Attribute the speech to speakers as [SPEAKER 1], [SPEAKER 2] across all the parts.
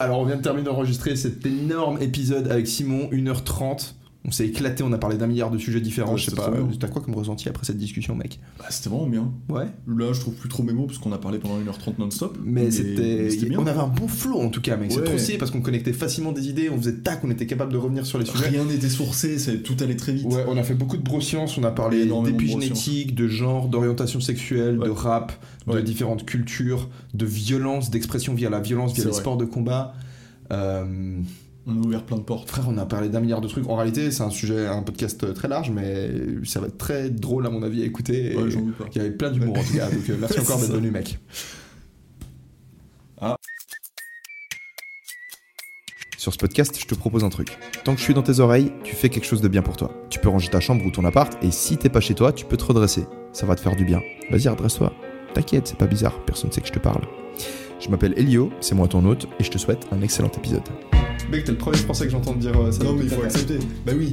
[SPEAKER 1] Alors, on vient de terminer d'enregistrer cet énorme épisode avec Simon, 1h30. On s'est éclaté, on a parlé d'un milliard de sujets différents.
[SPEAKER 2] Ouais,
[SPEAKER 1] je sais pas, t'as quoi comme ressenti après cette discussion, mec?
[SPEAKER 2] Bah, c'était vraiment bien.
[SPEAKER 1] Ouais.
[SPEAKER 2] Là, je trouve plus trop mes mots parce qu'on a parlé pendant 1h30 non-stop.
[SPEAKER 1] Mais, c'était.
[SPEAKER 2] c'était.
[SPEAKER 1] On avait un bon flow en tout cas, mec. C'est trop stylé parce qu'on connectait facilement des idées, on faisait tac, on était capable de revenir sur les sujets.
[SPEAKER 2] Rien n'était sourcé, tout allait très vite.
[SPEAKER 1] Ouais, on a fait beaucoup de brosciences, on a parlé
[SPEAKER 2] Énormément de
[SPEAKER 1] d'épigénétique, de genre, d'orientation sexuelle, de rap, de différentes cultures, de violence, d'expression via la violence, via les
[SPEAKER 2] vrai.
[SPEAKER 1] sports de combat. Euh,
[SPEAKER 2] On a ouvert plein de portes.
[SPEAKER 1] frère, on a parlé d'un milliard de trucs. En réalité, c'est un sujet, un podcast euh, très large, mais ça va être très drôle à mon avis à écouter.
[SPEAKER 2] Ouais, j'en doute pas.
[SPEAKER 1] Il y avait plein d'humour en tout cas, donc euh, merci encore d'être venu, mec.
[SPEAKER 2] Ah.
[SPEAKER 3] Sur ce podcast, je te propose un truc. Tant que je suis dans tes oreilles, tu fais quelque chose de bien pour toi. Tu peux ranger ta chambre ou ton appart, et si t'es pas chez toi, tu peux te redresser. Ça va te faire du bien. Vas-y, redresse-toi. T'inquiète, c'est pas bizarre, personne sait que je te parle. Je m'appelle Elio, c'est moi ton hôte, et je te souhaite un excellent épisode.
[SPEAKER 1] Mec, t'es le premier français que j'entends dire euh, ça.
[SPEAKER 2] Non, mais il faut accepter. Bah oui.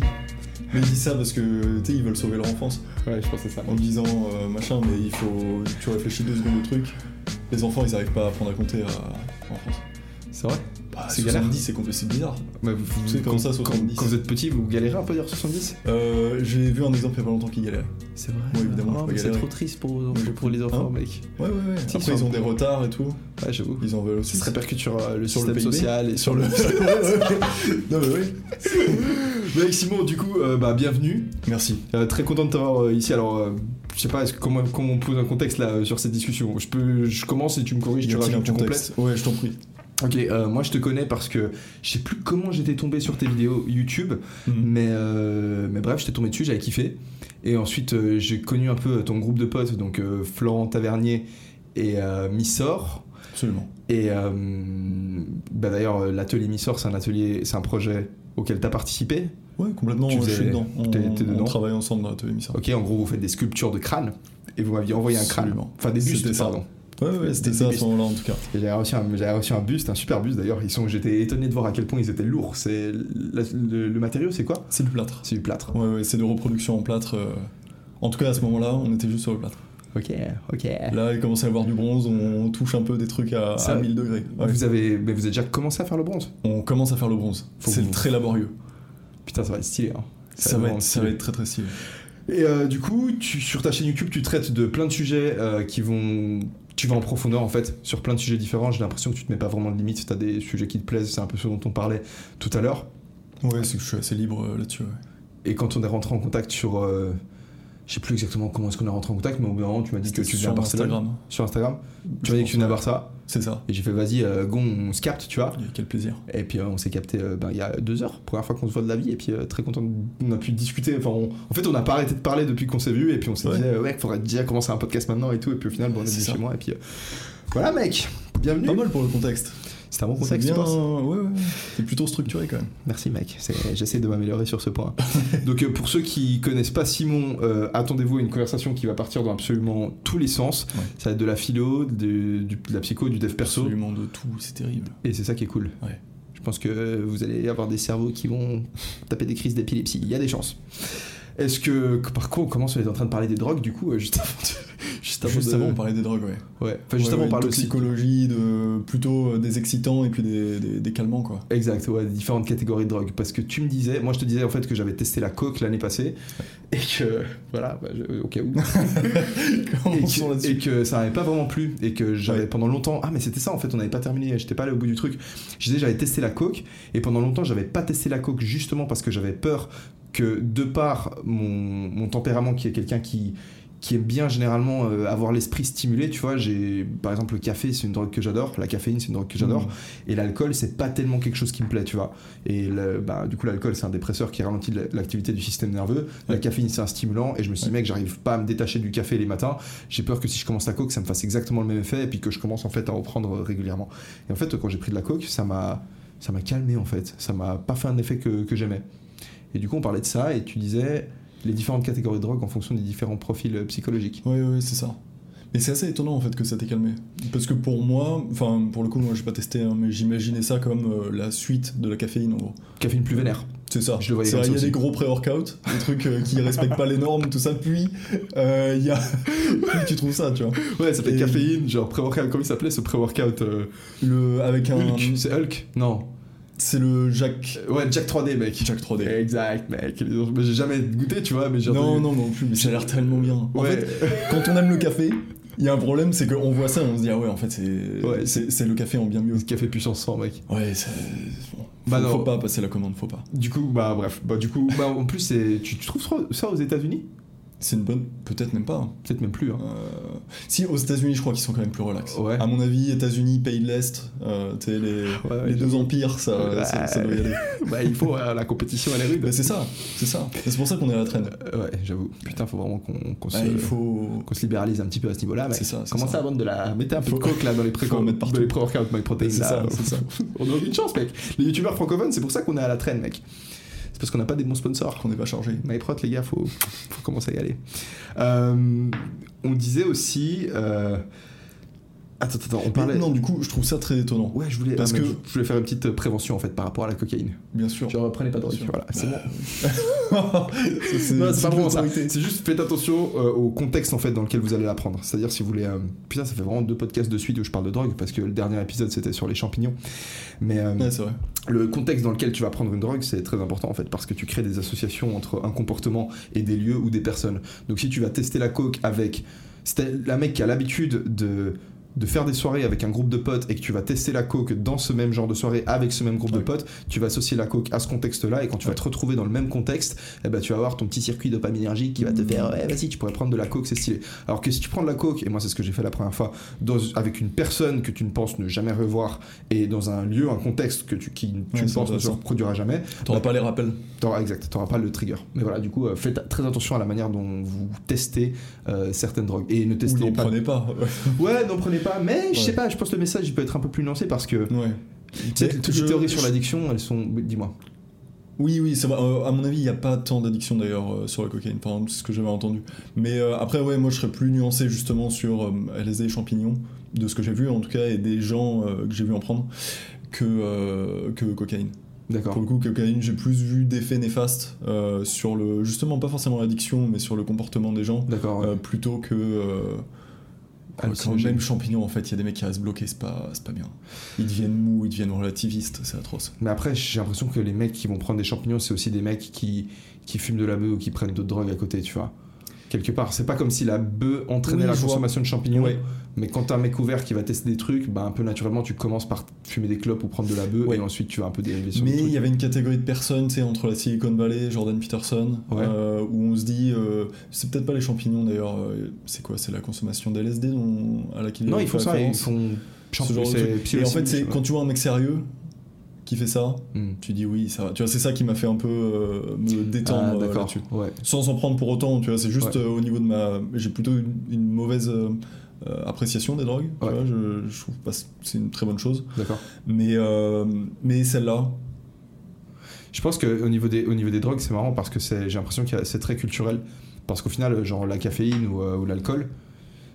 [SPEAKER 2] Mais ils disent ça parce que, tu sais, ils veulent sauver leur enfance.
[SPEAKER 1] Ouais, je pense que c'est ça.
[SPEAKER 2] En disant, euh, machin, mais il faut. Tu réfléchis deux secondes au truc. Les enfants, ils arrivent pas à apprendre à compter à- en France.
[SPEAKER 1] C'est vrai?
[SPEAKER 2] Bah,
[SPEAKER 1] C'est galère.
[SPEAKER 2] 70, c'est compl- bizarre.
[SPEAKER 1] Bah, vous,
[SPEAKER 2] comme ça,
[SPEAKER 1] quand,
[SPEAKER 2] 70.
[SPEAKER 1] quand vous êtes petit, vous galérez un peu à dire 70
[SPEAKER 2] Euh, J'ai vu un exemple il y a pas longtemps qui galérait.
[SPEAKER 1] C'est vrai.
[SPEAKER 2] Évidemment,
[SPEAKER 1] Oh, mais c'est trop triste pour, les enfants,
[SPEAKER 2] Hein
[SPEAKER 1] mec.
[SPEAKER 2] Ouais, ouais, ouais.
[SPEAKER 1] Si,
[SPEAKER 2] Après,
[SPEAKER 1] ils
[SPEAKER 2] ils ont des retards et tout.
[SPEAKER 1] Ouais, j'avoue.
[SPEAKER 2] Ils en veulent aussi.
[SPEAKER 1] Ça se répercute sur euh, le
[SPEAKER 2] Sur
[SPEAKER 1] système social et
[SPEAKER 2] sur le. non, mais oui.
[SPEAKER 1] Mec, Simon, du coup, euh, bah, bienvenue.
[SPEAKER 2] Merci.
[SPEAKER 1] Très content de t'avoir ici. Alors, je sais pas est-ce que- comment, comment on pose un contexte là sur cette discussion? Je peux, je commence et tu me corriges, tu rajoutes, tu
[SPEAKER 2] contexte
[SPEAKER 1] complètes.
[SPEAKER 2] Ouais, je t'en prie.
[SPEAKER 1] Ok, euh, moi je te connais parce que je sais plus comment j'étais tombé sur tes vidéos YouTube,
[SPEAKER 2] Mhm.
[SPEAKER 1] mais, euh, mais bref, j'étais tombé dessus, j'avais kiffé. Et ensuite, euh, j'ai connu un peu ton groupe de potes, donc Florent Tavernier et Missor.
[SPEAKER 2] Absolument.
[SPEAKER 1] Et bah, d'ailleurs, l'atelier Missor, c'est un atelier, c'est un projet auquel tu as participé.
[SPEAKER 2] Ouais, complètement.
[SPEAKER 1] Tu
[SPEAKER 2] je suis dedans. On,
[SPEAKER 1] dedans
[SPEAKER 2] on travaille ensemble dans la télévision.
[SPEAKER 1] Ok, en gros, vous faites des sculptures de crâne. Et vous m'aviez envoyé un crâne.
[SPEAKER 2] Absolument.
[SPEAKER 1] Enfin, des bustes, pardon.
[SPEAKER 2] Ouais, ouais, c'était ça à ce moment-là en tout cas.
[SPEAKER 1] J'avais reçu, reçu un buste, un super buste d'ailleurs. J'étais étonné de voir à quel point ils étaient lourds. C'est le, le matériau, c'est quoi?
[SPEAKER 2] C'est du plâtre.
[SPEAKER 1] C'est du plâtre.
[SPEAKER 2] Ouais, ouais, c'est de reproduction en plâtre. euh, En tout cas, à ce moment-là, on était juste sur le plâtre.
[SPEAKER 1] Ok, ok.
[SPEAKER 2] Là, il commençait à y avoir du bronze, on touche un peu des trucs à, à 1000 degrés. Ouais.
[SPEAKER 1] Vous avez, mais vous avez déjà commencé à faire le bronze?
[SPEAKER 2] On commence à faire le bronze. C'est
[SPEAKER 1] vous-
[SPEAKER 2] très laborieux.
[SPEAKER 1] Putain, ça va être stylé. Hein.
[SPEAKER 2] Ça, va être, ça va être très très stylé.
[SPEAKER 1] Et euh, du coup, tu, sur ta chaîne YouTube, tu traites de plein de sujets euh, qui vont. Tu vas en profondeur en fait, sur plein de sujets différents. J'ai l'impression que tu te mets pas vraiment de limites. Tu as des sujets qui te plaisent, c'est un peu ce dont on parlait tout à l'heure.
[SPEAKER 2] Ouais, c'est que je suis assez libre euh, là-dessus. ouais.
[SPEAKER 1] Et quand on est rentré en contact sur. euh, je sais plus exactement comment est-ce qu'on est rentré en contact, mais au bout d'un moment, tu m'as dit que tu viens à Barcelone.
[SPEAKER 2] Instagram.
[SPEAKER 1] Sur Instagram. Tu m'as dit que tu venais à. Barça.
[SPEAKER 2] C'est ça.
[SPEAKER 1] Et j'ai fait, vas-y, euh, gon, on se capte, tu vois.
[SPEAKER 2] Et Quel plaisir.
[SPEAKER 1] Et puis euh, on s'est capté euh, ben, il y a deux heures, première fois qu'on se voit de la vie, et puis très content, on a pu discuter. Enfin, on- en fait, on n'a pas arrêté de parler depuis qu'on s'est vu, et puis on s'est
[SPEAKER 2] Ouais.
[SPEAKER 1] dit, ouais, faudrait déjà commencer un podcast maintenant et tout, et puis au final, bon, on est
[SPEAKER 2] ça.
[SPEAKER 1] chez moi, et puis euh, voilà, mec, bienvenue.
[SPEAKER 2] Pas mal pour le contexte.
[SPEAKER 1] C'était un bon
[SPEAKER 2] C'est
[SPEAKER 1] contexte, tu penses?
[SPEAKER 2] Ouais, ouais. C'est plutôt structuré quand même.
[SPEAKER 1] Merci, mec, C'est- j'essaie de m'améliorer sur ce point. Donc, euh, pour ceux qui connaissent pas Simon, euh, attendez-vous à une conversation qui va partir dans absolument tous les sens.
[SPEAKER 2] Ouais.
[SPEAKER 1] Ça va être de la philo, de, du- de la psycho, du dev perso,
[SPEAKER 2] Absolument de tout, c'est terrible.
[SPEAKER 1] et c'est ça qui est cool.
[SPEAKER 2] Ouais.
[SPEAKER 1] Je pense que vous allez avoir des cerveaux qui vont taper des crises d'épilepsie. Il y a des chances. Est-ce que, par contre, on commence, on est en train de parler des drogues, du coup, euh, juste avant de- juste avant
[SPEAKER 2] Juste
[SPEAKER 1] de-
[SPEAKER 2] avant, on parlait des drogues, ouais.
[SPEAKER 1] Ouais, enfin, juste
[SPEAKER 2] Ouais,
[SPEAKER 1] avant, on
[SPEAKER 2] ouais,
[SPEAKER 1] parle
[SPEAKER 2] de
[SPEAKER 1] aussi.
[SPEAKER 2] psychologie, de plutôt euh, des excitants et puis des, des, des calmants, quoi.
[SPEAKER 1] Exact, ouais, différentes catégories de drogues. Parce que tu me disais, moi je te disais en fait que j'avais testé la coke l'année passée, et que, voilà, bah, je- au cas où. et, que, et que ça m'avait pas vraiment plu, et que j'avais
[SPEAKER 2] Ouais.
[SPEAKER 1] pendant longtemps. Ah, mais c'était ça en fait, on n'avait pas terminé, j'étais pas allé au bout du truc. Je disais, j'avais testé la coke, et pendant longtemps, j'avais pas testé la coke justement parce que j'avais peur que de par mon, mon tempérament, qui est quelqu'un qui qui aime bien généralement euh, avoir l'esprit stimulé, tu vois, j'ai par exemple le café, c'est une drogue que j'adore, la caféine, c'est une drogue que j'adore,
[SPEAKER 2] Mm.
[SPEAKER 1] et l'alcool, c'est pas tellement quelque chose qui me plaît, tu vois. Et le- bah, du coup, l'alcool, c'est un dépresseur qui ralentit la- l'activité du système nerveux, la
[SPEAKER 2] Ouais.
[SPEAKER 1] caféine, c'est un stimulant, et je me suis dit, mec, j'arrive pas à me détacher du café les matins, j'ai peur que si je commence la coke, ça me fasse exactement le même effet, et puis que je commence en fait à reprendre euh, régulièrement. Et en fait, quand j'ai pris de la coke, ça m'a ça m'a calmé en fait, ça m'a pas fait un effet que, que j'aimais. Et du coup, on parlait de ça, et tu disais les différentes catégories de drogue en fonction des différents profils euh, psychologiques.
[SPEAKER 2] Ouais, ouais, c'est ça. Mais c'est assez étonnant en fait que ça t'ait calmé. Parce que pour moi, enfin pour le coup, moi j'ai pas testé, hein, mais j'imaginais ça comme euh, la suite de la caféine en gros.
[SPEAKER 1] Caféine plus vénère.
[SPEAKER 2] C'est ça.
[SPEAKER 1] Je le voyais
[SPEAKER 2] Il y a des gros pré-workout, des trucs euh, qui respectent pas les normes, tout ça. Puis euh, il y a, puis tu trouves ça, tu vois.
[SPEAKER 1] Ouais, ça
[SPEAKER 2] Et-
[SPEAKER 1] caféine, genre pré-workout, comment il s'appelait ce pré-workout
[SPEAKER 2] Le avec un,
[SPEAKER 1] Hulk C'est Hulk? Non.
[SPEAKER 2] C'est le Jack,
[SPEAKER 1] Euh, Ouais, Jack 3D, mec.
[SPEAKER 2] Jack 3D.
[SPEAKER 1] Exact, mec. J'ai jamais goûté, tu vois, mais j'ai
[SPEAKER 2] Non, non, non plus. Mais ça a l'air tellement bien. En
[SPEAKER 1] Ouais.
[SPEAKER 2] fait, quand on aime le café, il y a un problème, c'est qu'on voit ça et on se dit ah ouais, en fait c'est,
[SPEAKER 1] Ouais.
[SPEAKER 2] c'est, le café en bien mieux.
[SPEAKER 1] Café puissance 100, mec.
[SPEAKER 2] Ouais, c'est, bon,
[SPEAKER 1] Bah
[SPEAKER 2] faut pas passer la commande, faut pas.
[SPEAKER 1] Du coup, bah bref. Bah du coup, bah en plus, tu, tu trouves ça- ça aux États-Unis?
[SPEAKER 2] C'est une bonne, peut-être même pas. hein.
[SPEAKER 1] Peut-être même plus, hein.
[SPEAKER 2] Si aux États-Unis, je crois qu'ils sont quand même plus relax.
[SPEAKER 1] Ouais.
[SPEAKER 2] À mon avis, États-Unis, pays de l'Est, euh, les,
[SPEAKER 1] Ouais,
[SPEAKER 2] les deux empires, ça, ça, ça doit y aller.
[SPEAKER 1] bah il faut, euh, la compétition, elle est rude.
[SPEAKER 2] Bah, c'est ça, c'est ça. C'est pour ça qu'on est à la traîne.
[SPEAKER 1] Euh, ouais, j'avoue. Putain, faut vraiment qu'on qu'on se,
[SPEAKER 2] il faut.
[SPEAKER 1] qu'on se libéralise un petit peu à ce niveau-là.
[SPEAKER 2] C'est ça,
[SPEAKER 1] Commencez
[SPEAKER 2] ça.
[SPEAKER 1] à vendre de la. Mettez un peu
[SPEAKER 2] Faut-
[SPEAKER 1] de coke là dans les pré pré-workout, my protein.
[SPEAKER 2] C'est ça, c'est ça.
[SPEAKER 1] On a une chance, mec. Les youtubeurs francophones, c'est pour ça qu'on est à la traîne, mec. C'est parce qu'on n'a pas des bons sponsors.
[SPEAKER 2] On n'est pas chargé.
[SPEAKER 1] MyProt, les gars, faut, commencer à y aller. Euh, on disait aussi. Euh, Attends, attends, on
[SPEAKER 2] Mais
[SPEAKER 1] parlait.
[SPEAKER 2] non, du coup, je trouve ça très étonnant.
[SPEAKER 1] Ouais, je voulais,
[SPEAKER 2] Parce
[SPEAKER 1] ah,
[SPEAKER 2] que-
[SPEAKER 1] je voulais faire une petite prévention en fait par rapport à la cocaïne.
[SPEAKER 2] Bien sûr.
[SPEAKER 1] Genre, prenez pas de drogue. Voilà, c'est bon.
[SPEAKER 2] C'est
[SPEAKER 1] pas vraiment ça. C'est juste faites attention euh, au contexte en fait dans lequel vous allez l'apprendre. C'est-à-dire si vous voulez. euh, Putain, ça fait vraiment deux podcasts de suite où je parle de drogue parce que le dernier épisode c'était sur les champignons. Mais euh,
[SPEAKER 2] Ouais, vrai.
[SPEAKER 1] le contexte dans lequel tu vas prendre une drogue c'est très important en fait parce que tu crées des associations entre un comportement et des lieux ou des personnes. Donc si tu vas tester la coke avec. C'était la mec qui a l'habitude de de faire des soirées avec un groupe de potes et que tu vas tester la coke dans ce même genre de soirée avec ce même groupe de potes, tu vas associer la coke à ce contexte-là et quand tu vas te retrouver dans le même contexte, eh ben, tu vas avoir ton petit circuit dopaminergique qui va te faire ouais vas-y tu pourrais prendre de la coke c'est stylé. Alors que si tu prends de la coke et moi c'est ce que j'ai fait la première fois dans, avec une personne que tu ne penses ne jamais revoir et dans un lieu un contexte que tu qui tu
[SPEAKER 2] Ouais,
[SPEAKER 1] ne penses ne se reproduira jamais,
[SPEAKER 2] T'auras pas les rappels.
[SPEAKER 1] t'auras exact t'auras pas le trigger. Mais voilà du coup euh, faites très attention à la manière dont vous testez euh, certaines drogues et ne testez pas.
[SPEAKER 2] prenez pas.
[SPEAKER 1] Ouais n'en prenez pas mais je sais pas je pense que le message il peut être un peu plus nuancé parce que
[SPEAKER 2] Ouais.
[SPEAKER 1] toutes les théories sur l'addiction elles sont dis-moi.
[SPEAKER 2] Oui, oui, c'est vrai. Euh, à mon avis, il n'y a pas tant d'addiction d'ailleurs euh, sur la cocaïne, par exemple, c'est ce que j'avais entendu. Mais euh, après, ouais, moi je serais plus nuancé justement sur euh, LSD et champignons, de ce que j'ai vu en tout cas, et des gens euh, que j'ai vu en prendre, que, euh, que cocaïne.
[SPEAKER 1] D'accord.
[SPEAKER 2] Pour le coup, cocaïne, j'ai plus vu d'effets néfastes euh, sur le. Justement, pas forcément l'addiction, mais sur le comportement des gens,
[SPEAKER 1] D'accord. ouais.
[SPEAKER 2] euh, plutôt que.
[SPEAKER 1] Hallucinogène.
[SPEAKER 2] même champignons, en fait, il y a des mecs qui restent bloqués, c'est pas, c'est pas bien. Ils deviennent mous, ils deviennent relativistes, c'est atroce.
[SPEAKER 1] Mais après, j'ai l'impression que les mecs qui vont prendre des champignons, c'est aussi des mecs qui, qui fument de la bœuf ou qui prennent d'autres drogues à côté, tu vois. Quelque part, c'est pas comme si la bœuf entraînait
[SPEAKER 2] Oui,
[SPEAKER 1] la
[SPEAKER 2] vois.
[SPEAKER 1] consommation de champignons,
[SPEAKER 2] Ouais.
[SPEAKER 1] mais quand t'as un mec ouvert qui va tester des trucs, bah un peu naturellement, tu commences par fumer des clopes ou prendre de la bœuf,
[SPEAKER 2] Ouais.
[SPEAKER 1] et ensuite tu vas un peu dériver sur
[SPEAKER 2] Mais il y avait une catégorie de personnes, tu sais, entre la Silicon Valley, Jordan Peterson,
[SPEAKER 1] Ouais.
[SPEAKER 2] euh, où on se dit, euh, c'est peut-être pas les champignons d'ailleurs, euh, c'est quoi C'est la consommation d'LSD à laquelle
[SPEAKER 1] Non,
[SPEAKER 2] il
[SPEAKER 1] ils font ça, ils font.
[SPEAKER 2] Ce genre de Et en fait, c'est quand tu vois un mec sérieux qui fait ça,
[SPEAKER 1] Hmm.
[SPEAKER 2] tu dis oui, ça va. Tu vois, c'est ça qui m'a fait un peu euh, me
[SPEAKER 1] Ah,
[SPEAKER 2] détendre là-dessus.
[SPEAKER 1] Ouais.
[SPEAKER 2] Sans en prendre pour autant, tu vois, c'est juste
[SPEAKER 1] Ouais.
[SPEAKER 2] euh, au niveau de ma. J'ai plutôt une, une mauvaise euh, appréciation des drogues, tu
[SPEAKER 1] Ouais.
[SPEAKER 2] vois, je, je trouve pas c'est une très bonne chose.
[SPEAKER 1] D'accord.
[SPEAKER 2] Mais, mais celle-là,
[SPEAKER 1] Je pense qu'au niveau, des, au niveau des drogues, c'est marrant parce que j'ai l'impression que c'est très culturel. Parce qu'au final, genre la caféine ou, ou l'alcool,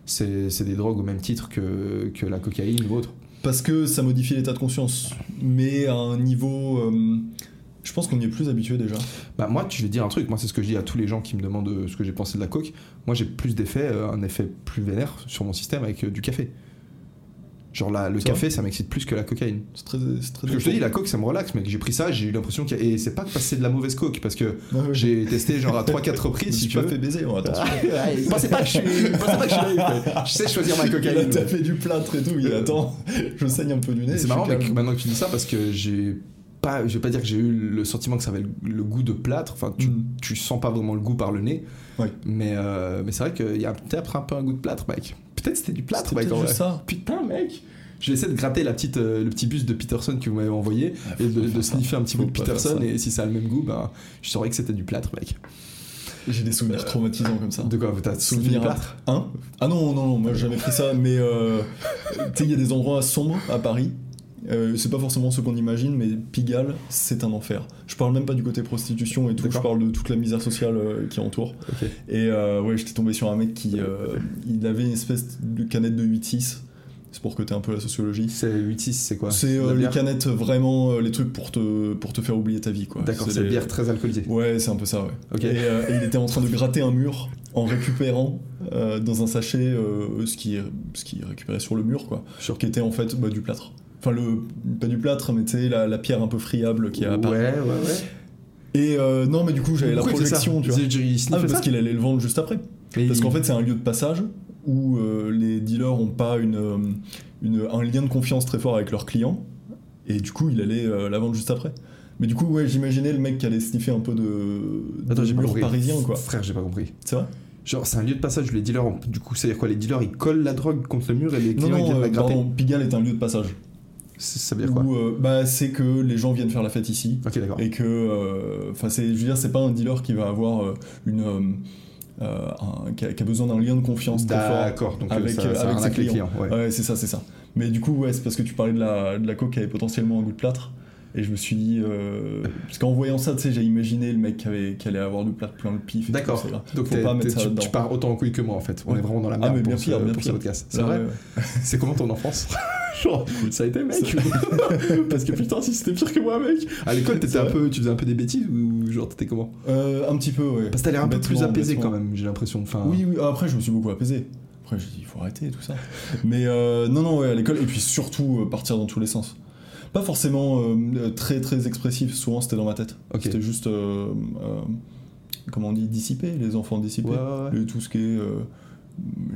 [SPEAKER 1] c'est des drogues au même titre que, que la cocaïne ou autre.
[SPEAKER 2] Parce que ça modifie l'état de conscience, mais à un niveau. euh, je pense qu'on y est plus habitué déjà.
[SPEAKER 1] Bah moi, je vais dire un truc. Moi, c'est ce que je dis à tous les gens qui me demandent euh, ce que j'ai pensé de la coke. Moi, j'ai plus d'effet, euh, un effet plus vénère sur mon système avec du café. Genre là, le café, ça m'excite plus que la cocaïne.
[SPEAKER 2] C'est très, très
[SPEAKER 1] Parce que je te dis, la coke, ça me relaxe, mec. J'ai pris ça, j'ai eu l'impression qu'il y a... Et c'est pas que c'est de la mauvaise coke, parce que j'ai testé genre à 3-4
[SPEAKER 2] Je
[SPEAKER 1] reprises, si tu veux.
[SPEAKER 2] fait baiser, oh, attention.
[SPEAKER 1] Pensez pas que je suis, pas que je suis naïf. Je sais choisir ma
[SPEAKER 2] Il a
[SPEAKER 1] cocaïne.
[SPEAKER 2] tapé du plâtre et tout, il attend, je saigne un peu du nez.
[SPEAKER 1] C'est marrant mec, maintenant que tu dis ça parce que j'ai pas, je vais pas dire que j'ai eu le sentiment que ça avait le, le goût de plâtre. Enfin, tu,
[SPEAKER 2] Mm.
[SPEAKER 1] tu sens pas vraiment le goût par le nez. Mais, euh, mais c'est vrai qu'il y a peut-être un peu un goût de plâtre, mec. Peut-être c'était du plâtre, mec. en
[SPEAKER 2] ça.
[SPEAKER 1] Putain, mec. Je vais essayer de gratter la petite, euh, le petit buste de Peterson que vous m'avez envoyé
[SPEAKER 2] Ah,
[SPEAKER 1] et de, sniffer un petit
[SPEAKER 2] Faut
[SPEAKER 1] bout de Peterson. Et si ça a le même goût, ben, je saurais que c'était du plâtre, mec.
[SPEAKER 2] J'ai des souvenirs traumatisants comme ça.
[SPEAKER 1] De quoi T'as sniffé du
[SPEAKER 2] Souvenir
[SPEAKER 1] plâtre?
[SPEAKER 2] Hein? Ah non, non, non, moi j'ai jamais pris ça, mais euh, tu sais, il y a des endroits sombres à Paris. Euh, c'est pas forcément ce qu'on imagine, mais Pigalle, c'est un enfer. Je parle même pas du côté prostitution et tout, je parle de toute la misère sociale euh, qui entoure. Et euh, ouais, j'étais tombé sur un mec qui euh, il avait une espèce de canette de 8-6. C'est pour côté un peu la sociologie.
[SPEAKER 1] C'est 8-6, c'est quoi?
[SPEAKER 2] C'est euh,
[SPEAKER 1] La
[SPEAKER 2] les canettes vraiment les trucs pour te, pour te faire oublier ta vie quoi.
[SPEAKER 1] D'accord, c'est
[SPEAKER 2] les-
[SPEAKER 1] une bière très alcoolisée.
[SPEAKER 2] Ouais, c'est un peu ça, ouais. Et, et il était en train de gratter un mur en récupérant dans un sachet ce qui ce qui récupérait sur le mur, quoi. Qui était en fait bah, du plâtre. Enfin, le, pas du plâtre, mais tu sais, la, la pierre un peu friable qui a
[SPEAKER 1] Ouais, ouais, ouais.
[SPEAKER 2] Et euh, non, mais du coup, j'avais la projection, tu vois. Ah, parce qu'il allait le vendre juste après. Parce
[SPEAKER 1] il-
[SPEAKER 2] qu'en fait, c'est un lieu de passage où euh, les dealers ont pas une, euh, une- un lien de confiance très fort avec leurs clients. Et du coup, il allait euh, la vendre juste après. Mais du coup, ouais, j'imaginais le mec qui allait sniffer un peu de,
[SPEAKER 1] Attends,
[SPEAKER 2] mur parisien, quoi.
[SPEAKER 1] Frère, j'ai pas compris.
[SPEAKER 2] C'est vrai
[SPEAKER 1] Genre, c'est un lieu de passage où les dealers, du coup, c'est-à-dire quoi Les dealers, ils collent la drogue contre le mur et les
[SPEAKER 2] Non,
[SPEAKER 1] clients, ils
[SPEAKER 2] non,
[SPEAKER 1] viennent la gratter.
[SPEAKER 2] pardon, Pigalle est un lieu de passage.
[SPEAKER 1] C'est- Ça veut dire quoi
[SPEAKER 2] Où, euh, bah, c'est que les gens viennent faire la fête ici.
[SPEAKER 1] Ok, d'accord.
[SPEAKER 2] Et que, euh, enfin, c'est, je veux dire, c'est pas un dealer qui va avoir euh, une, un- qui, a, qui a besoin d'un lien de confiance très fort.
[SPEAKER 1] Donc
[SPEAKER 2] avec,
[SPEAKER 1] ça, ça
[SPEAKER 2] avec
[SPEAKER 1] arnaque
[SPEAKER 2] ses clients.
[SPEAKER 1] clients. Ouais.
[SPEAKER 2] Ouais, c'est ça, c'est ça. Mais du coup, ouais, c'est parce que tu parlais de la, de la coke qui avait potentiellement un goût de plâtre. Et je me suis dit, euh, parce qu'en voyant ça, tu sais, j'ai imaginé le mec qui, avait, qui allait avoir du plâtre plein le pif. et
[SPEAKER 1] D'accord. Donc
[SPEAKER 2] Faut pas mettre
[SPEAKER 1] t'es-
[SPEAKER 2] ça
[SPEAKER 1] tu,
[SPEAKER 2] dedans.
[SPEAKER 1] tu pars autant en couille que moi en fait. On
[SPEAKER 2] Ouais.
[SPEAKER 1] est vraiment dans la
[SPEAKER 2] Ah,
[SPEAKER 1] merde
[SPEAKER 2] mais bien
[SPEAKER 1] pour,
[SPEAKER 2] pire,
[SPEAKER 1] ce,
[SPEAKER 2] bien
[SPEAKER 1] pour ce podcast. C'est vrai
[SPEAKER 2] ouais, ouais.
[SPEAKER 1] C'est comment ton enfance Genre, ça a été mec Parce que putain, si c'était pire que moi, mec À l'école, t'étais
[SPEAKER 2] C'est
[SPEAKER 1] un
[SPEAKER 2] vrai.
[SPEAKER 1] peu, tu faisais un peu des bêtises ou genre t'étais comment
[SPEAKER 2] Euh, un petit peu, ouais.
[SPEAKER 1] Parce que t'as l'air un peu plus apaisé quand même, j'ai l'impression. Enfin,
[SPEAKER 2] Oui, oui, après je me suis beaucoup apaisé. Après j'ai dit il faut arrêter tout ça. Mais euh, non, non, ouais, à l'école, et puis surtout euh, partir dans tous les sens. Pas forcément euh, très très expressif, souvent c'était dans ma tête. C'était juste, euh, euh, comment on dit, dissipé, les enfants dissipés.
[SPEAKER 1] Ouais, ouais, ouais.
[SPEAKER 2] Le- tout ce qui est. euh,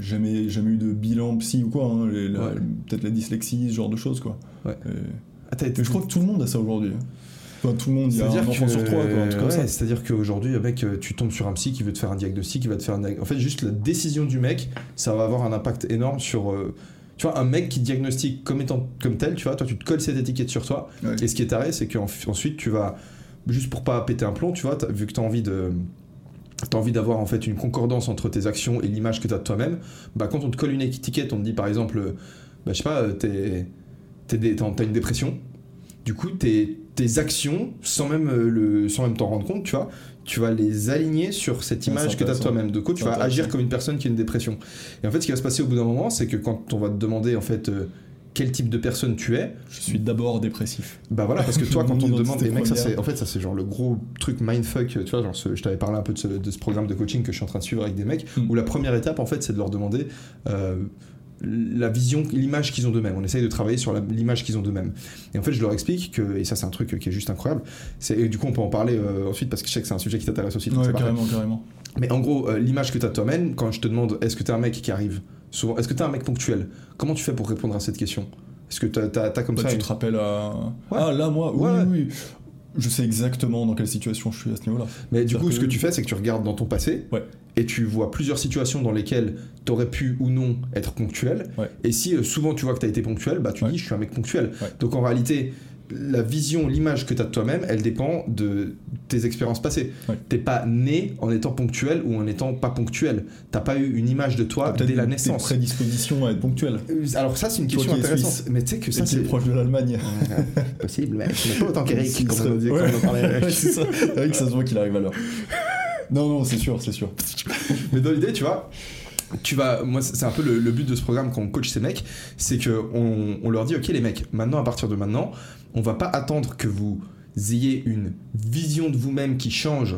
[SPEAKER 2] jamais, jamais eu de bilan psy ou quoi, hein, peut-être la dyslexie, ce genre de choses quoi. Et-
[SPEAKER 1] Ah,
[SPEAKER 2] mais je crois que tout le monde a ça aujourd'hui. hein. Enfin, tout le monde, il y a un enfant
[SPEAKER 1] que-
[SPEAKER 2] sur trois,
[SPEAKER 1] ouais, C'est-à-dire qu'aujourd'hui, mec, tu tombes sur un psy qui veut te faire un diagnostic, qui va te faire un. En fait, juste la décision du mec, ça va avoir un impact énorme sur. euh, Tu vois, un mec qui diagnostique comme étant comme tel, tu vois, toi, tu te colles cette étiquette sur toi.
[SPEAKER 2] Ouais.
[SPEAKER 1] Et ce qui est taré, c'est qu'ensuite, tu vas. Juste pour pas péter un plomb, tu vois, vu que tu as envie de. T'as envie d'avoir en fait une concordance entre tes actions et l'image que tu as de toi-même, bah quand on te colle une étiquette, on te dit par exemple, bah je sais pas, t'es, t'es dé- t'as t'as une dépression, du coup tes, tes actions, sans même, euh, le, sans même t'en rendre compte, tu vois, tu vas les aligner sur cette
[SPEAKER 2] Ouais,
[SPEAKER 1] image que tu as toi-même. De coup, tu vas agir comme une personne qui a une dépression. Et en fait, ce qui va se passer au bout d'un moment, c'est que quand on va te demander en fait euh, quel type de personne tu es,
[SPEAKER 2] Je suis d'abord dépressif.
[SPEAKER 1] bah voilà, parce que toi, quand on te demande,
[SPEAKER 2] identité
[SPEAKER 1] et mec, ça c'est, en fait, ça c'est genre le gros truc mindfuck, tu vois, genre ce- je t'avais parlé un peu de ce, de ce programme de coaching que je suis en train de suivre avec des mecs,
[SPEAKER 2] Mm.
[SPEAKER 1] où la première étape, en fait, c'est de leur demander euh, la vision, l'image qu'ils ont d'eux-mêmes. On essaye de travailler sur l'image qu'ils ont d'eux-mêmes. Et en fait, je leur explique que, et ça c'est un truc qui est juste incroyable, c'est, et du coup on peut en parler euh, ensuite parce que je sais que c'est un sujet qui t'intéresse aussi.
[SPEAKER 2] Ouais, carrément, carrément.
[SPEAKER 1] Mais en gros, euh, l'image que tu as de toi-même, quand je te demande est-ce que tu es un mec qui arrive souvent, est-ce que tu es un mec ponctuel Comment tu fais pour répondre à cette question? Est-ce que tu as, comme
[SPEAKER 2] Bah,
[SPEAKER 1] ça
[SPEAKER 2] tu
[SPEAKER 1] une-
[SPEAKER 2] te rappelles à.
[SPEAKER 1] Ouais.
[SPEAKER 2] Ah, là, moi, oui,
[SPEAKER 1] Ouais.
[SPEAKER 2] oui, oui. Je sais exactement dans quelle situation je suis à ce niveau-là.
[SPEAKER 1] Mais du coup, ce que tu fais, c'est que tu regardes dans ton passé
[SPEAKER 2] Ouais.
[SPEAKER 1] et tu vois plusieurs situations dans lesquelles tu aurais pu ou non être ponctuel.
[SPEAKER 2] Ouais.
[SPEAKER 1] Et si euh, souvent tu vois que tu as été ponctuel, bah tu
[SPEAKER 2] Ouais.
[SPEAKER 1] dis je suis un mec ponctuel. Donc en réalité, la vision, l'image que tu as de toi-même, elle dépend de tes expériences passées.
[SPEAKER 2] Ouais.
[SPEAKER 1] T'es pas né en étant ponctuel ou en étant pas ponctuel. T'as pas eu une image de toi dès la naissance.
[SPEAKER 2] Des prédispositions à être ponctuel.
[SPEAKER 1] Euh, Alors ça, c'est une question intéressante.
[SPEAKER 2] suisse.
[SPEAKER 1] Mais tu sais que ça,
[SPEAKER 2] c'est proche de l'Allemagne.
[SPEAKER 1] Ouais, possible, mais mais pas autant qu'Eric, comme on
[SPEAKER 2] Ouais.
[SPEAKER 1] on en parlait.
[SPEAKER 2] Ça. Eric, ça se voit qu'il arrive à l'heure. Non, non, c'est sûr, c'est sûr.
[SPEAKER 1] Mais dans l'idée, tu vois, tu vas, moi, c'est un peu le, le but de ce programme quand on coach ces mecs, c'est que on, on leur dit, ok les mecs, maintenant à partir de maintenant, on va pas attendre que vous ayez une vision de vous-même qui change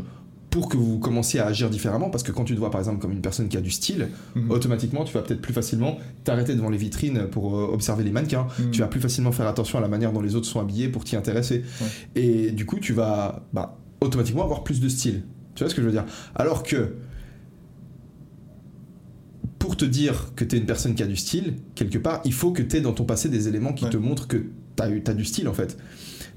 [SPEAKER 1] pour que vous commenciez à agir différemment, parce que quand tu te vois par exemple comme une personne qui a du style,
[SPEAKER 2] Mhm.
[SPEAKER 1] automatiquement tu vas peut-être plus facilement t'arrêter devant les vitrines pour euh, observer les mannequins,
[SPEAKER 2] Mhm.
[SPEAKER 1] tu vas plus facilement faire attention à la manière dont les autres sont habillés pour t'y intéresser. Et du coup, tu vas bah, automatiquement avoir plus de style. Tu vois ce que je veux dire? Alors que pour te dire que tu es une personne qui a du style, quelque part, il faut que tu aies dans ton passé des éléments qui
[SPEAKER 2] Ouais.
[SPEAKER 1] te montrent que tu as, du style en fait.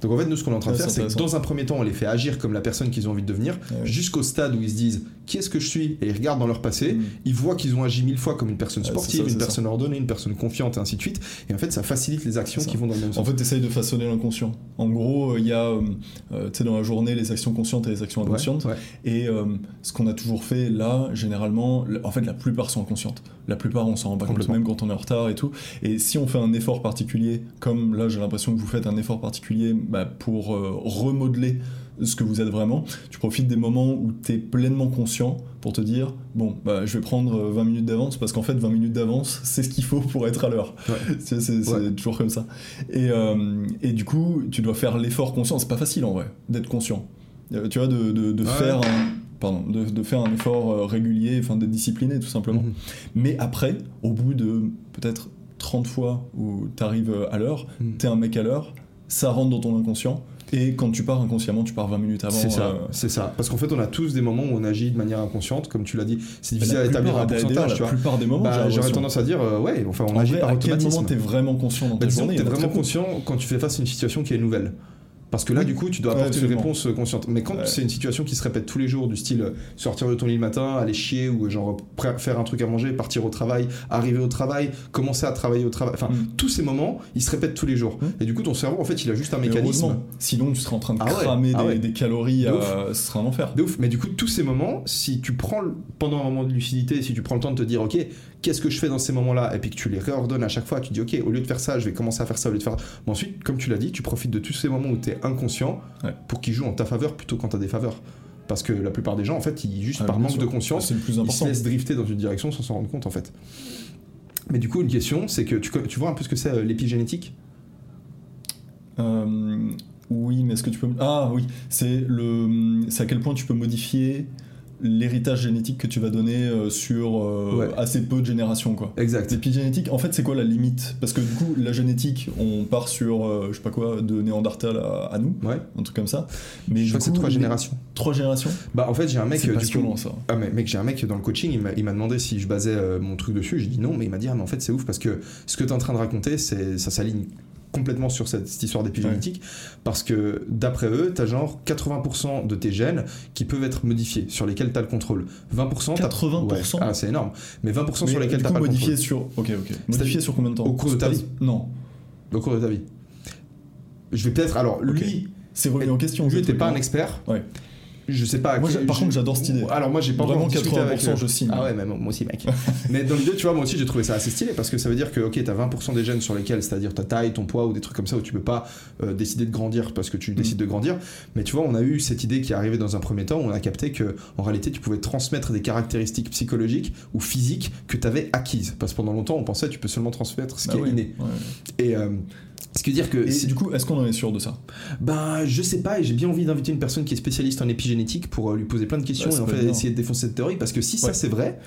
[SPEAKER 1] Donc en fait, nous, ce qu'on est en train de faire,
[SPEAKER 2] c'est
[SPEAKER 1] que dans un premier temps, on les fait agir comme la personne qu'ils ont envie de devenir,
[SPEAKER 2] Ouais.
[SPEAKER 1] jusqu'au stade où ils se disent qui est-ce que je suis? Et ils regardent dans leur passé,
[SPEAKER 2] Mm.
[SPEAKER 1] ils voient qu'ils ont agi mille fois comme une personne
[SPEAKER 2] Ouais,
[SPEAKER 1] sportive,
[SPEAKER 2] ça,
[SPEAKER 1] une personne ordonnée, une personne confiante et ainsi de suite. Et en fait, ça facilite les actions qui vont dans le même sens.
[SPEAKER 2] En fait, t'essayes de façonner l'inconscient. En gros, il y a, euh, euh, tu sais, dans la journée, les actions conscientes et les actions inconscientes.
[SPEAKER 1] ouais.
[SPEAKER 2] Et euh, ce qu'on a toujours fait là, généralement, le- en fait, la plupart sont inconscientes. La plupart, on s'en rend pas compte, même quand on est en retard et tout. Et si on fait un effort particulier, comme là, j'ai l'impression que vous faites un effort particulier bah, pour euh, remodeler ce que vous êtes vraiment, tu profites des moments où tu es pleinement conscient pour te dire bon, bah, je vais prendre euh, 20 minutes d'avance parce qu'en fait, 20 minutes d'avance, c'est ce qu'il faut pour être à l'heure.
[SPEAKER 1] Ouais.
[SPEAKER 2] C'est
[SPEAKER 1] Ouais.
[SPEAKER 2] toujours comme ça. Et, euh, et du coup, tu dois faire l'effort conscient. C'est pas facile en vrai d'être conscient. Euh, tu vois, de, de, de
[SPEAKER 1] Ouais.
[SPEAKER 2] faire un, pardon, de, de faire un effort euh, régulier, enfin d'être discipliné tout simplement.
[SPEAKER 1] Mhm.
[SPEAKER 2] Mais après, au bout de peut-être 30 fois où tu arrives à l'heure,
[SPEAKER 1] Mhm.
[SPEAKER 2] t'es un mec à l'heure, ça rentre dans ton inconscient. Et quand tu pars inconsciemment, tu pars 20 minutes avant.
[SPEAKER 1] C'est ça,
[SPEAKER 2] euh,
[SPEAKER 1] c'est ça. Parce qu'en fait, on a tous des moments où on agit de manière inconsciente, comme tu l'as dit. C'est difficile à établir un pourcentage, tu
[SPEAKER 2] La
[SPEAKER 1] vois.
[SPEAKER 2] plupart des moments,
[SPEAKER 1] Bah, J'aurais tendance à dire, euh, ouais, enfin, on
[SPEAKER 2] En
[SPEAKER 1] agit
[SPEAKER 2] vrai,
[SPEAKER 1] par
[SPEAKER 2] à quel
[SPEAKER 1] automatisme.
[SPEAKER 2] moment t'es vraiment conscient dans
[SPEAKER 1] Bah,
[SPEAKER 2] ta
[SPEAKER 1] disons
[SPEAKER 2] journée
[SPEAKER 1] t'es
[SPEAKER 2] a
[SPEAKER 1] vraiment conscient quand tu fais face à une situation qui est nouvelle. Parce que là,
[SPEAKER 2] Oui.
[SPEAKER 1] du coup, tu dois
[SPEAKER 2] Ouais,
[SPEAKER 1] apporter une réponse consciente. Mais quand
[SPEAKER 2] Ouais.
[SPEAKER 1] c'est une situation qui se répète tous les jours, du style sortir de ton lit le matin, aller chier ou genre faire un truc à manger, partir au travail, arriver au travail, commencer à travailler au travail, enfin,
[SPEAKER 2] Mm.
[SPEAKER 1] tous ces moments, ils se répètent tous les jours.
[SPEAKER 2] Mm.
[SPEAKER 1] Et du coup, ton cerveau, en fait, il a juste un
[SPEAKER 2] Mais
[SPEAKER 1] mécanisme.
[SPEAKER 2] Sinon, tu serais en train de
[SPEAKER 1] Ah
[SPEAKER 2] cramer
[SPEAKER 1] ah
[SPEAKER 2] des, calories,
[SPEAKER 1] De
[SPEAKER 2] euh, ce serait un enfer.
[SPEAKER 1] De ouf. Mais du coup, tous ces moments, si tu prends le- pendant un moment de lucidité, si tu prends le temps de te dire, ok, qu'est-ce que je fais dans ces moments-là, et puis que tu les réordonnes à chaque fois, tu dis, ok, au lieu de faire ça, je vais commencer à faire ça, au lieu de faire. Mais ensuite, comme tu l'as dit, tu profites de tous ces moments où tu es inconscient
[SPEAKER 2] Ouais.
[SPEAKER 1] pour qu'ils jouent en ta faveur plutôt qu'en ta défaveur. Parce que la plupart des gens, en fait, ils, juste
[SPEAKER 2] Ah,
[SPEAKER 1] par manque
[SPEAKER 2] sûr.
[SPEAKER 1] de conscience,
[SPEAKER 2] plus
[SPEAKER 1] ils se laissent drifter dans une direction sans s'en rendre compte, en fait. Mais du coup, une question, c'est que tu, vois un peu ce que c'est euh, l'épigénétique?
[SPEAKER 2] Euh, oui, mais est-ce que tu peux. Ah oui, c'est le. C'est à quel point tu peux modifier l'héritage génétique que tu vas donner euh, sur euh,
[SPEAKER 1] Ouais.
[SPEAKER 2] assez peu de générations, quoi.
[SPEAKER 1] Exact.
[SPEAKER 2] L'épigénétique, en fait, c'est quoi la limite? Parce que du coup, la génétique, on part sur, euh, je sais pas quoi, de Néandertal à, à nous,
[SPEAKER 1] Ouais.
[SPEAKER 2] un truc comme ça. Mais
[SPEAKER 1] Je crois que c'est trois générations.
[SPEAKER 2] Trois générations?
[SPEAKER 1] Bah, en fait, j'ai un mec,
[SPEAKER 2] C'est
[SPEAKER 1] euh, du coup,
[SPEAKER 2] ça.
[SPEAKER 1] Ah mais mec, j'ai un mec dans le coaching, il m'a- il m'a demandé si je basais mon truc dessus, j'ai dit non, mais il m'a dit ah mais en fait c'est ouf parce que ce que tu es en train de raconter, c'est ça s'aligne complètement sur cette, cette histoire d'épigénétique parce que d'après eux, tu as genre 80% de tes gènes qui peuvent être modifiés, sur lesquels tu as le contrôle. 20% t'as-
[SPEAKER 2] 80%
[SPEAKER 1] Ouais. Ah, c'est énorme. Mais 20% sur lesquels tu pas le
[SPEAKER 2] modifié
[SPEAKER 1] contrôle
[SPEAKER 2] sur. Ok, ok. Modifié sur combien de temps
[SPEAKER 1] Au cours de ta vie
[SPEAKER 2] Non.
[SPEAKER 1] au cours de ta vie. Je vais peut-être alors lui,
[SPEAKER 2] C'est remis en question.
[SPEAKER 1] lui
[SPEAKER 2] ce
[SPEAKER 1] était
[SPEAKER 2] truc,
[SPEAKER 1] pas un expert.
[SPEAKER 2] Ouais.
[SPEAKER 1] Je sais pas.
[SPEAKER 2] Moi, par contre, j'adore cette idée.
[SPEAKER 1] Alors moi, j'ai pas
[SPEAKER 2] Vraiment,
[SPEAKER 1] encore discuté avec
[SPEAKER 2] 80%,
[SPEAKER 1] eux.
[SPEAKER 2] je signe.
[SPEAKER 1] Ah ouais, mais moi aussi, mec. mais dans l'idée, tu vois, moi aussi, j'ai trouvé ça assez stylé parce que ça veut dire que, ok, t'as 20% des gènes sur lesquels, c'est-à-dire ta taille, ton poids ou des trucs comme ça où tu peux pas euh, décider de grandir parce que tu décides
[SPEAKER 2] Mm.
[SPEAKER 1] de grandir. Mais tu vois, on a eu cette idée qui est arrivée dans un premier temps où on a capté que, en réalité, tu pouvais transmettre des caractéristiques psychologiques ou physiques que tu avais acquises. Parce que pendant longtemps, on pensait que tu peux seulement transmettre ce
[SPEAKER 2] Ah
[SPEAKER 1] qui est
[SPEAKER 2] ouais,
[SPEAKER 1] inné.
[SPEAKER 2] ouais.
[SPEAKER 1] Et. euh, ce qui veut dire que.
[SPEAKER 2] Et du coup, est-ce qu'on en est sûr de ça?
[SPEAKER 1] Bah, je sais pas, et j'ai bien envie d'inviter une personne qui est spécialiste en épigénétique pour euh, lui poser plein de questions
[SPEAKER 2] Ouais,
[SPEAKER 1] et en fait essayer de défoncer cette théorie parce que si ça c'est vrai,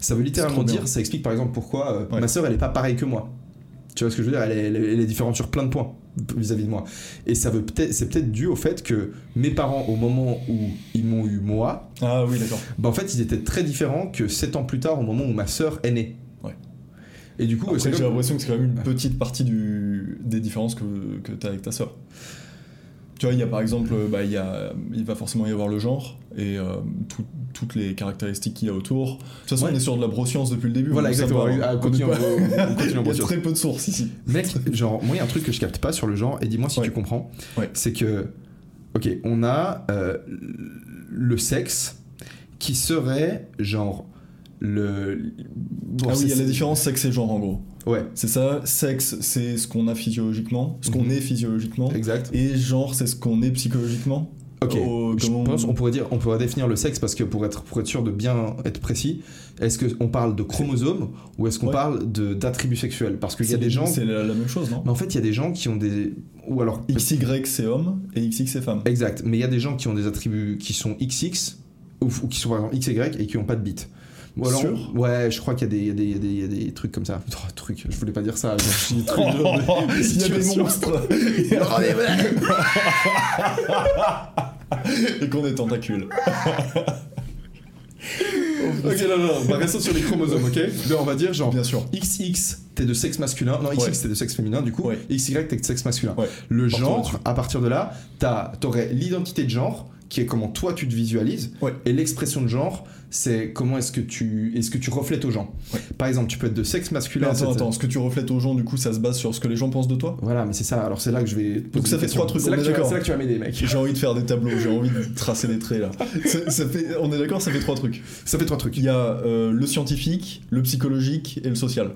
[SPEAKER 1] ça veut littéralement dire, ça explique par exemple pourquoi euh,
[SPEAKER 2] Ouais.
[SPEAKER 1] ma sœur elle est pas pareille que moi. Tu vois ce que je veux dire? Elle est, elle est- elle est différente sur plein de points vis-à-vis de moi. Et ça veut peut-être, c'est peut-être dû au fait que mes parents, au moment où ils m'ont eu moi,
[SPEAKER 2] Ah oui, d'accord.
[SPEAKER 1] bah en fait ils étaient très différents que 7 ans plus tard au moment où ma sœur est née. Et du coup,
[SPEAKER 2] j'ai l'impression que c'est quand même une petite partie du... des différences que, que tu as avec ta sœur. Tu vois, il y a par exemple, euh, bah, il, y a, il va forcément y avoir le genre et euh, tout- toutes les caractéristiques qu'il y a autour. De toute façon,
[SPEAKER 1] Ouais.
[SPEAKER 2] on est sur de la broscience depuis le début.
[SPEAKER 1] Voilà, exactement.
[SPEAKER 2] On
[SPEAKER 1] on continue en
[SPEAKER 2] Il y a très peu de sources ici.
[SPEAKER 1] Mec, genre, moi, il y a un truc que je capte pas sur le genre, et dis-moi si
[SPEAKER 2] Ouais.
[SPEAKER 1] tu comprends.
[SPEAKER 2] Ouais.
[SPEAKER 1] C'est que, ok, on a euh, le sexe qui serait, genre, le. bon,
[SPEAKER 2] ah oui, il y a la différence sexe et genre en gros.
[SPEAKER 1] Ouais,
[SPEAKER 2] C'est ça, sexe c'est ce qu'on a physiologiquement, ce qu'on
[SPEAKER 1] Mhm.
[SPEAKER 2] est physiologiquement,
[SPEAKER 1] exact.
[SPEAKER 2] et genre c'est ce qu'on est psychologiquement.
[SPEAKER 1] Ok,
[SPEAKER 2] Au-
[SPEAKER 1] je
[SPEAKER 2] comment-
[SPEAKER 1] pense on pourrait dire, on pourrait définir le sexe parce que pour être, pour être sûr de bien être précis, est-ce qu'on parle de chromosomes ou est-ce qu'on
[SPEAKER 2] Ouais.
[SPEAKER 1] parle de d'attributs sexuels? Parce qu'il y a des gens.
[SPEAKER 2] C'est la, la même chose, non?
[SPEAKER 1] Mais en fait, il y a des gens qui ont des. Ou alors.
[SPEAKER 2] XY c'est homme et XX c'est femme.
[SPEAKER 1] Exact, mais il y a des gens qui ont des attributs qui sont XX ou, ou qui sont par exemple XY et qui n'ont pas de bits. Ou alors,
[SPEAKER 2] Sûr
[SPEAKER 1] ouais, je crois qu'il y, a des- y, y y a trucs comme ça. Oh, trucs, je voulais pas dire ça. Je suis des trucs de- de- de
[SPEAKER 2] Il y a des monstres
[SPEAKER 1] Oh,
[SPEAKER 2] et qu'on est tentacules.
[SPEAKER 1] Ok, non, non, bah, restons sur les chromosomes, ok Là, on va dire genre
[SPEAKER 2] Bien sûr.
[SPEAKER 1] XX, t'es de sexe masculin. Non, XX,
[SPEAKER 2] Ouais.
[SPEAKER 1] t'es de sexe féminin, du coup.
[SPEAKER 2] Ouais.
[SPEAKER 1] XY, t'es de sexe masculin.
[SPEAKER 2] Ouais.
[SPEAKER 1] Le genre, à partir de là, t'aurais l'identité de genre, qui est comment toi tu te visualises. Et l'expression de genre, c'est comment est-ce que tu est-ce que tu reflètes aux gens.
[SPEAKER 2] Ouais.
[SPEAKER 1] Par exemple, tu peux être de sexe
[SPEAKER 2] Mais
[SPEAKER 1] masculin.
[SPEAKER 2] attends,
[SPEAKER 1] c'est-
[SPEAKER 2] attends, ce que tu reflètes aux gens, du coup, ça se base sur ce que les gens pensent de toi
[SPEAKER 1] Voilà, mais c'est ça. Alors c'est là que je vais.
[SPEAKER 2] Donc ça fait trois trucs,
[SPEAKER 1] C'est là, que tu vas-
[SPEAKER 2] d'accord.
[SPEAKER 1] c'est là que tu vas m'aider, mec.
[SPEAKER 2] J'ai envie de faire des tableaux, j'ai envie de tracer des traits là. Ça, ça fait, on est d'accord, ça fait trois trucs.
[SPEAKER 1] Ça fait trois trucs.
[SPEAKER 2] Il y a euh, le scientifique, le psychologique et le social.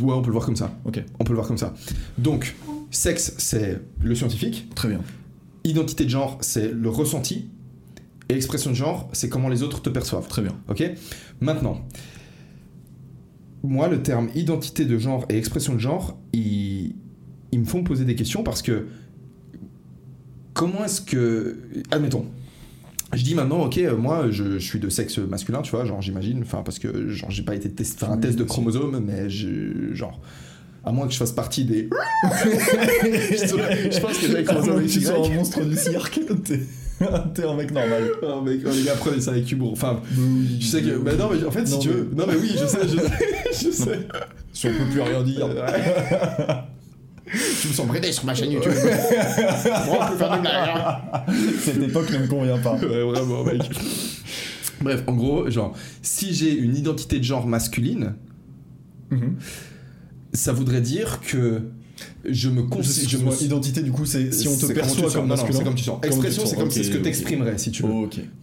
[SPEAKER 1] Ouais, on peut le voir comme ça.
[SPEAKER 2] Ok.
[SPEAKER 1] On peut le voir comme ça. Donc, sexe, c'est le scientifique.
[SPEAKER 2] Très bien.
[SPEAKER 1] Identité de genre, c'est le ressenti. Et expression de genre, c'est comment les autres te perçoivent.
[SPEAKER 2] Très bien.
[SPEAKER 1] Ok? Maintenant, moi, le terme identité de genre et expression de genre, ils, ils me font poser des questions parce que comment est-ce que. Admettons. Je dis maintenant, ok, euh, moi je, je suis de sexe masculin, tu vois, genre j'imagine, enfin parce que genre j'ai pas été test- faire un test de
[SPEAKER 2] aussi.
[SPEAKER 1] chromosomes, mais je, genre, à moins que je fasse partie des. je, je pense que j'ai
[SPEAKER 2] un monstre du cirque, t'es un mec normal.
[SPEAKER 1] Oh, mec, oh, les gars, prenez ça avec humour. Enfin, je sais que. Bah non, mais en fait, si
[SPEAKER 2] Non,
[SPEAKER 1] tu
[SPEAKER 2] mais-
[SPEAKER 1] veux. Non, mais oui, je sais, je sais. je sais.
[SPEAKER 2] Si on peut plus rien dire.
[SPEAKER 1] Tu me sens bridé sur ma chaîne YouTube. Moi, on peut faire des blagues. hein.
[SPEAKER 2] Cette époque ne me convient pas.
[SPEAKER 1] Ouais, vraiment, mec. Bref, en gros, genre, si j'ai une identité de genre masculine,
[SPEAKER 2] Mhm.
[SPEAKER 1] ça voudrait dire que je me considère. Je me
[SPEAKER 2] identité, du coup, c'est si on te perçoit comme masculin.
[SPEAKER 1] c'est comme tu sens. Expression, c'est comme c'est ce que t'exprimerais, si tu veux.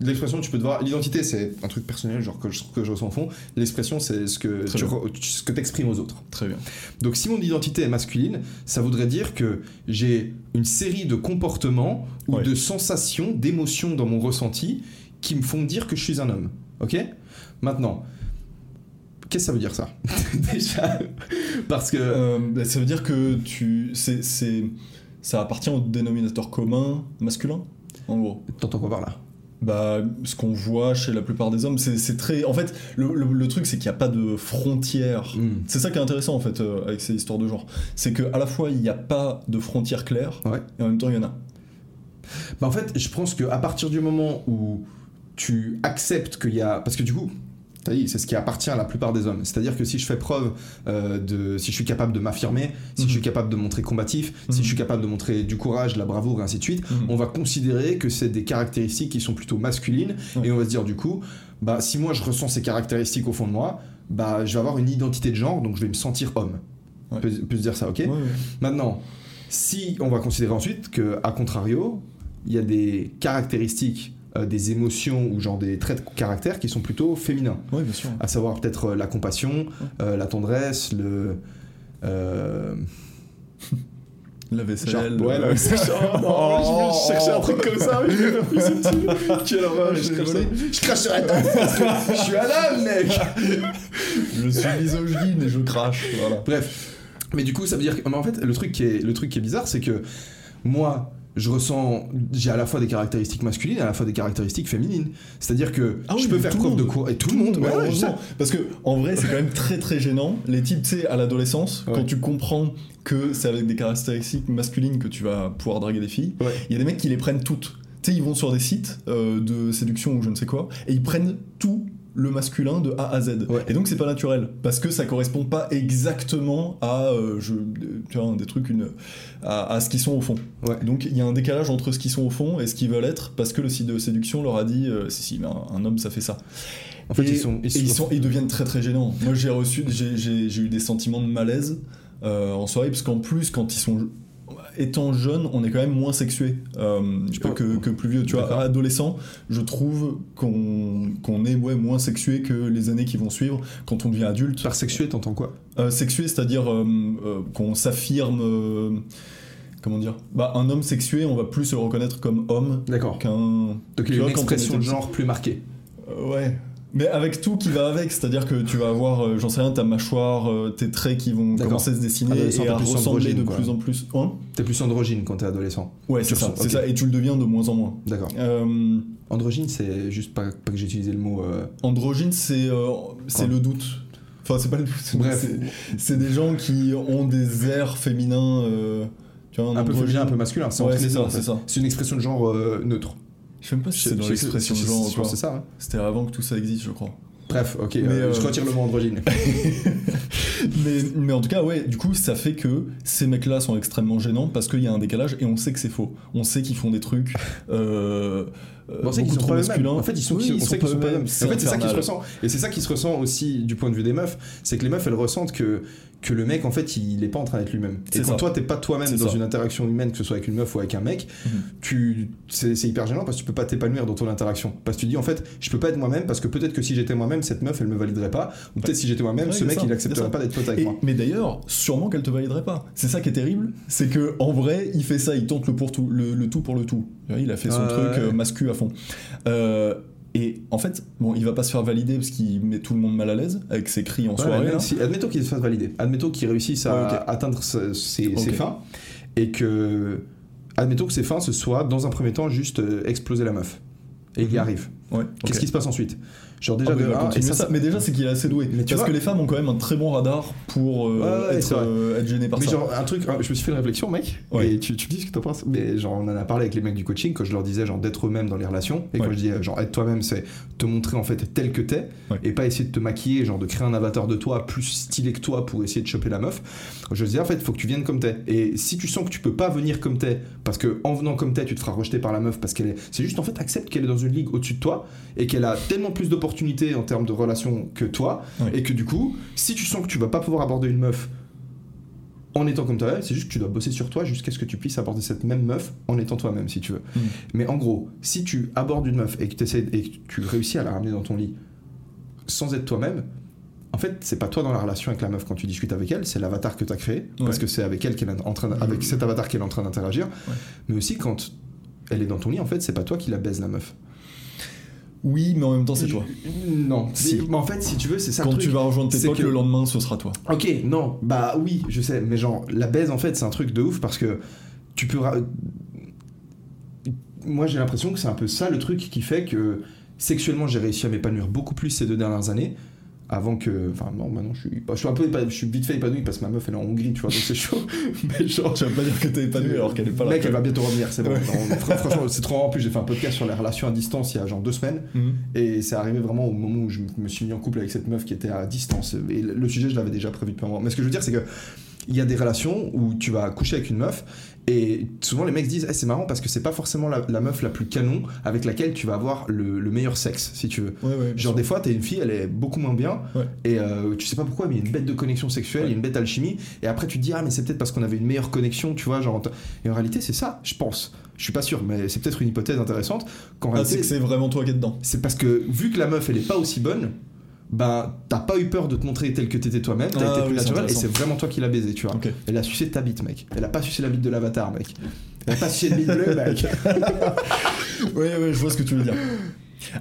[SPEAKER 1] L'expression, tu peux te voir. L'identité, c'est un truc personnel, genre que je, que je ressens au fond. L'expression, c'est ce que
[SPEAKER 2] Très
[SPEAKER 1] tu, re- ce que t'exprimes aux autres.
[SPEAKER 2] Très bien.
[SPEAKER 1] Donc si mon identité est masculine, ça voudrait dire que j'ai une série de comportements ou
[SPEAKER 2] Ouais.
[SPEAKER 1] de sensations, d'émotions dans mon ressenti qui me font dire que je suis un homme. Ok? Maintenant, qu'est-ce que ça veut dire ça? Déjà, parce que...
[SPEAKER 2] Euh, bah, ça veut dire que tu, c'est, c'est, ça appartient au dénominateur commun masculin, en gros.
[SPEAKER 1] T'entends quoi par là?
[SPEAKER 2] Bah, ce qu'on voit chez la plupart des hommes, c'est, c'est très. En fait, le, le- le truc, c'est qu'il n'y a pas de frontières.
[SPEAKER 1] Hmm.
[SPEAKER 2] C'est ça qui est intéressant en fait euh, avec ces histoires de genre. C'est que à la fois il n'y a pas de frontières claires
[SPEAKER 1] Ouais.
[SPEAKER 2] et en même temps il y en a.
[SPEAKER 1] Bah en fait, je pense qu'à partir du moment où tu acceptes qu'il y a... Parce que du coup, c'est ce qui appartient à la plupart des hommes. C'est-à-dire que si je fais preuve euh, de... Si je suis capable de m'affirmer, si
[SPEAKER 2] Mhm.
[SPEAKER 1] je suis capable de montrer combatif, si
[SPEAKER 2] Mhm.
[SPEAKER 1] je suis capable de montrer du courage, de la bravoure, et ainsi de suite,
[SPEAKER 2] Mhm.
[SPEAKER 1] on va considérer que c'est des caractéristiques qui sont plutôt masculines et on va se dire du coup bah si moi je ressens ces caractéristiques au fond de moi bah je vais avoir une identité de genre donc je vais me sentir homme
[SPEAKER 2] Ouais.
[SPEAKER 1] on peut, on peut se dire ça ok
[SPEAKER 2] Ouais, ouais.
[SPEAKER 1] maintenant si on va considérer ensuite que à contrario il y a des caractéristiques euh, des émotions ou genre des traits de caractère qui sont plutôt féminins
[SPEAKER 2] Ouais, bien sûr.
[SPEAKER 1] à savoir peut-être euh, la compassion euh, la tendresse le
[SPEAKER 2] La
[SPEAKER 1] Genre,
[SPEAKER 2] vaisselle.
[SPEAKER 1] ouais, là, c'est genre, oh, je cherchais un truc comme ça, mais je l'ai pas plus subtil. Quelle horreur, je, crache je sur la table parce que je suis un homme, mec
[SPEAKER 2] Je suis misogyne et je crache. Voilà.
[SPEAKER 1] Bref, mais du coup, ça veut dire que, mais en fait, le truc qui est, le truc qui est bizarre, c'est que moi, je ressens, j'ai à la fois des caractéristiques masculines et à la fois des caractéristiques féminines. C'est-à-dire que
[SPEAKER 2] Ah oui,
[SPEAKER 1] je peux faire preuve de courage. Et tout, le monde, ouais, ouais, je sais.
[SPEAKER 2] heureusement. Parce que en vrai, c'est quand même très très gênant. Les types, tu sais, à l'adolescence,
[SPEAKER 1] Ouais.
[SPEAKER 2] quand tu comprends que c'est avec des caractéristiques masculines que tu vas pouvoir draguer des filles, il y a des mecs qui les prennent toutes. Tu sais, ils vont sur des sites euh, de séduction ou je ne sais quoi, et ils prennent tout le masculin de A à Z.
[SPEAKER 1] Ouais.
[SPEAKER 2] Et donc c'est pas naturel, parce que ça correspond pas exactement à, euh, je, tu vois, des trucs, une, à, à ce qu'ils sont au fond.
[SPEAKER 1] Ouais.
[SPEAKER 2] Donc il y a un décalage entre ce qu'ils sont au fond et ce qu'ils veulent être, parce que le site de séduction leur a dit, euh, si, si, mais un, un homme ça fait ça.
[SPEAKER 1] En fait,
[SPEAKER 2] Et-
[SPEAKER 1] ils sont,
[SPEAKER 2] ils, sont, ils deviennent très très gênants. Moi j'ai reçu, j'ai eu des sentiments de malaise euh, en soirée, parce qu'en plus, quand ils sont. Étant jeunes, on est quand même moins sexué euh, que, que, que plus vieux. Tu vois, adolescent, je trouve qu'on qu'on est ouais, moins sexué que les années qui vont suivre quand on devient adulte.
[SPEAKER 1] Par sexué, t'entends quoi?
[SPEAKER 2] Euh, sexué, c'est-à-dire euh, qu'on s'affirme. comment dire? Bah, Un homme sexué, on va plus se reconnaître comme homme
[SPEAKER 1] D'accord.
[SPEAKER 2] qu'un.
[SPEAKER 1] Donc il y a une expression de genre plus marquée.
[SPEAKER 2] Ouais. Mais avec tout qui va avec, c'est-à-dire que tu vas avoir, euh, j'en sais rien, ta mâchoire, euh, tes traits qui vont commencer à se dessiner
[SPEAKER 1] Adolescent,
[SPEAKER 2] et à
[SPEAKER 1] plus
[SPEAKER 2] ressembler de
[SPEAKER 1] quoi.
[SPEAKER 2] plus en plus. Hein
[SPEAKER 1] T'es plus androgyne quand t'es adolescent.
[SPEAKER 2] ouais, c'est ça,
[SPEAKER 1] ressens-
[SPEAKER 2] c'est
[SPEAKER 1] ok.
[SPEAKER 2] ça, et tu le deviens de moins en moins.
[SPEAKER 1] D'accord.
[SPEAKER 2] Euh,
[SPEAKER 1] Androgyne, c'est juste pas, pas que j'ai utilisé le mot.
[SPEAKER 2] androgyne, c'est c'est le doute. Enfin, c'est pas le doute.
[SPEAKER 1] Bref.
[SPEAKER 2] c'est- des gens qui ont des airs féminins. tu vois,
[SPEAKER 1] un peu féminin, un peu masculin. C'est
[SPEAKER 2] Ouais, ça,
[SPEAKER 1] en fait.
[SPEAKER 2] c'est ça.
[SPEAKER 1] C'est une expression de genre neutre.
[SPEAKER 2] Je sais même pas si c'est dans l'expression genre
[SPEAKER 1] je pense c'est ça. hein.
[SPEAKER 2] C'était avant que tout ça existe, je crois.
[SPEAKER 1] Bref, ok,
[SPEAKER 2] Mais,
[SPEAKER 1] euh,
[SPEAKER 2] euh,
[SPEAKER 1] je retire le mot androgyne.
[SPEAKER 2] mais, mais en tout cas, ouais, du coup, ça fait que ces mecs-là sont extrêmement gênants parce qu'il y a un décalage et on sait que c'est faux. On sait qu'ils font des trucs. Euh, euh,
[SPEAKER 1] on sait
[SPEAKER 2] beaucoup
[SPEAKER 1] sont
[SPEAKER 2] trop masculins.
[SPEAKER 1] En fait, ils sont,
[SPEAKER 2] Oui,
[SPEAKER 1] on sait qu'ils sont pas. En fait, c'est ça qui se ressent. Et c'est ça qui se ressent aussi du point de vue des meufs. C'est que les meufs, elles ressentent que, que le mec, en fait, il est pas en train d'être lui-même. Et
[SPEAKER 2] C'est
[SPEAKER 1] quand
[SPEAKER 2] ça.
[SPEAKER 1] toi, t'es pas toi-même dans
[SPEAKER 2] ça.
[SPEAKER 1] une interaction humaine, que ce soit avec une meuf ou avec un mec,
[SPEAKER 2] Mhm.
[SPEAKER 1] tu, c'est, hyper gênant parce que tu peux pas t'épanouir dans ton interaction. Parce que tu dis, en fait, je peux pas être moi-même parce que peut-être que si j'étais moi-même, cette meuf, elle me validerait pas. Ou peut-être si j'étais moi-même,
[SPEAKER 2] Ouais,
[SPEAKER 1] ce mec,
[SPEAKER 2] ça,
[SPEAKER 1] il accepterait pas d'être pote avec
[SPEAKER 2] Et-
[SPEAKER 1] moi.
[SPEAKER 2] mais d'ailleurs, sûrement qu'elle te validerait pas. C'est ça qui est terrible, c'est que en vrai, il fait ça, il tente le pour tout, le, le tout pour le tout. Il a fait son truc euh, mascu à fond. Euh, et en fait, bon, il va pas se faire valider parce qu'il met tout le monde mal à l'aise avec ses cris en
[SPEAKER 1] Ouais,
[SPEAKER 2] soirée.
[SPEAKER 1] même
[SPEAKER 2] là.
[SPEAKER 1] si- admettons qu'il se fasse valider. Admettons qu'il réussisse à
[SPEAKER 2] ok.
[SPEAKER 1] atteindre ses, fins et que. Admettons que ses fins, ce soit dans un premier temps juste euh, exploser la meuf. Et il y
[SPEAKER 2] Mhm.
[SPEAKER 1] arrive.
[SPEAKER 2] Ouais,
[SPEAKER 1] Qu'est-ce qui se passe ensuite? Genre déjà
[SPEAKER 2] Ah,
[SPEAKER 1] de et ça,
[SPEAKER 2] ça. Mais déjà, c'est qu'il est assez doué.
[SPEAKER 1] Mais
[SPEAKER 2] Parce
[SPEAKER 1] vois-
[SPEAKER 2] que les femmes ont quand même un très bon radar pour euh,
[SPEAKER 1] Ouais,
[SPEAKER 2] être, euh, être gênées par
[SPEAKER 1] mais
[SPEAKER 2] ça.
[SPEAKER 1] genre un truc, hein, je me suis fait une réflexion mec,
[SPEAKER 2] Ouais.
[SPEAKER 1] et tu, tu dis ce que t'en penses, mais genre on en a parlé avec les mecs du coaching quand je leur disais genre d'être eux-mêmes dans les relations, et quand
[SPEAKER 2] Ouais.
[SPEAKER 1] je dis genre être toi-même c'est te montrer en fait tel que t'es, et pas essayer de te maquiller, genre de créer un avatar de toi plus stylé que toi pour essayer de choper la meuf, je disais en fait faut que tu viennes comme t'es, et si tu sens que tu peux pas venir comme t'es, parce que en venant comme t'es tu te feras rejeter par la meuf parce qu'elle est, c'est juste en fait accepte qu'elle est dans une ligue au-dessus de toi, et qu'elle a tellement plus d'opportunités en termes de relations que toi, et que du coup si tu sens que tu vas pas pouvoir aborder une meuf en étant comme toi, c'est juste que tu dois bosser sur toi jusqu'à ce que tu puisses aborder cette même meuf en étant toi-même, si tu veux.
[SPEAKER 2] Mm.
[SPEAKER 1] Mais en gros, si tu abordes une meuf et que, et que tu réussis à la ramener dans ton lit sans être toi-même, en fait, c'est pas toi dans la relation avec la meuf quand tu discutes avec elle, c'est l'avatar que tu as créé, parce que c'est avec elle qu'elle est en train, avec cet avatar qu'elle est en train d'interagir.
[SPEAKER 2] Ouais.
[SPEAKER 1] Mais aussi quand elle est dans ton lit, en fait, c'est pas toi qui la baise la meuf.
[SPEAKER 2] Oui, mais en même temps, c'est toi.
[SPEAKER 1] Non.
[SPEAKER 2] Si.
[SPEAKER 1] Mais en fait, si tu veux, c'est ça
[SPEAKER 2] Quand
[SPEAKER 1] le truc.
[SPEAKER 2] tu vas rejoindre tes potes
[SPEAKER 1] que-
[SPEAKER 2] le lendemain, ce sera toi.
[SPEAKER 1] Ok, non, bah oui, je sais, mais genre, la baise, en fait, c'est un truc de ouf parce que tu peux. Moi, j'ai l'impression que c'est un peu ça le truc qui fait que sexuellement, j'ai réussi à m'épanouir beaucoup plus ces deux dernières années. Avant que. Enfin, non, maintenant, je suis. je suis un peu. Je suis vite fait épanoui parce que ma meuf, elle est en Hongrie, tu vois, donc c'est chaud. mais genre.
[SPEAKER 2] Tu vas pas dire que t'es épanoui alors qu'elle est pas là.
[SPEAKER 1] Mec, elle va bientôt revenir, c'est bon.
[SPEAKER 2] Ouais.
[SPEAKER 1] Non, franchement, c'est trop. En plus, j'ai fait un podcast sur les relations à distance il y a genre deux semaines.
[SPEAKER 2] Mhm.
[SPEAKER 1] Et c'est arrivé vraiment au moment où je me suis mis en couple avec cette meuf qui était à distance. Et le le sujet, je l'avais déjà prévu depuis un moment. Mais ce que je veux dire, c'est que il y a des relations où tu vas coucher avec une meuf et souvent les mecs se disent Eh, c'est marrant parce que c'est pas forcément la, la meuf la plus canon avec laquelle tu vas avoir le, le meilleur sexe si tu veux.
[SPEAKER 2] Ouais, ouais, bien
[SPEAKER 1] Genre
[SPEAKER 2] sûr.
[SPEAKER 1] des fois t'es une fille elle est beaucoup moins bien
[SPEAKER 2] Ouais.
[SPEAKER 1] et euh, tu sais pas pourquoi mais il y a une bête de connexion sexuelle, il y a une bête alchimie et après tu te dis ah mais c'est peut-être parce qu'on avait une meilleure connexion tu vois genre et en réalité c'est ça je pense. Je suis pas sûr mais c'est peut-être une hypothèse intéressante qu'en
[SPEAKER 2] Ah, c'est que c'est vraiment toi qui es dedans.
[SPEAKER 1] c'est parce que vu que la meuf elle est pas aussi bonne, ben t'as pas eu peur de te montrer tel que t'étais toi-même, t'as
[SPEAKER 2] Ah
[SPEAKER 1] été plus naturel et c'est vraiment toi qui l'as baisé, tu vois. Elle a sucé ta bite, mec. Elle a pas sucé la bite de l'avatar, mec. Elle a pas sucé de bite bleue, mec.
[SPEAKER 2] Ouais, ouais, je vois ce que tu veux dire.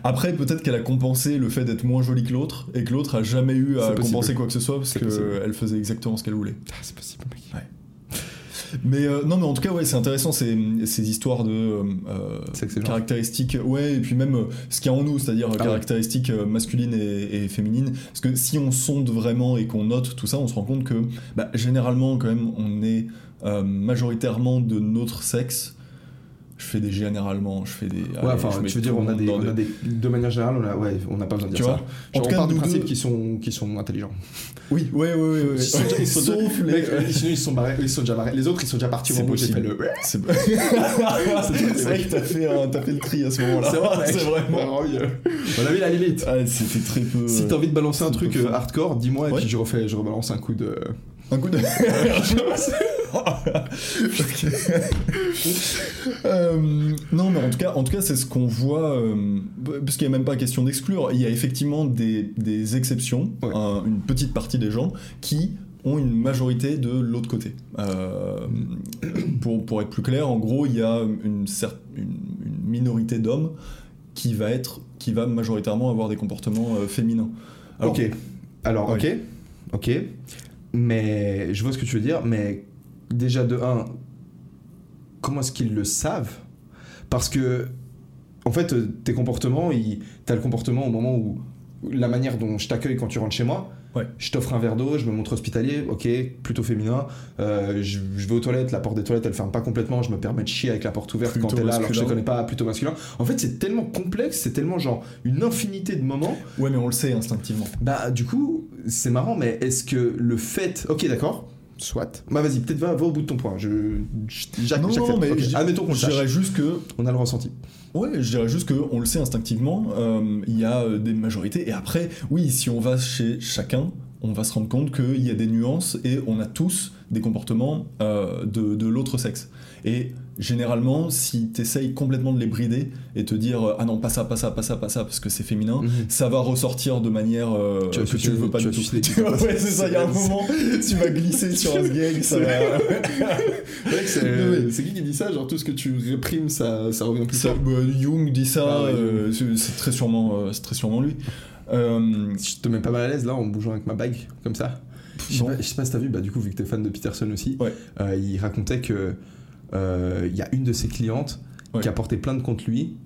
[SPEAKER 2] Après, peut-être qu'elle a compensé le fait d'être moins jolie que l'autre et que l'autre a jamais eu à compenser quoi que ce soit parce qu'elle faisait exactement ce qu'elle voulait.
[SPEAKER 1] Ah, c'est possible.
[SPEAKER 2] Mais euh, non, mais en tout cas, ouais, c'est intéressant ces, ces histoires de euh, caractéristiques, ouais, et puis même euh, ce qu'il y a en nous, c'est-à-dire
[SPEAKER 1] Ah ouais.
[SPEAKER 2] caractéristiques euh, masculines et, et féminines. Parce que si on sonde vraiment et qu'on note tout ça, on se rend compte que bah, généralement, quand même, on est euh, majoritairement de notre sexe. Je fais des généralement, je fais des.
[SPEAKER 1] Ouais,
[SPEAKER 2] allez,
[SPEAKER 1] enfin, tu veux dire, on a, des, a De manière générale, on a, ouais, on n'a pas besoin de
[SPEAKER 2] Tu
[SPEAKER 1] dire
[SPEAKER 2] vois
[SPEAKER 1] ça.
[SPEAKER 2] En
[SPEAKER 1] Genre, on
[SPEAKER 2] cas,
[SPEAKER 1] part du principe
[SPEAKER 2] deux-
[SPEAKER 1] qu'ils sont, qu'ils sont intelligents.
[SPEAKER 2] Oui, ouais, ouais, ouais. ouais.
[SPEAKER 1] Ils sont, ils sont-
[SPEAKER 2] Sauf les.
[SPEAKER 1] mec, ils sont- ils sont barrés, ils sont déjà barrés. Les autres, ils sont déjà partis au
[SPEAKER 2] C'est
[SPEAKER 1] moment où j'ai fait
[SPEAKER 2] possible.
[SPEAKER 1] le.
[SPEAKER 2] C'est c'est vrai que t'as fait, un- fait le tri à ce moment-là.
[SPEAKER 1] C'est vrai.
[SPEAKER 2] C'est vraiment.
[SPEAKER 1] Ouais. On a vu la limite.
[SPEAKER 2] Ah, c'était très peu.
[SPEAKER 1] Si t'as envie de balancer un
[SPEAKER 2] c'est
[SPEAKER 1] truc euh, hardcore, dis-moi et puis je refais, je rebalance un coup de.
[SPEAKER 2] Un coup de. Euh, non, mais en tout cas, en tout cas, c'est ce qu'on voit. euh, parce qu'il n'y a même pas question d'exclure. Il y a effectivement des, des exceptions,
[SPEAKER 1] Ouais.
[SPEAKER 2] un- une petite partie des gens qui ont une majorité de l'autre côté. Euh, pour, pour être plus clair, en gros, il y a une, une, une minorité d'hommes qui va être, qui va majoritairement avoir des comportements euh, féminins. Alors,
[SPEAKER 1] ok. Alors,
[SPEAKER 2] Ouais.
[SPEAKER 1] ok. Ok. Mais je vois ce que tu veux dire, mais déjà de 1, comment est-ce qu'ils le savent? Parce que, en fait, euh, tes comportements, il- t'as le comportement au moment où la manière dont je t'accueille quand tu rentres chez moi,
[SPEAKER 2] Ouais.
[SPEAKER 1] Je t'offre un verre d'eau, je me montre hospitalier, ok, plutôt féminin. Euh, je, je vais aux toilettes, la porte des toilettes elle ferme pas complètement, je me permets de chier avec la porte ouverte
[SPEAKER 2] Plutôt
[SPEAKER 1] quand t'es là alors que je te connais pas, plutôt masculin. En fait, c'est tellement complexe, c'est tellement genre une infinité de moments.
[SPEAKER 2] Ouais, mais on le sait instinctivement.
[SPEAKER 1] Bah, du coup, c'est marrant, mais est-ce que le fait. Ok, d'accord. Soit. Bah, vas-y, peut-être va, va au bout de ton point. Je.
[SPEAKER 2] non, non, mais
[SPEAKER 1] Admettons qu'on
[SPEAKER 2] je dirais juste que
[SPEAKER 1] On a le ressenti.
[SPEAKER 2] Ouais, je dirais juste qu'on le sait instinctivement, euh, il y a euh, des majorités, et après, oui, si on va chez chacun, on va se rendre compte qu'il y a des nuances, et on a tous des comportements euh, de, de l'autre sexe. Et généralement, si tu essayes complètement de les brider, et te dire, euh, ah non, pas ça, pas ça, pas ça, pas ça, parce que c'est féminin,
[SPEAKER 1] Mhm.
[SPEAKER 2] ça va ressortir de manière euh,
[SPEAKER 1] Tu
[SPEAKER 2] que tu veux pas
[SPEAKER 1] tu
[SPEAKER 2] du tout. Tu vois,
[SPEAKER 1] petites
[SPEAKER 2] ouais, c'est ça, il y a un moment, tu vas glisser sur un ça va...
[SPEAKER 1] C'est qui qui dit ça? Genre tout ce que tu réprimes, ça, ça revient plus
[SPEAKER 2] Ça,
[SPEAKER 1] fort.
[SPEAKER 2] bah, Jung dit ça,
[SPEAKER 1] Ah ouais,
[SPEAKER 2] euh, c'est très sûrement, euh, très sûrement lui. Euh,
[SPEAKER 1] Je te mets pas mal à l'aise là en bougeant avec ma bague, comme ça. Je sais pas, je sais pas si t'as vu, bah, du coup, vu que t'es fan de Peterson aussi,
[SPEAKER 2] Ouais.
[SPEAKER 1] euh, il racontait que euh, il y a une de ses clientes
[SPEAKER 2] Ouais.
[SPEAKER 1] qui a porté plainte contre lui.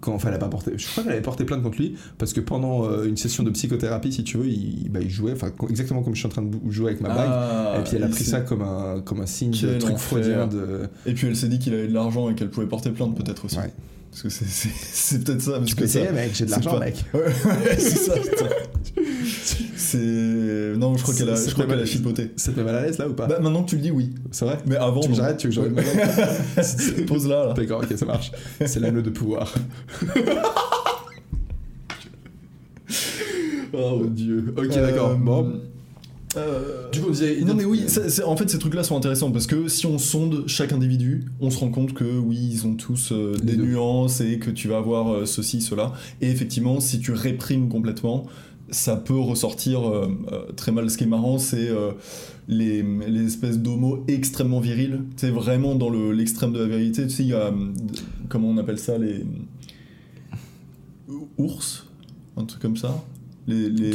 [SPEAKER 1] Quand, enfin, elle a pas porté, je crois qu'elle avait porté plainte contre lui parce que pendant euh, une session de psychothérapie, si tu veux, il, bah, il jouait, exactement comme je suis en train de jouer avec ma bague.
[SPEAKER 2] Ah,
[SPEAKER 1] et puis elle a pris ça comme un, comme un signe de truc freudien de.
[SPEAKER 2] Et puis elle s'est dit qu'il avait de l'argent et qu'elle pouvait porter plainte peut-être aussi.
[SPEAKER 1] Ouais.
[SPEAKER 2] Parce que c'est- peut-être ça. Parce
[SPEAKER 1] Tu peux essayer, mec, j'ai de l'argent,
[SPEAKER 2] pas-
[SPEAKER 1] mec.
[SPEAKER 2] Ouais, ouais, c'est ça. C'est non, je crois qu'elle a, je crois qu'elle a chipoté.
[SPEAKER 1] Ça te met mal à l'aise là ou pas?
[SPEAKER 2] Bah maintenant que tu le dis, oui.
[SPEAKER 1] C'est vrai?
[SPEAKER 2] Mais avant,
[SPEAKER 1] Tu veux j'arrête Tu veux que j'arrête
[SPEAKER 2] Pose là. là.
[SPEAKER 1] D'accord, ok, ça marche. C'est l'anneau de pouvoir. oh mon dieu. Ok,
[SPEAKER 2] Euh,
[SPEAKER 1] d'accord. Bon.
[SPEAKER 2] Euh,
[SPEAKER 1] Du coup, on disait.
[SPEAKER 2] Non mais oui, en fait ces trucs-là sont intéressants parce que si on sonde chaque individu, on se rend compte que oui, ils ont tous euh, des
[SPEAKER 1] deux.
[SPEAKER 2] nuances et que tu vas avoir euh, ceci, cela. Et effectivement, si tu réprimes complètement, ça peut ressortir très mal. Ce qui est marrant, c'est les, les espèces d'homos extrêmement virils. C'est vraiment dans le- l'extrême de la vérité. Tu sais, il y a comment on appelle ça les ours, un truc comme ça. Les, les,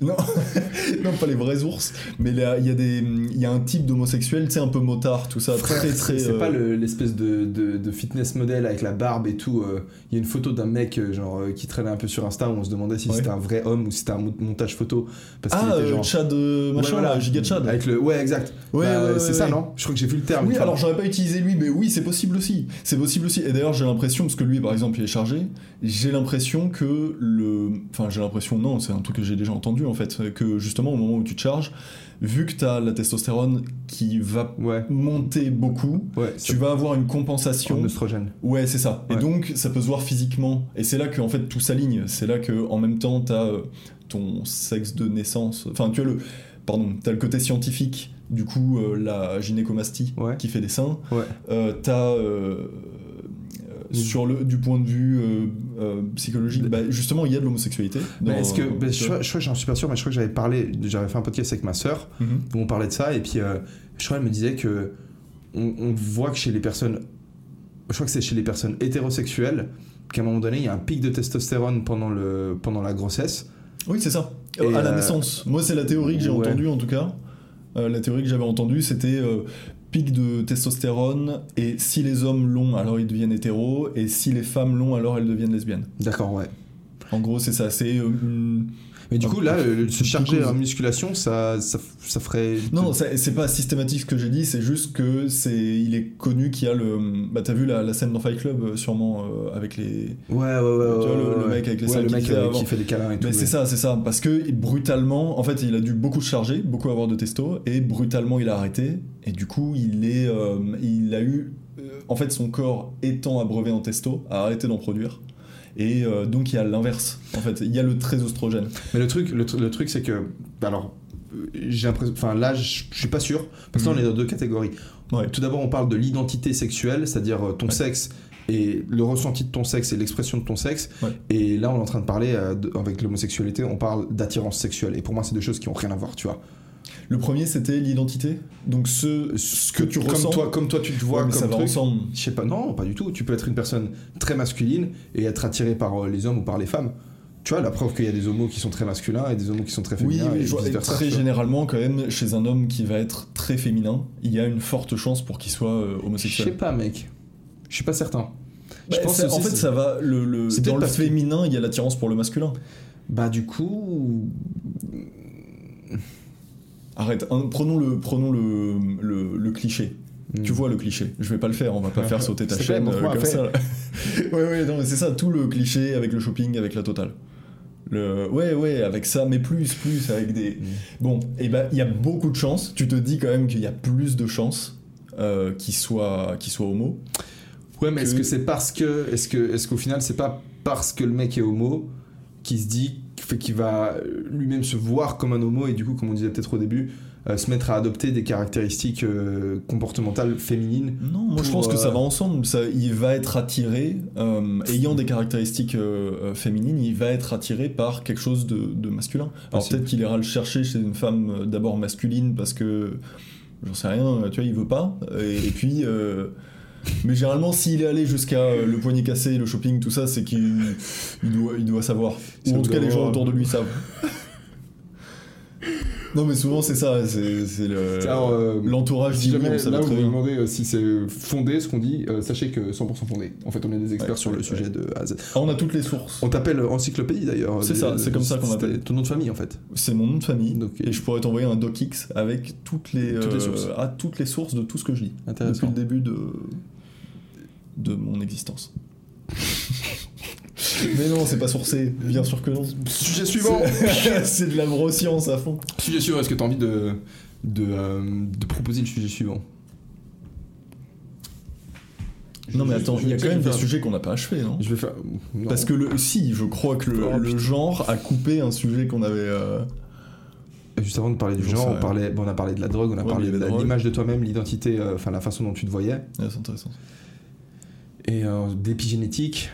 [SPEAKER 2] Non, non, pas les vrais ours, mais il y, a y a un type d'homosexuel, tu sais, un peu motard, tout ça,
[SPEAKER 1] Frère,
[SPEAKER 2] très très.
[SPEAKER 1] c'est
[SPEAKER 2] euh,
[SPEAKER 1] pas le- l'espèce de, de, de fitness model avec la barbe et tout. euh, Il y a une photo d'un mec euh, genre qui traînait un peu sur Insta où on se demandait si
[SPEAKER 2] Ouais.
[SPEAKER 1] c'était un vrai homme ou si c'était un mo- montage photo. Parce
[SPEAKER 2] Ah,
[SPEAKER 1] était genre.
[SPEAKER 2] Chad euh,
[SPEAKER 1] Ouais,
[SPEAKER 2] machin,
[SPEAKER 1] voilà.
[SPEAKER 2] là, Giga Chad.
[SPEAKER 1] Avec le... Ouais, exact.
[SPEAKER 2] Ouais,
[SPEAKER 1] Bah,
[SPEAKER 2] ouais,
[SPEAKER 1] c'est ça, non? Je crois que j'ai vu le terme.
[SPEAKER 2] Oui, alors j'aurais pas utilisé lui, mais oui, c'est possible aussi. C'est possible aussi. Et d'ailleurs, j'ai l'impression, parce que lui, par exemple, il est chargé, j'ai l'impression que le. Enfin, j'ai l'impression, non, c'est un truc que j'ai déjà entendu en fait, que justement, au moment où tu te charges, vu que t'as la testostérone qui va
[SPEAKER 1] Ouais,
[SPEAKER 2] monter beaucoup,
[SPEAKER 1] ouais.
[SPEAKER 2] tu vas avoir une compensation.
[SPEAKER 1] En oestrogène.
[SPEAKER 2] Ouais, c'est ça. Et donc, ça peut se voir physiquement. Et c'est là que en fait tout s'aligne. C'est là que en même temps, t'as euh, ton sexe de naissance. Enfin, tu as le, pardon, t'as le côté scientifique. Du coup, euh, la gynécomastie qui fait des seins. Euh, t'as euh, sur le du point de vue euh, euh, psychologique, bah, justement, il y a de l'homosexualité.
[SPEAKER 1] Mais
[SPEAKER 2] dans-
[SPEAKER 1] est-ce que. bah, je, crois, je crois j'en suis pas sûr, mais je crois que j'avais parlé. J'avais fait un podcast avec ma sœur
[SPEAKER 2] Mhm.
[SPEAKER 1] où on parlait de ça, et puis euh, je crois qu'elle me disait que. On, on voit que chez les personnes. Je crois que c'est chez les personnes hétérosexuelles qu'à un moment donné, il y a un pic de testostérone pendant, le, pendant la grossesse.
[SPEAKER 2] Oui, c'est ça.
[SPEAKER 1] Et,
[SPEAKER 2] à la naissance. Moi, c'est la théorie que j'ai
[SPEAKER 1] ouais.
[SPEAKER 2] entendue en tout cas. La théorie que j'avais entendue, c'était pic de testostérone, et si les hommes l'ont, alors ils deviennent hétéros, et si les femmes l'ont, alors elles deviennent lesbiennes.
[SPEAKER 1] D'accord, ouais.
[SPEAKER 2] En gros, c'est ça. C'est euh, une-
[SPEAKER 1] Mais du coup, là, le- se
[SPEAKER 2] une
[SPEAKER 1] charger en musculation, ça, ça, ça ferait.
[SPEAKER 2] Non, c'est pas systématique ce que j'ai dit, c'est juste que c'est, il est connu qu'il y a le. Bah, t'as vu la, la scène dans Fight Club, euh, sûrement, euh, avec les.
[SPEAKER 1] Ouais, ouais, ouais.
[SPEAKER 2] Tu vois, le- mec avec les
[SPEAKER 1] Ouais, le
[SPEAKER 2] qui
[SPEAKER 1] mec
[SPEAKER 2] fait
[SPEAKER 1] euh, qui fait des câlins et tout.
[SPEAKER 2] Mais c'est ça, c'est ça. Parce que brutalement, en fait, il a dû beaucoup se charger, beaucoup avoir de testo, et brutalement, il a arrêté. Et du coup, il est, euh, il a eu, euh, en fait, son corps étant abreuvé en testo, a arrêté d'en produire. Et euh, donc, il y a l'inverse. En fait, il y a le trésostrogène.
[SPEAKER 1] Mais le truc, le, tr- le truc, c'est que. Alors, euh, j'ai l'impression. Enfin, là, je suis pas sûr. Parce que là, on
[SPEAKER 2] Mhm.
[SPEAKER 1] est dans deux catégories.
[SPEAKER 2] Ouais.
[SPEAKER 1] Tout d'abord, on parle de l'identité sexuelle, c'est-à-dire euh, ton
[SPEAKER 2] Ouais.
[SPEAKER 1] sexe et le ressenti de ton sexe et l'expression de ton sexe.
[SPEAKER 2] Ouais.
[SPEAKER 1] Et là, on est en train de parler, euh, de- avec l'homosexualité, on parle d'attirance sexuelle. Et pour moi, c'est deux choses qui ont rien à voir, tu vois.
[SPEAKER 2] Le premier, c'était l'identité. Donc, ce, ce que tu
[SPEAKER 1] comme
[SPEAKER 2] ressens.
[SPEAKER 1] Toi, comme toi, tu te vois
[SPEAKER 2] Ouais, mais
[SPEAKER 1] comme
[SPEAKER 2] ça va
[SPEAKER 1] truc.
[SPEAKER 2] ensemble.
[SPEAKER 1] Je sais pas, non, pas du tout. Tu peux être une personne très masculine et être attiré par euh, les hommes ou par les femmes. Tu vois, la preuve qu'il y a des homos qui sont très masculins et des homos qui sont très
[SPEAKER 2] Oui,
[SPEAKER 1] féminins
[SPEAKER 2] mais
[SPEAKER 1] et
[SPEAKER 2] je vois- très généralement, quand même, chez un homme qui va être très féminin, il y a une forte chance pour qu'il soit euh,
[SPEAKER 1] Je sais
[SPEAKER 2] homosexuel.
[SPEAKER 1] pas, mec. Je suis pas certain.
[SPEAKER 2] Bah,
[SPEAKER 1] je pense
[SPEAKER 2] ça-
[SPEAKER 1] aussi
[SPEAKER 2] en fait, ça va. Le, le- dans le féminin, il y a l'attirance pour le masculin.
[SPEAKER 1] Bah, du coup.
[SPEAKER 2] Arrête, un- prenons le, prenons le, le, le cliché. Tu vois le cliché. Je vais pas le faire, on va pas faire sauter ta chaîne euh, comme ça. ouais, ouais, non, mais c'est ça, tout le cliché avec le shopping, avec la totale. Le... Ouais, ouais, avec ça, mais plus, plus, avec des. Bon, et ben, il y a beaucoup de chances. Tu te dis quand même qu'il y a plus de chances euh, qu'il soit, qu'il soit homo.
[SPEAKER 1] Ouais, mais est-ce
[SPEAKER 2] que-
[SPEAKER 1] c'est parce que. Est-ce que est-ce qu'au final, c'est pas parce que le mec est homo qui se dit fait qu'il va lui-même se voir comme un homo et du coup, comme on disait peut-être au début, euh, se mettre à adopter des caractéristiques euh, comportementales féminines
[SPEAKER 2] Non, moi je pense que ça
[SPEAKER 1] euh,
[SPEAKER 2] va ensemble. Ça, il va être attiré, euh, ayant des caractéristiques euh, euh, féminines, il va être attiré par quelque chose de, de masculin. Alors peut-être qu'il ira le chercher chez une femme euh, d'abord masculine parce que, j'en sais rien, tu vois, il veut pas. Et, et puis, euh, mais généralement, s'il est allé jusqu'à euh, le poignet cassé, le shopping, tout ça, c'est qu'il il doit, il doit savoir. Ou en tout cas, les gens autour de lui savent. non, mais souvent, c'est ça. C'est le-
[SPEAKER 1] euh,
[SPEAKER 2] l'entourage
[SPEAKER 1] Si
[SPEAKER 2] dit oui,
[SPEAKER 1] jamais
[SPEAKER 2] savait
[SPEAKER 1] là vous
[SPEAKER 2] très
[SPEAKER 1] vous demandez euh, si c'est fondé ce qu'on dit, euh, sachez que 100% fondé. En fait, on est des experts
[SPEAKER 2] Ouais,
[SPEAKER 1] sur le sujet
[SPEAKER 2] ouais.
[SPEAKER 1] de A à Z.
[SPEAKER 2] Ah, on a toutes les sources.
[SPEAKER 1] On t'appelle encyclopédie d'ailleurs.
[SPEAKER 2] C'est ça, c'est comme ça qu'on
[SPEAKER 1] c'était
[SPEAKER 2] m'appelle.
[SPEAKER 1] Ton nom de famille en fait.
[SPEAKER 2] C'est mon nom de famille. Et je pourrais t'envoyer un docx avec toutes les,
[SPEAKER 1] Toutes les
[SPEAKER 2] euh,
[SPEAKER 1] sources.
[SPEAKER 2] ah, toutes les sources de tout ce que je dis.
[SPEAKER 1] Intéressant.
[SPEAKER 2] Depuis le début de, de mon existence. Mais non, c'est pas sourcé, bien sûr que non.
[SPEAKER 1] Sujet suivant.
[SPEAKER 2] C'est- de la neuroscience à fond.
[SPEAKER 1] sujet suivant. Est-ce que tu as envie de de, euh, de proposer le sujet suivant?
[SPEAKER 2] Non mais attends, il y a quand même des
[SPEAKER 1] faire-
[SPEAKER 2] sujets qu'on n'a pas achevés, non?
[SPEAKER 1] Je vais faire. non.
[SPEAKER 2] Parce que le, si, je crois que le,
[SPEAKER 1] Oh,
[SPEAKER 2] le genre a coupé un sujet qu'on avait. euh,
[SPEAKER 1] Juste avant de parler du genre, on, parlait, bon, on a parlé de la drogue, on a
[SPEAKER 2] Ouais,
[SPEAKER 1] parlé de l'image de toi-même, l'identité, euh, enfin la façon dont tu te voyais,
[SPEAKER 2] ouais, c'est intéressant.
[SPEAKER 1] Et euh, d'épigénétique.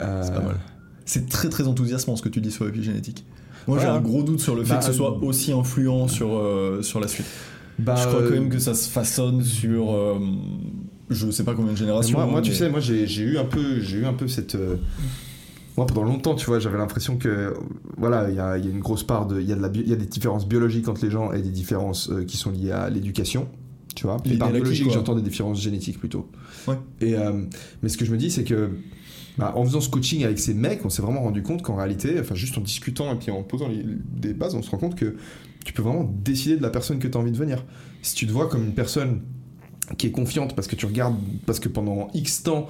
[SPEAKER 1] Euh,
[SPEAKER 2] C'est pas mal. C'est très très enthousiasmant ce que tu dis sur l'épigénétique. Moi j'ai un gros doute sur le fait
[SPEAKER 1] Bah,
[SPEAKER 2] que ce soit
[SPEAKER 1] euh,
[SPEAKER 2] aussi influent sur, euh, sur la suite.
[SPEAKER 1] Bah,
[SPEAKER 2] je crois
[SPEAKER 1] euh,
[SPEAKER 2] quand même que ça se façonne sur euh, je sais pas combien de générations.
[SPEAKER 1] Moi, moi,
[SPEAKER 2] hein,
[SPEAKER 1] tu sais, moi j'ai eu un peu, j'ai eu un peu cette. euh, Moi, pendant longtemps, tu vois, j'avais l'impression que, voilà, il y a, il y a une grosse part de, il y a de la, y a des différences biologiques entre les gens et des différences euh, qui sont liées à l'éducation, tu vois. Et par biologique, j'entends des différences génétiques plutôt. Et euh, mais ce que je me dis, c'est que, bah, en faisant ce coaching avec ces mecs, on s'est vraiment rendu compte qu'en réalité, enfin, juste en discutant et puis en posant les- des bases, on se rend compte que tu peux vraiment décider de la personne que tu as envie de devenir. Si tu te vois comme une personne qui est confiante parce que tu regardes, parce que pendant X temps,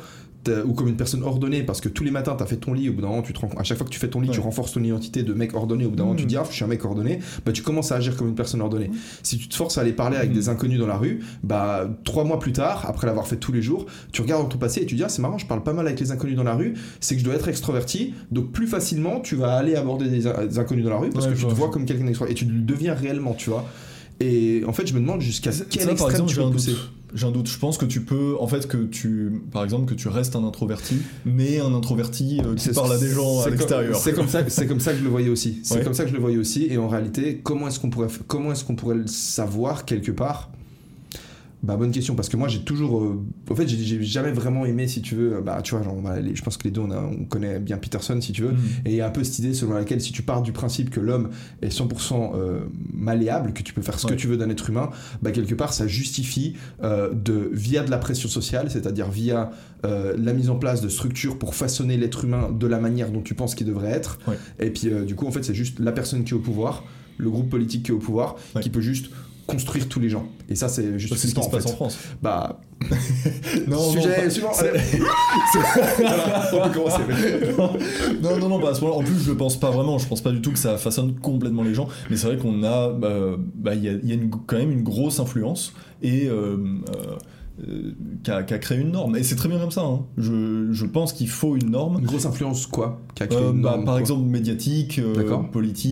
[SPEAKER 1] ou comme une personne ordonnée parce que tous les matins tu as fait ton lit, au bout d'un moment tu te rends à chaque fois que tu fais ton lit,
[SPEAKER 2] Ouais.
[SPEAKER 1] tu renforces ton identité de mec ordonné, au bout d'un moment tu te dis ah je suis un mec ordonné, bah tu commences à agir comme une personne ordonnée. Si tu te forces à aller parler avec
[SPEAKER 2] Mhm.
[SPEAKER 1] des inconnus dans la rue, bah trois mois plus tard, après l'avoir fait tous les jours, tu regardes dans ton passé et tu dis ah c'est marrant, je parle pas mal avec les inconnus dans la rue, c'est que je dois être extroverti, donc plus facilement tu vas aller aborder des, in- des inconnus dans la rue parce
[SPEAKER 2] Ouais,
[SPEAKER 1] que tu te
[SPEAKER 2] vois.
[SPEAKER 1] vois comme quelqu'un d'extroverti et tu le deviens réellement, tu vois. Et en fait, je me demande jusqu'à
[SPEAKER 2] Ça,
[SPEAKER 1] quel
[SPEAKER 2] par
[SPEAKER 1] extrême
[SPEAKER 2] exemple,
[SPEAKER 1] tu peux pousser.
[SPEAKER 2] J'ai un doute. Je pense que tu peux, en fait, que tu, par exemple, que tu restes un introverti, mais un introverti euh, qui parle à des gens à l'extérieur.
[SPEAKER 1] C'est comme ça, c'est comme ça que je le voyais aussi. C'est
[SPEAKER 2] Ouais.
[SPEAKER 1] comme ça que je le voyais aussi. Et en réalité, comment est-ce qu'on pourrait, comment est-ce qu'on pourrait le savoir quelque part Bah bonne question parce que moi j'ai toujours, euh, en fait j'ai- j'ai jamais vraiment aimé si tu veux, bah tu vois, genre, les- je pense que les deux on, a- on connaît bien Peterson si tu veux.
[SPEAKER 2] Mhm.
[SPEAKER 1] Et il y a un peu cette idée selon laquelle si tu pars du principe que l'homme est 100% euh, malléable, que tu peux faire ce que tu veux d'un être humain, bah quelque part ça justifie euh, de via de la pression sociale, c'est-à-dire via euh, la mise en place de structures pour façonner l'être humain de la manière dont tu penses qu'il devrait être.
[SPEAKER 2] Ouais.
[SPEAKER 1] Et puis euh, du coup en fait c'est juste la personne qui est au pouvoir, le groupe politique qui est au pouvoir,
[SPEAKER 2] Ouais.
[SPEAKER 1] qui peut juste construire tous les gens. Et ça c'est juste
[SPEAKER 2] ce qui se passe en
[SPEAKER 1] fait.
[SPEAKER 2] France.
[SPEAKER 1] Bah
[SPEAKER 2] Non,
[SPEAKER 1] sujet
[SPEAKER 2] non,
[SPEAKER 1] suivant. on peut commencer.
[SPEAKER 2] non, non, non, bah, à ce moment-là, en plus, je pense pas vraiment. Je pense pas du tout que ça façonne complètement les gens. Mais c'est vrai qu'on a, bah, bah, il y a, il y a une- quand même une grosse influence et euh, euh, euh, qui a, créé une norme. Et c'est très bien comme ça. hein. Je, je pense qu'il faut une norme.
[SPEAKER 1] Une grosse influence quoi qui a créé
[SPEAKER 2] Euh,
[SPEAKER 1] une
[SPEAKER 2] bah, par
[SPEAKER 1] quoi.
[SPEAKER 2] exemple, médiatique, euh, politique.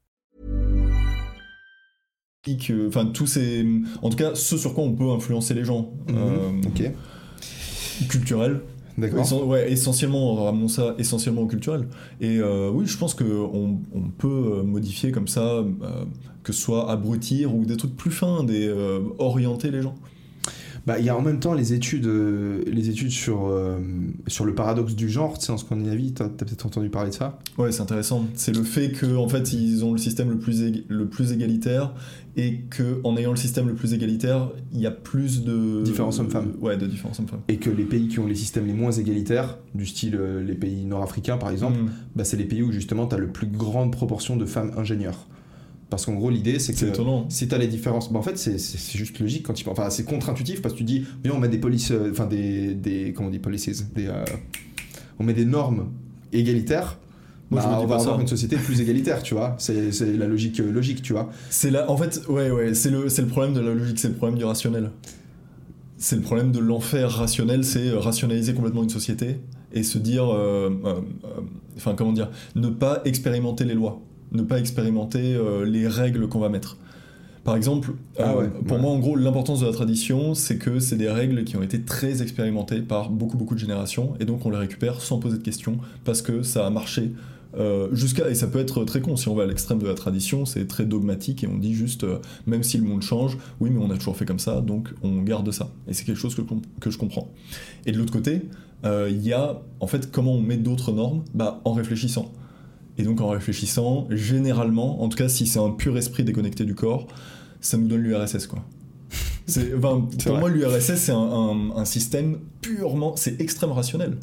[SPEAKER 2] Enfin, tous ces. En tout cas, ce sur quoi on peut influencer les gens.
[SPEAKER 1] Mhm.
[SPEAKER 2] Euh,
[SPEAKER 1] Ok.
[SPEAKER 2] culturel.
[SPEAKER 1] D'accord.
[SPEAKER 2] Essen- ouais, essentiellement, ramenons ça essentiellement au culturel. Et euh, oui, je pense qu'on on peut euh, modifier comme ça, euh, que ce soit abrutir ou des trucs plus fins, des orienter les gens.
[SPEAKER 1] Bah, il y a en même temps les études, euh, les études sur, euh, sur le paradoxe du genre, tu sais, en Scandinavie, t'as as, peut-être entendu parler de ça
[SPEAKER 2] Ouais, c'est intéressant. C'est le fait que en fait ils ont le système le plus ég- le plus égalitaire et que en ayant le système le plus égalitaire, il y a plus de
[SPEAKER 1] Différence homme-femme.
[SPEAKER 2] Ouais, de différence homme-femme.
[SPEAKER 1] Et que les pays qui ont les systèmes les moins égalitaires, du style euh, les pays nord-africains par exemple,
[SPEAKER 2] Mm.
[SPEAKER 1] bah, c'est les pays où justement tu as le plus grande proportion de femmes ingénieurs. Parce qu'en gros, l'idée, c'est que
[SPEAKER 2] C'est étonnant.
[SPEAKER 1] si tu as les différences, bah, en fait, c'est- juste logique quand tu Enfin, c'est contre-intuitif parce que tu dis, viens, on met des polices, euh, enfin, des, des. Comment on dit, policies des, euh, On met des normes égalitaires.
[SPEAKER 2] Moi, je
[SPEAKER 1] bah,
[SPEAKER 2] me dis
[SPEAKER 1] on va
[SPEAKER 2] pas
[SPEAKER 1] avoir
[SPEAKER 2] ça.
[SPEAKER 1] une société plus égalitaire, tu vois. C'est la logique, euh, logique, tu vois.
[SPEAKER 2] C'est là, en fait, ouais, ouais, c'est le, c'est le problème de la logique, c'est le problème du rationnel. C'est le problème de l'enfer rationnel, c'est rationaliser complètement une société et se dire, euh, euh, euh, enfin, comment dire, ne pas expérimenter les lois, ne pas expérimenter euh, les règles qu'on va mettre. Par exemple,
[SPEAKER 1] Ah
[SPEAKER 2] euh,
[SPEAKER 1] ouais,
[SPEAKER 2] pour
[SPEAKER 1] ouais.
[SPEAKER 2] moi, en gros, l'importance de la tradition, c'est que c'est des règles qui ont été très expérimentées par beaucoup, beaucoup de générations, et donc on les récupère sans poser de questions, parce que ça a marché euh, jusqu'à et ça peut être très con si on va à l'extrême de la tradition c'est très dogmatique et on dit juste euh, même si le monde change oui mais on a toujours fait comme ça donc on garde ça et c'est quelque chose que, je comprends et de l'autre côté euh, il y a en fait comment on met d'autres normes? Bah en réfléchissant et donc en réfléchissant généralement en tout cas si c'est un pur esprit déconnecté du corps ça nous donne l'URSS quoi C'est pour
[SPEAKER 1] vrai.
[SPEAKER 2] moi l'URSS c'est un, un- un système purement c'est extrême rationnel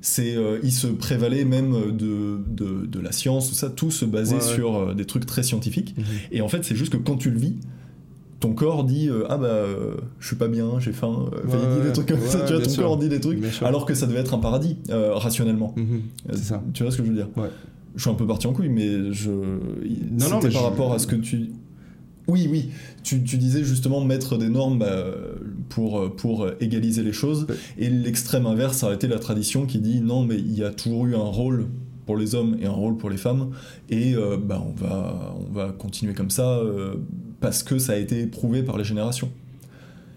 [SPEAKER 2] c'est euh, il se prévalait même de, de, de la science tout ça tout se basait
[SPEAKER 1] Ouais, ouais.
[SPEAKER 2] sur euh, des trucs très scientifiques
[SPEAKER 1] Mhm.
[SPEAKER 2] et en fait c'est juste que quand tu le vis ton corps dit euh, ah bah euh, je suis pas bien j'ai faim euh, il dit des trucs comme ça tu vois ton
[SPEAKER 1] sûr.
[SPEAKER 2] corps dit des trucs alors que ça devait être un paradis euh, rationnellement. Euh,
[SPEAKER 1] C'est ça.
[SPEAKER 2] tu vois ce que je veux dire?
[SPEAKER 1] Ouais.
[SPEAKER 2] Je suis un peu parti en couille mais je
[SPEAKER 1] Non, non, mais
[SPEAKER 2] par
[SPEAKER 1] je-
[SPEAKER 2] rapport à ce que tu oui, oui, tu, tu disais justement mettre des normes bah, pour, pour égaliser les choses,
[SPEAKER 1] Ouais.
[SPEAKER 2] et l'extrême inverse, ça a été la tradition qui dit non, mais il y a toujours eu un rôle pour les hommes et un rôle pour les femmes, et euh, bah, on, va, on va continuer comme ça euh, parce que ça a été prouvé par les générations.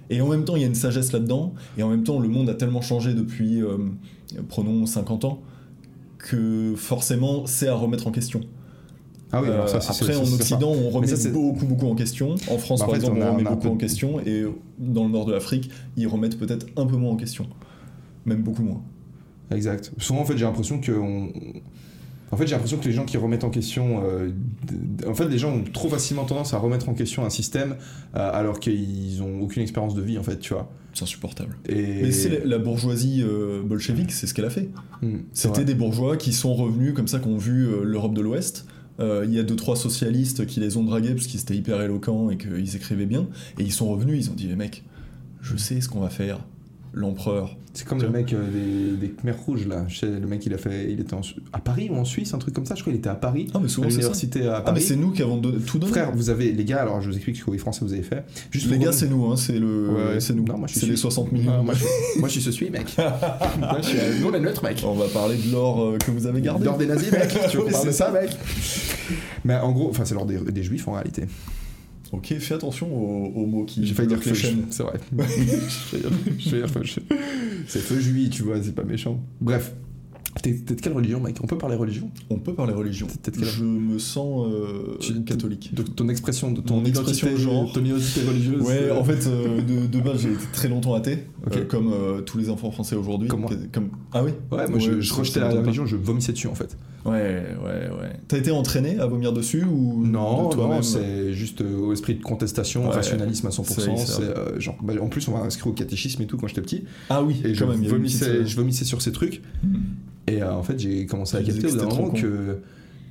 [SPEAKER 2] Et en même temps, il y a une sagesse là-dedans, et en même temps, le monde a tellement changé depuis, euh, prenons 50 ans, que forcément, c'est à remettre en question.
[SPEAKER 1] Ah oui, alors ça,
[SPEAKER 2] Euh,
[SPEAKER 1] c'est-
[SPEAKER 2] après,
[SPEAKER 1] c'est-
[SPEAKER 2] en Occident, on remet
[SPEAKER 1] ça,
[SPEAKER 2] beaucoup, beaucoup en question. En France,
[SPEAKER 1] Bah, en
[SPEAKER 2] par
[SPEAKER 1] fait,
[SPEAKER 2] exemple,
[SPEAKER 1] on
[SPEAKER 2] remet
[SPEAKER 1] on
[SPEAKER 2] beaucoup
[SPEAKER 1] peu
[SPEAKER 2] en question. Et dans le nord de l'Afrique, ils remettent peut-être un peu moins en question. Même beaucoup moins.
[SPEAKER 1] Exact. Souvent, en fait, j'ai l'impression que. En fait, j'ai l'impression que les gens qui remettent en question. euh, En fait, les gens ont trop facilement tendance à remettre en question un système euh, alors qu'ils ont aucune expérience de vie, en fait, tu vois.
[SPEAKER 2] C'est insupportable.
[SPEAKER 1] Et...
[SPEAKER 2] Mais c'est la, bourgeoisie euh, bolchevique, c'est ce qu'elle a fait.
[SPEAKER 1] Hmm,
[SPEAKER 2] C'était
[SPEAKER 1] vrai.
[SPEAKER 2] des bourgeois qui sont revenus comme ça, qui ont vu euh, l'Europe de l'Ouest. Euh, Il y a deux trois socialistes qui les ont dragués parce qu'ils étaient hyper éloquents et qu'ils écrivaient bien. Et ils sont revenus, ils ont dit les mecs, je sais ce qu'on va faire. L'empereur.
[SPEAKER 1] C'est comme le mec euh, des, des Khmers rouges, là. Le mec, il a fait. Il était en à Paris ou en Suisse, un truc comme ça. Je crois qu'il était à Paris.
[SPEAKER 2] Ah mais
[SPEAKER 1] à
[SPEAKER 2] souvent c'est ça.
[SPEAKER 1] l'université à
[SPEAKER 2] Ah mais
[SPEAKER 1] Paris.
[SPEAKER 2] c'est nous qui avons tout donné.
[SPEAKER 1] Frère, vous avez. Les gars, alors je vous explique ce que les Français vous avez fait. Juste
[SPEAKER 2] les gars,
[SPEAKER 1] vous-
[SPEAKER 2] c'est nous, hein, c'est le,
[SPEAKER 1] Ouais,
[SPEAKER 2] c'est nous.
[SPEAKER 1] non, moi, je suis
[SPEAKER 2] c'est les
[SPEAKER 1] suisse.
[SPEAKER 2] 60 millions.
[SPEAKER 1] Ah, moi, je, moi, je suis ce suis, mec. Moi, je suis, euh, nous, on est neutre, mec.
[SPEAKER 2] On va parler de l'or euh, que vous avez gardé.
[SPEAKER 1] L'ordre des nazis, mec. Tu veux qu'on
[SPEAKER 2] Oui,
[SPEAKER 1] parle de ça, mec Mais en gros, enfin, c'est l'ordre des, des juifs en réalité.
[SPEAKER 2] Ok, fais attention aux, aux mots qui.
[SPEAKER 1] J'ai failli dire feu, c'est vrai. J'ai failli dire- feu. C'est feu juif, tu vois, c'est pas méchant. Bref. T'es de quelle religion, mec On peut parler religion?
[SPEAKER 2] On peut parler religion. Je me sens euh,
[SPEAKER 1] Tu-
[SPEAKER 2] catholique.
[SPEAKER 1] De ton expression, de ton
[SPEAKER 2] Mon expression
[SPEAKER 1] identité,
[SPEAKER 2] de genre.
[SPEAKER 1] ton identité religieuse.
[SPEAKER 2] Ouais,
[SPEAKER 1] euh,
[SPEAKER 2] en fait, euh, de, de base, j'ai été très longtemps athée, euh, comme tous les enfants français aujourd'hui.
[SPEAKER 1] Comme moi.
[SPEAKER 2] Comme... Ah oui?
[SPEAKER 1] Ouais, moi, je, je rejetais la religion, je vomissais dessus, en fait.
[SPEAKER 2] Ouais, ouais, ouais. T'as été entraîné à vomir dessus ou
[SPEAKER 1] Non,
[SPEAKER 2] de
[SPEAKER 1] non, c'est juste au esprit de contestation,
[SPEAKER 2] Ouais.
[SPEAKER 1] rationalisme à 100%.
[SPEAKER 2] C'est- c'est
[SPEAKER 1] c'est, genre, bah, en plus, on m'a inscrit au catéchisme et tout quand j'étais petit.
[SPEAKER 2] Ah oui,
[SPEAKER 1] Et je
[SPEAKER 2] quand même, une
[SPEAKER 1] vomissais, je vomissais sur ces trucs. Et euh, en fait, j'ai commencé à capter
[SPEAKER 2] que
[SPEAKER 1] au bout moment que,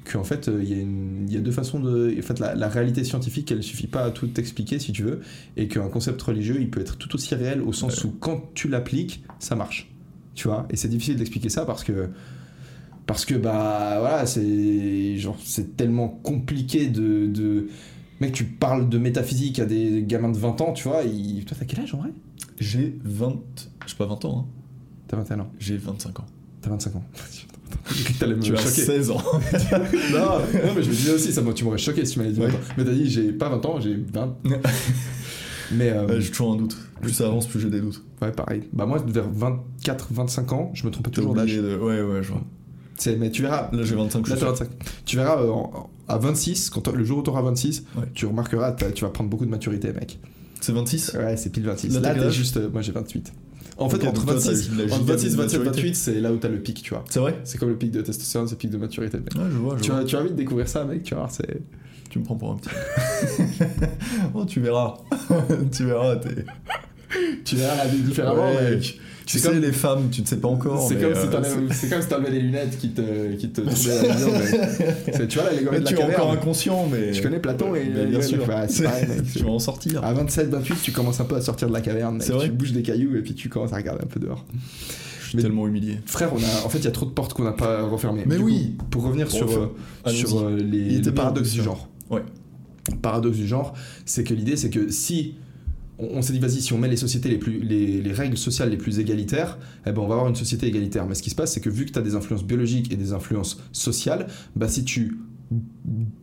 [SPEAKER 1] que en fait, euh, il y, a y deux façons de. En fait, la, la réalité scientifique, elle suffit pas à tout expliquer si tu veux, et qu'un concept religieux, il peut être tout aussi réel au sens où quand tu l'appliques, ça marche. Tu vois? Et c'est difficile d'expliquer ça parce que. Parce que, bah, voilà, c'est. Genre, c'est tellement compliqué de. de... Mec, tu parles de métaphysique à des gamins de 20 ans, tu vois, ils... Toi, t'as quel âge en vrai?
[SPEAKER 2] J'ai 20. J'ai pas 20 ans, hein.
[SPEAKER 1] T'as 21 ans.
[SPEAKER 2] J'ai 25 ans.
[SPEAKER 1] T'as 25 ans. J'ai cru que t'allais me
[SPEAKER 2] Tu as
[SPEAKER 1] choquer.
[SPEAKER 2] 16 ans.
[SPEAKER 1] non, non, mais je me disais aussi, ça, tu m'aurais choqué si tu m'avais dit
[SPEAKER 2] Ouais.
[SPEAKER 1] 20 ans. Mais t'as dit, j'ai pas 20 ans, j'ai 20. Mais euh,
[SPEAKER 2] Ouais, j'ai toujours un doute. Plus ça avance, plus j'ai des doutes.
[SPEAKER 1] ouais, pareil. Bah moi, vers 24-25 ans, je me trompe
[SPEAKER 2] T'as
[SPEAKER 1] toujours d'âge.
[SPEAKER 2] de- Ouais, ouais, je vois.
[SPEAKER 1] C'est- Mais tu verras.
[SPEAKER 2] Là, j'ai 25, je
[SPEAKER 1] Là,
[SPEAKER 2] suis
[SPEAKER 1] t'as
[SPEAKER 2] sûr.
[SPEAKER 1] 25. Tu verras euh, en- à 26, quand le jour où tu auras 26,
[SPEAKER 2] Ouais.
[SPEAKER 1] tu remarqueras, tu vas prendre beaucoup de maturité, mec.
[SPEAKER 2] C'est 26
[SPEAKER 1] Ouais, c'est pile 26.
[SPEAKER 2] Là,
[SPEAKER 1] t'es juste. euh, moi, j'ai 28. En fait, entre
[SPEAKER 2] toi, t'as
[SPEAKER 1] 26,
[SPEAKER 2] la
[SPEAKER 1] entre
[SPEAKER 2] giga
[SPEAKER 1] 26, 27,
[SPEAKER 2] maturité.
[SPEAKER 1] 28, c'est là où t'as le pic, tu vois.
[SPEAKER 2] C'est vrai
[SPEAKER 1] C'est comme le pic de testostérone, c'est le pic de maturité, mec.
[SPEAKER 2] Ouais, je vois, je
[SPEAKER 1] Tu
[SPEAKER 2] vois.
[SPEAKER 1] vas, tu vas vite découvrir ça, mec, tu voir, c'est.
[SPEAKER 2] Tu me prends pour un petit. oh, tu verras. tu verras, t'es.
[SPEAKER 1] Tu verras la vie différemment,
[SPEAKER 2] Ouais.
[SPEAKER 1] mec.
[SPEAKER 2] Tu sais,
[SPEAKER 1] comme-
[SPEAKER 2] les femmes, tu ne sais pas encore.
[SPEAKER 1] C'est comme,
[SPEAKER 2] euh,
[SPEAKER 1] si c'est comme si t'enlevais les lunettes qui te, qui te tombaient à la vision, Tu vois, les gommettes de
[SPEAKER 2] tu
[SPEAKER 1] la
[SPEAKER 2] es encore inconscient, mais.
[SPEAKER 1] Tu connais Platon et les
[SPEAKER 2] bien
[SPEAKER 1] gommettes,
[SPEAKER 2] sûr.
[SPEAKER 1] pareil, mec.
[SPEAKER 2] tu vas en sortir.
[SPEAKER 1] À 27, 28, tu commences un peu à sortir de la caverne, mec.
[SPEAKER 2] C'est vrai
[SPEAKER 1] Tu bouges des cailloux et puis tu commences à regarder un peu dehors.
[SPEAKER 2] Je suis
[SPEAKER 1] mais-
[SPEAKER 2] tellement humilié.
[SPEAKER 1] Frère, on a, en fait, il y a trop de portes qu'on n'a pas refermées.
[SPEAKER 2] Mais
[SPEAKER 1] Du
[SPEAKER 2] oui.
[SPEAKER 1] coup, pour revenir sur, euh, sur euh,
[SPEAKER 2] Il
[SPEAKER 1] les,
[SPEAKER 2] était
[SPEAKER 1] le
[SPEAKER 2] bien,
[SPEAKER 1] paradoxe du
[SPEAKER 2] bien.
[SPEAKER 1] genre.
[SPEAKER 2] Ouais.
[SPEAKER 1] Paradoxe du genre, c'est que l'idée, c'est que si on, on s'est dit, vas-y, si on met les sociétés les plus, les, les règles sociales les plus égalitaires, eh ben, on va avoir une société égalitaire. Mais ce qui se passe, c'est que vu que tu as des influences biologiques et des influences sociales, bah, si tu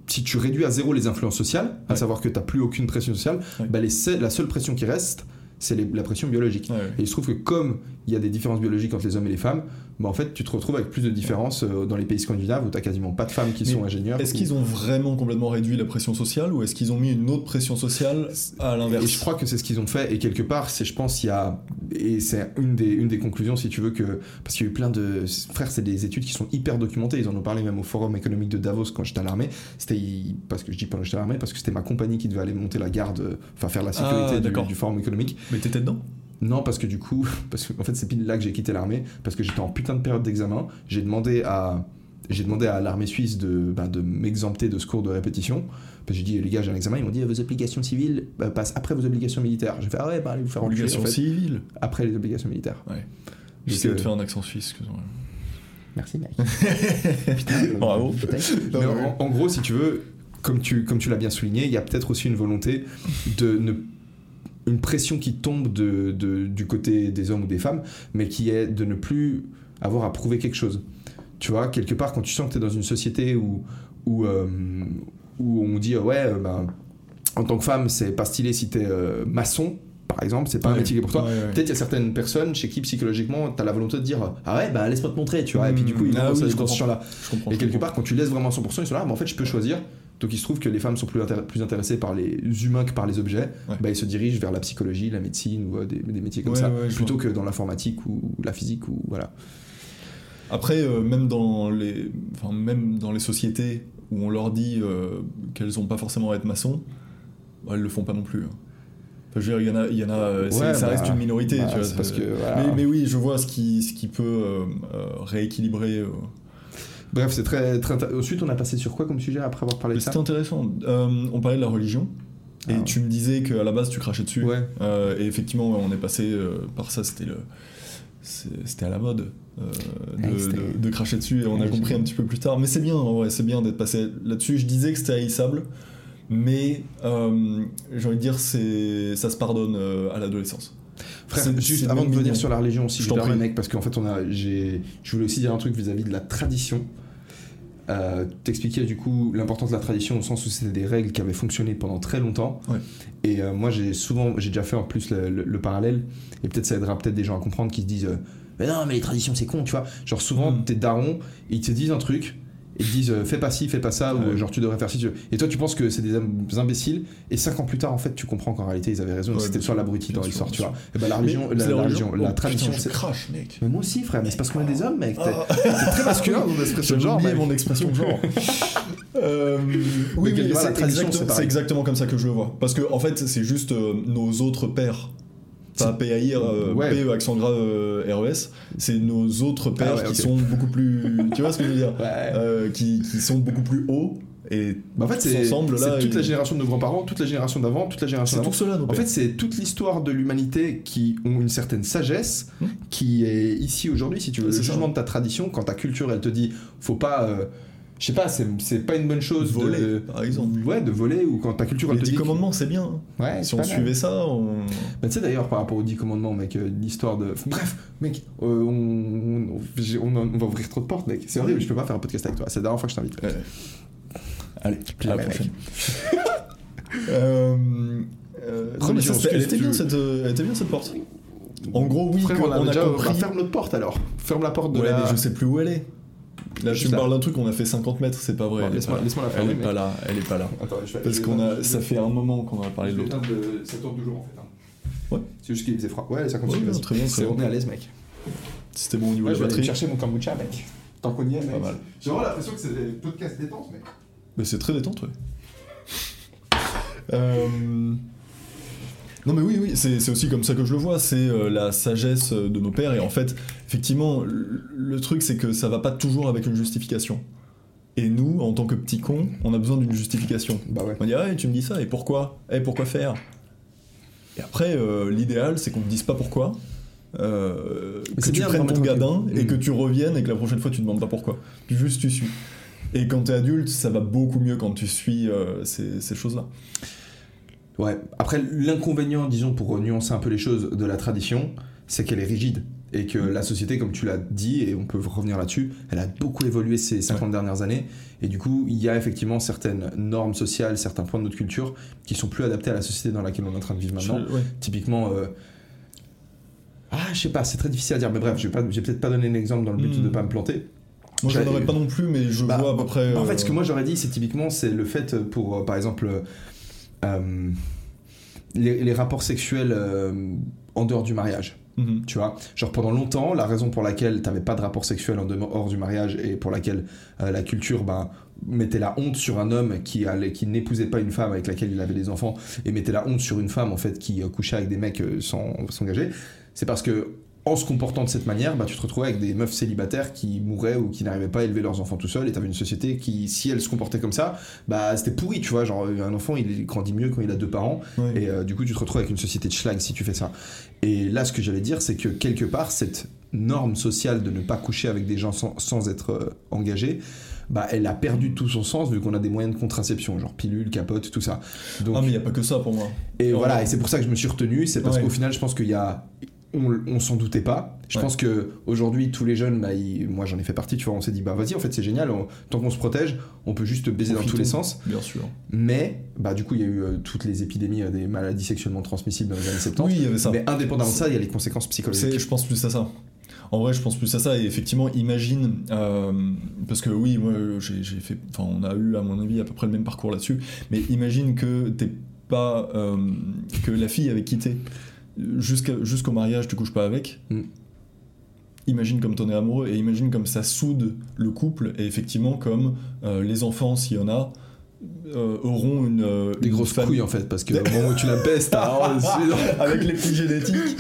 [SPEAKER 1] si tu réduis à zéro les influences sociales, à
[SPEAKER 2] Ouais.
[SPEAKER 1] savoir que tu n'as plus aucune pression sociale,
[SPEAKER 2] Ouais.
[SPEAKER 1] bah, les la seule pression qui reste, c'est la pression biologique.
[SPEAKER 2] Ouais.
[SPEAKER 1] Et il se trouve que comme il y a des différences biologiques entre les hommes et les femmes, bah en fait tu te retrouves avec plus de différences euh, dans les pays scandinaves où t'as quasiment pas de femmes qui
[SPEAKER 2] Mais
[SPEAKER 1] sont ingénieurs.
[SPEAKER 2] Est-ce
[SPEAKER 1] ou-
[SPEAKER 2] qu'ils ont vraiment complètement réduit la pression sociale ou est-ce qu'ils ont mis une autre pression sociale à l'inverse?
[SPEAKER 1] Et je crois que c'est ce qu'ils ont fait. Et quelque part c'est je pense il y a et c'est une des une des conclusions si tu veux que parce qu'il y a eu plein de frères c'est des études qui sont hyper documentées. Ils en ont parlé même au forum économique de Davos quand j'étais à l'armée. C'était parce que je dis pendant que j'étais à l'armée parce que c'était ma compagnie qui devait aller monter la garde euh, enfin faire la sécurité du,
[SPEAKER 2] d'accord.
[SPEAKER 1] du forum économique.
[SPEAKER 2] Mais t'étais dedans?
[SPEAKER 1] Non, parce que du coup, parce que, en fait, c'est pile là que j'ai quitté l'armée, parce que j'étais en putain de période d'examen. J'ai demandé à, j'ai demandé à l'armée suisse de, bah, de m'exempter de ce cours de répétition. J'ai dit, les gars, j'ai un examen. Ils m'ont dit, vos obligations civiles bah, passent après vos obligations militaires. J'ai fait, ah ouais, bah allez vous faire enculer,
[SPEAKER 2] Obligation
[SPEAKER 1] en fait,
[SPEAKER 2] civile
[SPEAKER 1] après les obligations militaires.
[SPEAKER 2] Ouais. J'essaie de
[SPEAKER 1] euh,
[SPEAKER 2] faire un accent suisse, excuse-moi.
[SPEAKER 1] Merci, mec. Putain,
[SPEAKER 2] Bravo.
[SPEAKER 1] Mais en, en gros, si tu veux, comme tu, comme tu l'as bien souligné, il y a peut-être aussi une volonté de ne une pression qui tombe de, de- du côté des hommes ou des femmes, mais qui est de ne plus avoir à prouver quelque chose. Tu vois, quelque part, quand tu sens que tu es dans une société où, où, euh, où on dit, ouais, ben, en tant que femme, c'est pas stylé si t'es euh, maçon, par exemple, c'est pas un métier pour toi.
[SPEAKER 2] Ouais, ouais.
[SPEAKER 1] Peut-être il y a certaines personnes chez qui psychologiquement t'as la volonté de dire ah ouais bah laisse-moi te montrer tu vois et puis du coup ils
[SPEAKER 2] Ah
[SPEAKER 1] vont
[SPEAKER 2] oui,
[SPEAKER 1] dans
[SPEAKER 2] je
[SPEAKER 1] ce
[SPEAKER 2] comprends.
[SPEAKER 1] champ là et quelque part, quand tu laisses vraiment 100%, ils sont là, mais en fait, je peux choisir. Donc il se trouve que les femmes sont plus, intér- plus intéressées par les humains que par les objets.
[SPEAKER 2] Ouais.
[SPEAKER 1] Bah, ils se dirigent vers la psychologie, la médecine ou euh, des, des métiers comme
[SPEAKER 2] Ouais,
[SPEAKER 1] ça,
[SPEAKER 2] ouais,
[SPEAKER 1] plutôt que dans l'informatique ou la physique ou voilà.
[SPEAKER 2] Après, euh, même, dans les, enfin, même dans les sociétés où on leur dit euh, qu'elles n'ont pas forcément à être maçons, bah, elles le font pas non plus. hein. Enfin, je veux dire, il y en a, y en a ça
[SPEAKER 1] bah,
[SPEAKER 2] reste une minorité.
[SPEAKER 1] bah,
[SPEAKER 2] tu vois,
[SPEAKER 1] c'est parce
[SPEAKER 2] c'est-
[SPEAKER 1] que, voilà.
[SPEAKER 2] mais, mais oui, je vois ce qui, ce qui peut rééquilibrer.
[SPEAKER 1] Bref, c'est très, très. Ensuite, on a passé sur quoi comme sujet après avoir parlé de ça
[SPEAKER 2] C'était intéressant. Euh, on parlait de la religion. Et
[SPEAKER 1] Ah.
[SPEAKER 2] tu me disais qu'à la base tu crachais dessus.
[SPEAKER 1] Ouais.
[SPEAKER 2] Euh, et effectivement, on est passé euh, par ça, c'était le. C'était à la mode euh, de, de- de cracher dessus et on a compris un petit peu plus tard. Mais c'est bien, en vrai, c'est bien d'être passé là-dessus. Je disais que c'était haïssable, mais j'ai envie de dire ça se pardonne à l'adolescence.
[SPEAKER 1] Frère, juste avant de venir sur la religion aussi,
[SPEAKER 2] Je
[SPEAKER 1] je
[SPEAKER 2] t'en
[SPEAKER 1] permets, mec, parce qu'en fait, on a, j'ai, je voulais aussi dire un truc vis-à-vis de la tradition. Euh, T'expliquer du coup l'importance de la tradition au sens où c'était des règles qui avaient fonctionné pendant très longtemps.
[SPEAKER 2] Ouais.
[SPEAKER 1] Et euh, moi, j'ai souvent, j'ai déjà fait en plus le, le- le parallèle, et peut-être ça aidera peut-être des gens à comprendre qui se disent, euh, mais non, mais les traditions c'est con, tu vois. Genre souvent,
[SPEAKER 2] Mm.
[SPEAKER 1] tes darons, ils te disent un truc. Ils te disent euh, fais pas ci, fais pas ça, ou
[SPEAKER 2] Ouais.
[SPEAKER 1] genre tu devrais faire ci. tu veux. Et toi tu penses que c'est des im- imbéciles, et cinq ans plus tard en fait tu comprends qu'en réalité ils avaient raison,
[SPEAKER 2] Ouais,
[SPEAKER 1] c'était soit l'abruti dans l'histoire, tu vois. Et ben la religion, la,
[SPEAKER 2] c'est
[SPEAKER 1] la religion, la
[SPEAKER 2] Oh,
[SPEAKER 1] tradition c'est.
[SPEAKER 2] crache, mec.
[SPEAKER 1] Mais moi aussi, frère, mais c'est parce qu'on est des hommes, mec. T'es
[SPEAKER 2] Ah.
[SPEAKER 1] très masculin dans expression genre,
[SPEAKER 2] mon expression de genre. Euh, oui, oui,
[SPEAKER 1] la
[SPEAKER 2] c'est
[SPEAKER 1] c'est
[SPEAKER 2] c'est exactement comme ça que je le vois. Parce que en fait, c'est juste euh, nos autres pères. Pas PAIR, euh,
[SPEAKER 1] Ouais.
[SPEAKER 2] P accent grave euh, RES, c'est nos autres pères
[SPEAKER 1] Ah ouais,
[SPEAKER 2] qui sont beaucoup plus. tu vois ce que je veux dire
[SPEAKER 1] Ouais.
[SPEAKER 2] Euh, qui, qui sont beaucoup plus hauts et
[SPEAKER 1] Bah, en fait, c'est
[SPEAKER 2] ensemble là.
[SPEAKER 1] c'est toute la génération de nos grands-parents, toute la génération d'avant, toute la génération
[SPEAKER 2] C'est
[SPEAKER 1] d'avant.
[SPEAKER 2] cela,
[SPEAKER 1] En fait, c'est toute l'histoire de l'humanité qui ont une certaine sagesse
[SPEAKER 2] Hmm.
[SPEAKER 1] qui est ici aujourd'hui. Si tu veux, le
[SPEAKER 2] ça.
[SPEAKER 1] jugement de ta tradition, quand ta culture, elle te dit, faut pas. euh, je sais pas, c'est pas une bonne chose
[SPEAKER 2] Voler,
[SPEAKER 1] de.
[SPEAKER 2] par exemple.
[SPEAKER 1] Ouais, de voler, ou quand ta culture,
[SPEAKER 2] les
[SPEAKER 1] elle te
[SPEAKER 2] dix
[SPEAKER 1] dit. que-
[SPEAKER 2] commandements, c'est bien.
[SPEAKER 1] Ouais,
[SPEAKER 2] si on
[SPEAKER 1] mal.
[SPEAKER 2] suivait ça, on.
[SPEAKER 1] Bah, tu sais d'ailleurs par rapport aux 10 commandements mec euh, l'histoire de bref mec euh, on, on, j'ai- on, on va ouvrir trop de portes mec c'est horrible je peux pas faire un podcast avec toi c'est la dernière fois que je t'invite
[SPEAKER 2] Ouais. Allez, à la
[SPEAKER 1] Jamais,
[SPEAKER 2] prochaine. Euh, Euh, non, mais ça, c'était- elle, était bien cette, elle était bien cette porte. En gros, oui,
[SPEAKER 1] Frère, on a
[SPEAKER 2] on a
[SPEAKER 1] déjà.
[SPEAKER 2] compris.
[SPEAKER 1] bah, ferme notre porte alors. Ferme la porte de
[SPEAKER 2] Ouais,
[SPEAKER 1] la.
[SPEAKER 2] mais je sais plus où elle est. Là, me
[SPEAKER 1] là.
[SPEAKER 2] parles d'un truc, on a fait 50 mètres, c'est pas vrai.
[SPEAKER 1] Bon,
[SPEAKER 2] elle
[SPEAKER 1] laisse-moi- laisse-moi la
[SPEAKER 2] Elle
[SPEAKER 1] fermer,
[SPEAKER 2] est pas là, elle est pas là.
[SPEAKER 1] Attends, je
[SPEAKER 2] Parce
[SPEAKER 1] je
[SPEAKER 2] qu'on a, ça fait un moment qu'on en a parlé
[SPEAKER 1] je
[SPEAKER 2] de l'autre.
[SPEAKER 1] Ça tourne toujours en fait. hein.
[SPEAKER 2] Ouais.
[SPEAKER 1] C'est juste qu'il faisait froid. Ouais, ça continue.
[SPEAKER 2] Ouais, très bien, très.
[SPEAKER 1] On est à l'aise, mec.
[SPEAKER 2] C'était bon au niveau
[SPEAKER 1] Ouais,
[SPEAKER 2] de
[SPEAKER 1] je
[SPEAKER 2] la
[SPEAKER 1] vais aller
[SPEAKER 2] batterie.
[SPEAKER 1] chercher mon kombucha, mec. Tant qu'on y est, mec.
[SPEAKER 2] Pas mal.
[SPEAKER 1] J'ai vraiment l'impression que c'est des podcasts détente, mec.
[SPEAKER 2] Mais c'est très détente, ouais. Euh, Non mais oui, oui, c'est aussi comme ça que je le vois, c'est euh, la sagesse de nos pères, et en fait, effectivement, le, truc c'est que ça va pas toujours avec une justification. Et nous, en tant que petits cons, on a besoin d'une justification.
[SPEAKER 1] Bah ouais.
[SPEAKER 2] On dit, ah, et tu me dis ça, et pourquoi? Et pourquoi faire? Et après, euh, l'idéal, c'est qu'on te dise pas pourquoi, euh, que tu prennes ton gadin, et
[SPEAKER 1] Mm.
[SPEAKER 2] que tu reviennes, et que la prochaine fois, tu demandes pas pourquoi. Juste, tu suis. Et quand t'es adulte, ça va beaucoup mieux quand tu suis euh, ces, ces choses-là.
[SPEAKER 1] Ouais. Après, l'inconvénient, disons, pour nuancer un peu les choses de la tradition, c'est qu'elle est rigide. Et que la société, comme tu l'as dit, et on peut revenir là-dessus, elle a beaucoup évolué ces 50 dernières années. Et du coup, il y a effectivement certaines normes sociales, certains points de notre culture qui sont plus adaptés à la société dans laquelle on est en train de vivre maintenant.
[SPEAKER 2] Je- ouais.
[SPEAKER 1] Typiquement. euh, Ah, je sais pas, c'est très difficile à dire, mais bref, je vais, peut-être pas donner l'exemple dans le but
[SPEAKER 2] Hmm.
[SPEAKER 1] de pas me planter.
[SPEAKER 2] Moi, j'en aurais pas non plus, mais je
[SPEAKER 1] Bah,
[SPEAKER 2] vois à peu près.
[SPEAKER 1] En
[SPEAKER 2] euh,
[SPEAKER 1] fait, ce que moi j'aurais dit, c'est typiquement, c'est le fait pour, euh, par exemple, euh, euh, les, les rapports sexuels euh, en dehors du mariage.
[SPEAKER 2] Mhm.
[SPEAKER 1] Tu vois, genre pendant longtemps, la raison pour laquelle t'avais pas de rapport sexuel en dehors du mariage et pour laquelle euh, la culture ben, mettait la honte sur un homme qui, allait, qui n'épousait pas une femme avec laquelle il avait des enfants et mettait la honte sur une femme en fait qui euh, couchait avec des mecs euh, sans s'engager, c'est parce que en se comportant de cette manière, bah, tu te retrouvais avec des meufs célibataires qui mouraient ou qui n'arrivaient pas à élever leurs enfants tout seuls et t'avais une société qui, si elle se comportait comme ça, bah c'était pourri, tu vois, genre un enfant il grandit mieux quand il a deux parents et euh, du coup, tu te retrouves avec une société de schlag si tu fais ça. Et là, ce que j'allais dire, c'est que quelque part, cette norme sociale de ne pas coucher avec des gens sans, sans être euh, engagé, bah, elle a perdu tout son sens vu qu'on a des moyens de contraception, genre pilule, capote, tout ça. Donc,
[SPEAKER 2] Ah, mais il n'y a pas que ça pour moi.
[SPEAKER 1] et voilà, et c'est pour ça que je me suis retenu, c'est parce
[SPEAKER 2] Ouais.
[SPEAKER 1] qu'au final, je pense qu'il y a. On, on s'en doutait pas. Je
[SPEAKER 2] Ouais.
[SPEAKER 1] pense que aujourd'hui tous les jeunes, bah, ils- moi j'en ai fait partie, tu vois, on s'est dit, bah vas-y, en fait c'est génial, on- tant qu'on se protège, on peut juste baiser dans tous les sens.
[SPEAKER 2] Bien sûr.
[SPEAKER 1] Mais, bah du coup, il y a eu euh, toutes les épidémies euh, des maladies sexuellement transmissibles dans les années 70.
[SPEAKER 2] Oui, il y avait ça.
[SPEAKER 1] Mais indépendamment de ça, il y a les conséquences psychologiques.
[SPEAKER 2] je pense plus à ça. En vrai, je pense plus à ça. Et effectivement, imagine, euh, parce que oui, moi, j'ai j'ai fait, enfin, on a eu à mon avis à peu près le même parcours là-dessus. Mais imagine que t'es pas, euh, que la fille avait quitté jusqu'au mariage, tu couches pas avec.
[SPEAKER 1] Mm.
[SPEAKER 2] Imagine comme t'en es amoureux et imagine comme ça soude le couple et effectivement comme euh, les enfants, s'il y en a, euh, auront une, euh,
[SPEAKER 1] Des
[SPEAKER 2] une
[SPEAKER 1] grosses
[SPEAKER 2] famille-
[SPEAKER 1] couilles en fait, parce que au moment où tu la baisses,
[SPEAKER 2] avec les prix génétiques,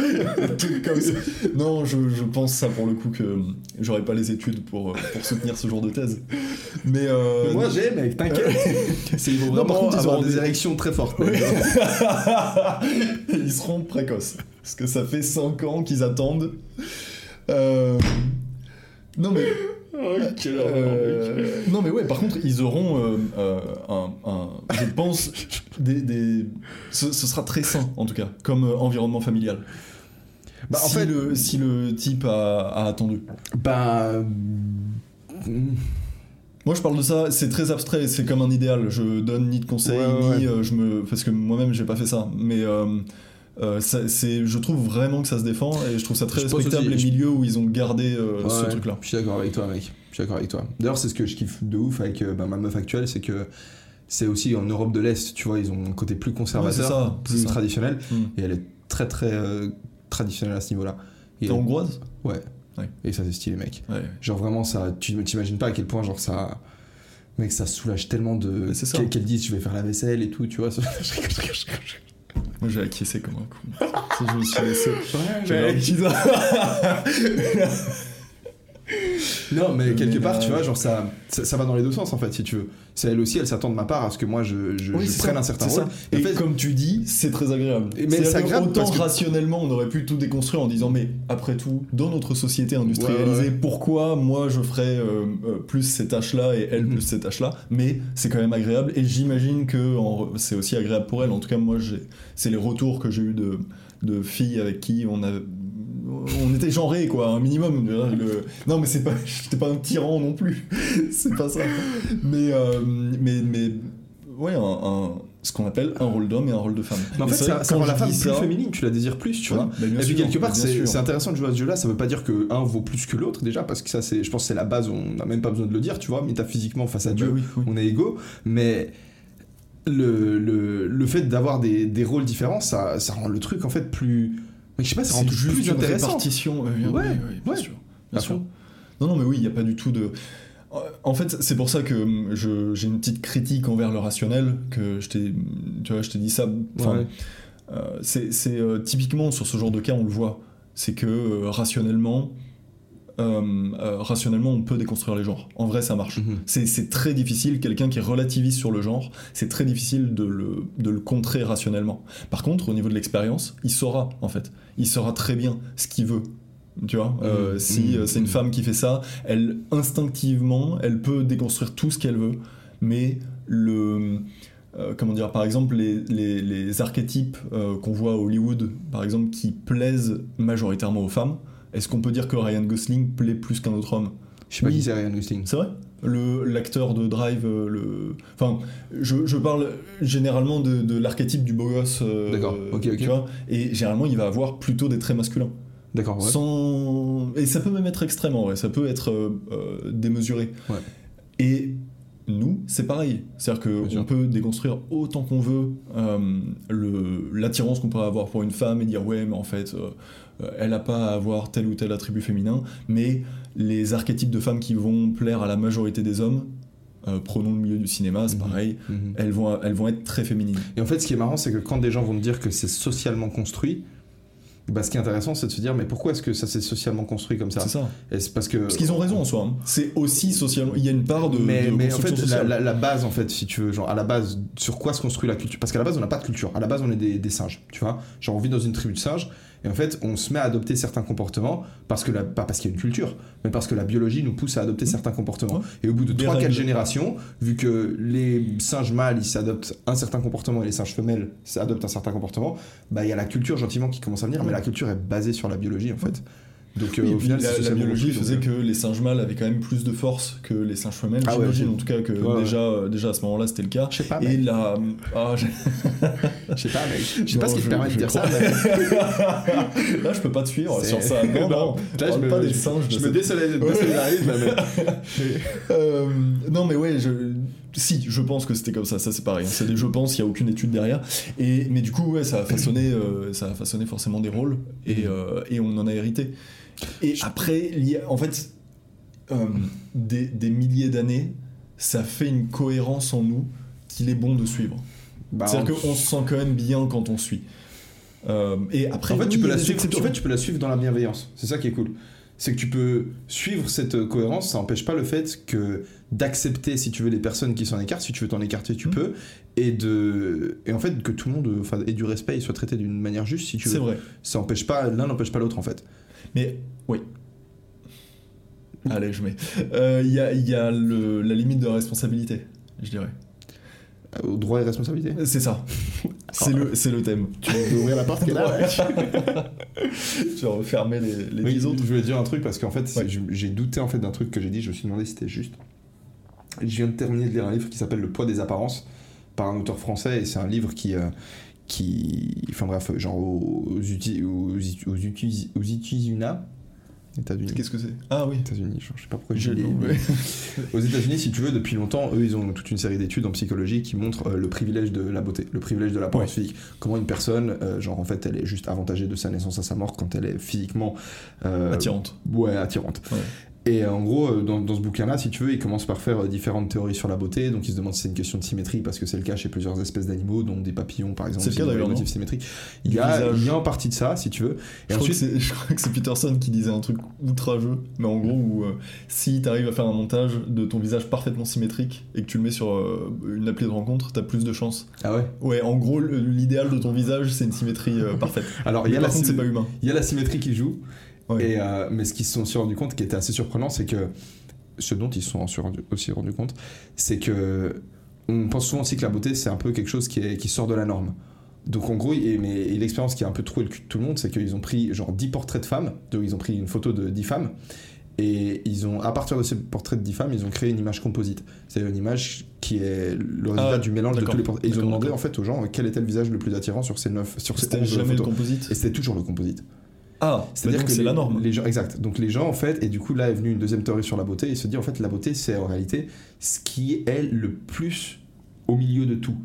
[SPEAKER 2] comme ça. Non, je, je pense ça pour le coup que j'aurais pas les études pour, euh, pour soutenir ce genre de thèse. Mais, euh,
[SPEAKER 1] Moi j'ai, mec, t'inquiète. C'est- Ils vont
[SPEAKER 2] Non, contre, ils
[SPEAKER 1] avoir
[SPEAKER 2] auront
[SPEAKER 1] des
[SPEAKER 2] des-
[SPEAKER 1] érections très fortes.
[SPEAKER 2] Ils seront précoces. Parce que ça fait 5 ans qu'ils attendent. Euh, Non mais. Euh, non mais ouais, par contre, ils auront euh, euh, un, un- je pense, des, des- Ce, ce sera très sain en tout cas, comme euh, environnement familial.
[SPEAKER 1] Bah, en
[SPEAKER 2] si,
[SPEAKER 1] fait-
[SPEAKER 2] le, si le type a, a attendu.
[SPEAKER 1] Bah.
[SPEAKER 2] Moi je parle de ça, c'est très abstrait, c'est comme un idéal. Je donne ni de conseils,
[SPEAKER 1] Ouais, ouais,
[SPEAKER 2] ni euh, je me. Parce que moi-même j'ai pas fait ça. Mais euh, c'est, je trouve vraiment que ça se défend et je trouve ça très
[SPEAKER 1] Je
[SPEAKER 2] respectable
[SPEAKER 1] aussi,
[SPEAKER 2] les milieux où ils ont gardé euh,
[SPEAKER 1] Ouais,
[SPEAKER 2] ce
[SPEAKER 1] ouais.
[SPEAKER 2] truc-là.
[SPEAKER 1] Je suis d'accord avec toi, mec. Je suis d'accord avec toi. D'ailleurs, c'est ce que je kiffe de ouf avec euh, bah, ma meuf actuelle, c'est que c'est aussi en Europe de l'Est, tu vois, ils ont un côté plus conservateur,
[SPEAKER 2] Ouais, c'est ça,
[SPEAKER 1] plus traditionnel,
[SPEAKER 2] Hmm.
[SPEAKER 1] et elle est très très euh, traditionnelle à ce niveau-là.
[SPEAKER 2] T'es hongroise?
[SPEAKER 1] Ouais. Et ça, c'est stylé, mec. Genre vraiment, ça, tu ne t'imagines pas à quel point, genre ça. Mec, ça soulage tellement de. Qu'elle dise, je vais faire la vaisselle et tout, tu vois.
[SPEAKER 2] Moi j'ai acquiescé comme un con. Je me suis laissé.
[SPEAKER 1] Ouais,
[SPEAKER 2] J'avais un
[SPEAKER 1] mec.
[SPEAKER 2] petit doigt.
[SPEAKER 1] Non, mais quelque part, tu
[SPEAKER 2] ménage.
[SPEAKER 1] vois, genre ça, ça, ça va dans les deux sens en fait, si tu veux. C'est elle aussi, elle s'attend de ma part à ce que moi je, je,
[SPEAKER 2] Oui,
[SPEAKER 1] je prenne
[SPEAKER 2] ça,
[SPEAKER 1] un certain rôle.
[SPEAKER 2] ça.
[SPEAKER 1] Et en fait,
[SPEAKER 2] comme tu dis, c'est très agréable.
[SPEAKER 1] Mais c'est agréable
[SPEAKER 2] Autant
[SPEAKER 1] parce que-
[SPEAKER 2] rationnellement, on aurait pu tout déconstruire en disant, mais après tout, dans notre société industrialisée,
[SPEAKER 1] Ouais, ouais.
[SPEAKER 2] pourquoi moi je ferais euh, euh, plus ces tâches-là et elle
[SPEAKER 1] Mhm.
[SPEAKER 2] plus ces tâches-là? Mais c'est quand même agréable et j'imagine que en- c'est aussi agréable pour elle. En tout cas, moi, c'est les retours que j'ai eu de, de filles avec qui on a. On était genrés, quoi, un minimum. Le- Non, mais c'est pas, j'étais pas un tyran non plus. c'est pas ça. Mais, euh, mais, mais, ouais, un, un- ce qu'on appelle un rôle d'homme et un rôle de femme.
[SPEAKER 1] Mais en
[SPEAKER 2] Et
[SPEAKER 1] fait, ça, ça rend la femme plus
[SPEAKER 2] ça-
[SPEAKER 1] féminine, tu la désires plus, tu
[SPEAKER 2] Ouais,
[SPEAKER 1] vois.
[SPEAKER 2] bah,
[SPEAKER 1] Et puis
[SPEAKER 2] sûr,
[SPEAKER 1] quelque part, c'est intéressant de jouer à ce jeu-là. Ça veut pas dire que un vaut plus que l'autre déjà, parce que ça, c'est, je pense, que c'est la base. On n'a même pas besoin de le dire, tu vois. Métaphysiquement, face à
[SPEAKER 2] Bah
[SPEAKER 1] Dieu,
[SPEAKER 2] oui, oui.
[SPEAKER 1] on est égaux. Mais le, le, le fait d'avoir des, des rôles différents, ça, ça rend le truc en fait plus. Mais je sais pas, ça rend
[SPEAKER 2] juste
[SPEAKER 1] plus
[SPEAKER 2] une
[SPEAKER 1] intéressant.
[SPEAKER 2] répartition. euh,
[SPEAKER 1] Ouais,
[SPEAKER 2] oui, oui, bien
[SPEAKER 1] ouais.
[SPEAKER 2] sûr. Bien sûr. Non, non, mais oui, il n'y a pas du tout de. En fait, c'est pour ça que hum, je- j'ai une petite critique envers le rationnel, que je t'ai, tu vois, je t'ai dit ça.
[SPEAKER 1] Ouais.
[SPEAKER 2] euh, c'est c'est, euh, typiquement sur ce genre de cas, on le voit. C'est que euh, rationnellement, rationnellement, on peut déconstruire les genres. En vrai, ça marche.
[SPEAKER 1] Mhm.
[SPEAKER 2] C'est c'est très difficile, quelqu'un qui relativise sur le genre, c'est très difficile de le, de le contrer rationnellement. Par contre, au niveau de l'expérience, il saura, en fait. Il saura très bien ce qu'il veut. Tu vois, Euh,
[SPEAKER 1] Mhm.
[SPEAKER 2] si
[SPEAKER 1] Mhm.
[SPEAKER 2] euh, c'est une femme qui fait ça, elle, instinctivement, elle peut déconstruire tout ce qu'elle veut, mais le... euh, comment dire, par exemple, les, les, les archétypes euh, qu'on voit à Hollywood, par exemple, qui plaisent majoritairement aux femmes, est-ce qu'on peut dire que Ryan Gosling plaît plus qu'un autre homme?
[SPEAKER 1] Je sais pas
[SPEAKER 2] Oui.
[SPEAKER 1] qui c'est Ryan Gosling.
[SPEAKER 2] c'est vrai? Le L'acteur de Drive, euh, le... Enfin, je, je parle généralement de, de l'archétype du beau gosse. euh,
[SPEAKER 1] D'accord, ok, ok.
[SPEAKER 2] Tu vois? Et généralement, il va avoir plutôt des traits masculins.
[SPEAKER 1] D'accord, ouais.
[SPEAKER 2] Sans... Et ça peut même être extrême, en vrai. Ça peut être euh, démesuré.
[SPEAKER 1] Ouais.
[SPEAKER 2] Et nous, c'est pareil. C'est-à-dire
[SPEAKER 1] sûr.
[SPEAKER 2] qu'on peut déconstruire autant qu'on veut euh, l'attirance qu'on pourrait avoir pour une femme et dire ouais, mais en fait, elle n'a pas à avoir tel ou tel attribut féminin. Mais les archétypes de femmes qui vont plaire à la majorité des hommes, euh, prenons le milieu du cinéma, c'est
[SPEAKER 1] Mhm.
[SPEAKER 2] pareil,
[SPEAKER 1] Mhm.
[SPEAKER 2] elles, vont, elles vont être très féminines.
[SPEAKER 1] Et en fait, ce qui est marrant, c'est que quand des gens vont te dire que c'est socialement construit, bah, ce qui est intéressant, c'est de se dire, mais pourquoi est-ce que ça s'est socialement construit comme ça
[SPEAKER 2] C'est ça.
[SPEAKER 1] Et c'est parce que.
[SPEAKER 2] Parce qu'ils ont raison en soi. hein. C'est aussi socialement. Il y a une part de.
[SPEAKER 1] mais,
[SPEAKER 2] de
[SPEAKER 1] mais en fait, la,
[SPEAKER 2] sociale.
[SPEAKER 1] la- la base, en fait, si tu veux, genre à la base, sur quoi se construit la culture? Parce qu'à la base, on n'a pas de culture. À la base, on est des, des singes, tu vois? Genre, on vit dans une tribu de singes, et en fait, on se met à adopter certains comportements, parce que la, pas parce qu'il y a une culture, mais parce que la biologie nous pousse à adopter certains comportements. Et au bout de
[SPEAKER 2] Des
[SPEAKER 1] 3-4
[SPEAKER 2] règles.
[SPEAKER 1] générations, vu que les singes mâles, ils s'adoptent un certain comportement, et les singes femelles s'adoptent un certain comportement, bah, il y a la culture gentiment qui commence à venir, mais la culture est basée sur la biologie, en fait. Donc, euh,
[SPEAKER 2] Oui,
[SPEAKER 1] au final,
[SPEAKER 2] la, biologie faisait
[SPEAKER 1] donc,
[SPEAKER 2] que les singes mâles avaient quand même plus de force que les singes femelles.
[SPEAKER 1] Ah
[SPEAKER 2] J'imagine en tout cas que
[SPEAKER 1] Ouais, ouais.
[SPEAKER 2] déjà, euh, déjà à ce moment-là c'était le cas.
[SPEAKER 1] Je sais pas,
[SPEAKER 2] Et la. Ah, je...
[SPEAKER 1] Sais pas, mec. Je sais pas ce qui te permet de dire ça, mais.
[SPEAKER 2] Là je peux pas te suivre sur ça. Non, non.
[SPEAKER 1] Là, je me-
[SPEAKER 2] pas des singes.
[SPEAKER 1] Je me désolidarise mais.
[SPEAKER 2] Euh, non mais ouais, je... si, je pense que c'était comme ça, ça c'est pareil. hein. C'est des je pense, il n'y a aucune étude derrière. Et, mais du coup, ouais, ça a façonné, euh, ça a façonné forcément des rôles et, euh, et on en a hérité. Et après, a- en fait, euh, des, des milliers d'années, ça fait une cohérence en nous qu'il est bon de suivre.
[SPEAKER 1] Bah,
[SPEAKER 2] C'est-à-dire qu'on se sent quand même bien quand on suit. Euh, et après,
[SPEAKER 1] En fait, tu peux la suivre. En fait, tu peux la suivre dans la bienveillance. C'est ça qui est cool. C'est que tu peux suivre cette cohérence. Ça n'empêche pas le fait que d'accepter, si tu veux, les personnes qui s'en écartent. Si tu veux t'en écarter, tu
[SPEAKER 2] Mhm.
[SPEAKER 1] peux. Et de, et en fait, que tout le monde, enfin, ait du respect et soit traité d'une manière juste, si tu
[SPEAKER 2] c'est
[SPEAKER 1] veux.
[SPEAKER 2] vrai.
[SPEAKER 1] Ça n'empêche pas. L'un n'empêche pas l'autre, en fait.
[SPEAKER 2] Mais oui. Allez, je mets. Euh, Il y a, il y a le- la limite de responsabilité, je dirais.
[SPEAKER 1] Euh, Au droit et responsabilité.
[SPEAKER 2] C'est ça. C'est le, c'est le thème.
[SPEAKER 1] Tu veux ouvrir la porte qui est là
[SPEAKER 2] Tu vas refermer les, les
[SPEAKER 1] Oui,
[SPEAKER 2] dix autres.
[SPEAKER 1] Je voulais dire un truc parce qu'en fait,
[SPEAKER 2] Ouais.
[SPEAKER 1] j'ai douté en fait d'un truc que j'ai dit. Je me suis demandé si c'était juste. Je viens de terminer de lire un livre qui s'appelle Le poids des apparences par un auteur français et c'est un livre qui euh, qui enfin bref genre aux aux aux aux aux États-Unis
[SPEAKER 2] Qu'est-ce que c'est? Ah oui.
[SPEAKER 1] États-Unis je sais pas pourquoi
[SPEAKER 2] nom,
[SPEAKER 1] mais-
[SPEAKER 2] ouais.
[SPEAKER 1] aux États-Unis si tu veux depuis longtemps eux ils ont toute une série d'études en psychologie qui montrent euh, le privilège de la beauté le privilège de l'apparence physique comment une personne euh, genre en fait elle est juste avantagée de sa naissance à sa mort quand elle est physiquement euh,
[SPEAKER 2] Attirante.
[SPEAKER 1] Ouais, attirante.
[SPEAKER 2] Ouais.
[SPEAKER 1] Et euh, en gros, euh, dans, dans ce bouquin-là, si tu veux, il commence par faire euh, différentes théories sur la beauté. Donc il se demande si c'est une question de symétrie, parce que c'est le cas chez plusieurs espèces d'animaux, dont des papillons par exemple.
[SPEAKER 2] C'est le cas d'ailleurs,
[SPEAKER 1] symétriques. Il y, a, il y a en partie de ça, si tu veux. Et
[SPEAKER 2] Je crois, que
[SPEAKER 1] ensuite,
[SPEAKER 2] c'est, je crois que c'est Peterson qui disait un truc outrageux, mais en gros, où euh, si t'arrives à faire un montage de ton visage parfaitement symétrique et que tu le mets sur euh, une appli de rencontre, t'as plus de chances.
[SPEAKER 1] ah ouais.
[SPEAKER 2] Ouais, en gros, l'idéal de ton visage, c'est une symétrie euh, parfaite.
[SPEAKER 1] Alors il y, a la
[SPEAKER 2] contre, c'est
[SPEAKER 1] symé-
[SPEAKER 2] pas humain.
[SPEAKER 1] il y a la symétrie qui joue.
[SPEAKER 2] Ouais.
[SPEAKER 1] Et, euh, mais ce qu'ils se sont aussi rendu compte, qui était assez surprenant, c'est que ce dont ils se sont aussi rendu, aussi rendu compte, c'est que on pense souvent aussi que la beauté c'est un peu quelque chose qui, est, qui sort de la norme. Donc en gros, et, mais, et l'expérience qui a un peu troué le cul de tout le monde, c'est qu'ils ont pris genre 10 portraits de femmes, donc ils ont pris une photo de 10 femmes, Et ils ont, à partir de ces portraits de 10 femmes, ils ont créé une image composite. C'est une image qui est le résultat
[SPEAKER 2] Ah,
[SPEAKER 1] du mélange de tous les portraits. Et ils ont demandé en fait aux gens quel était le visage le plus attirant sur ces 9 sur ces
[SPEAKER 2] C'était
[SPEAKER 1] 11
[SPEAKER 2] jamais le
[SPEAKER 1] photos.
[SPEAKER 2] composite.
[SPEAKER 1] Et c'était toujours le composite.
[SPEAKER 2] Ah,
[SPEAKER 1] C'est-à-dire
[SPEAKER 2] donc
[SPEAKER 1] que
[SPEAKER 2] c'est la norme.
[SPEAKER 1] les gens, exact. Donc les gens en fait, et du coup là est venue une deuxième théorie sur la beauté. Il se dit en fait la beauté c'est en réalité ce qui est le plus au milieu de tout.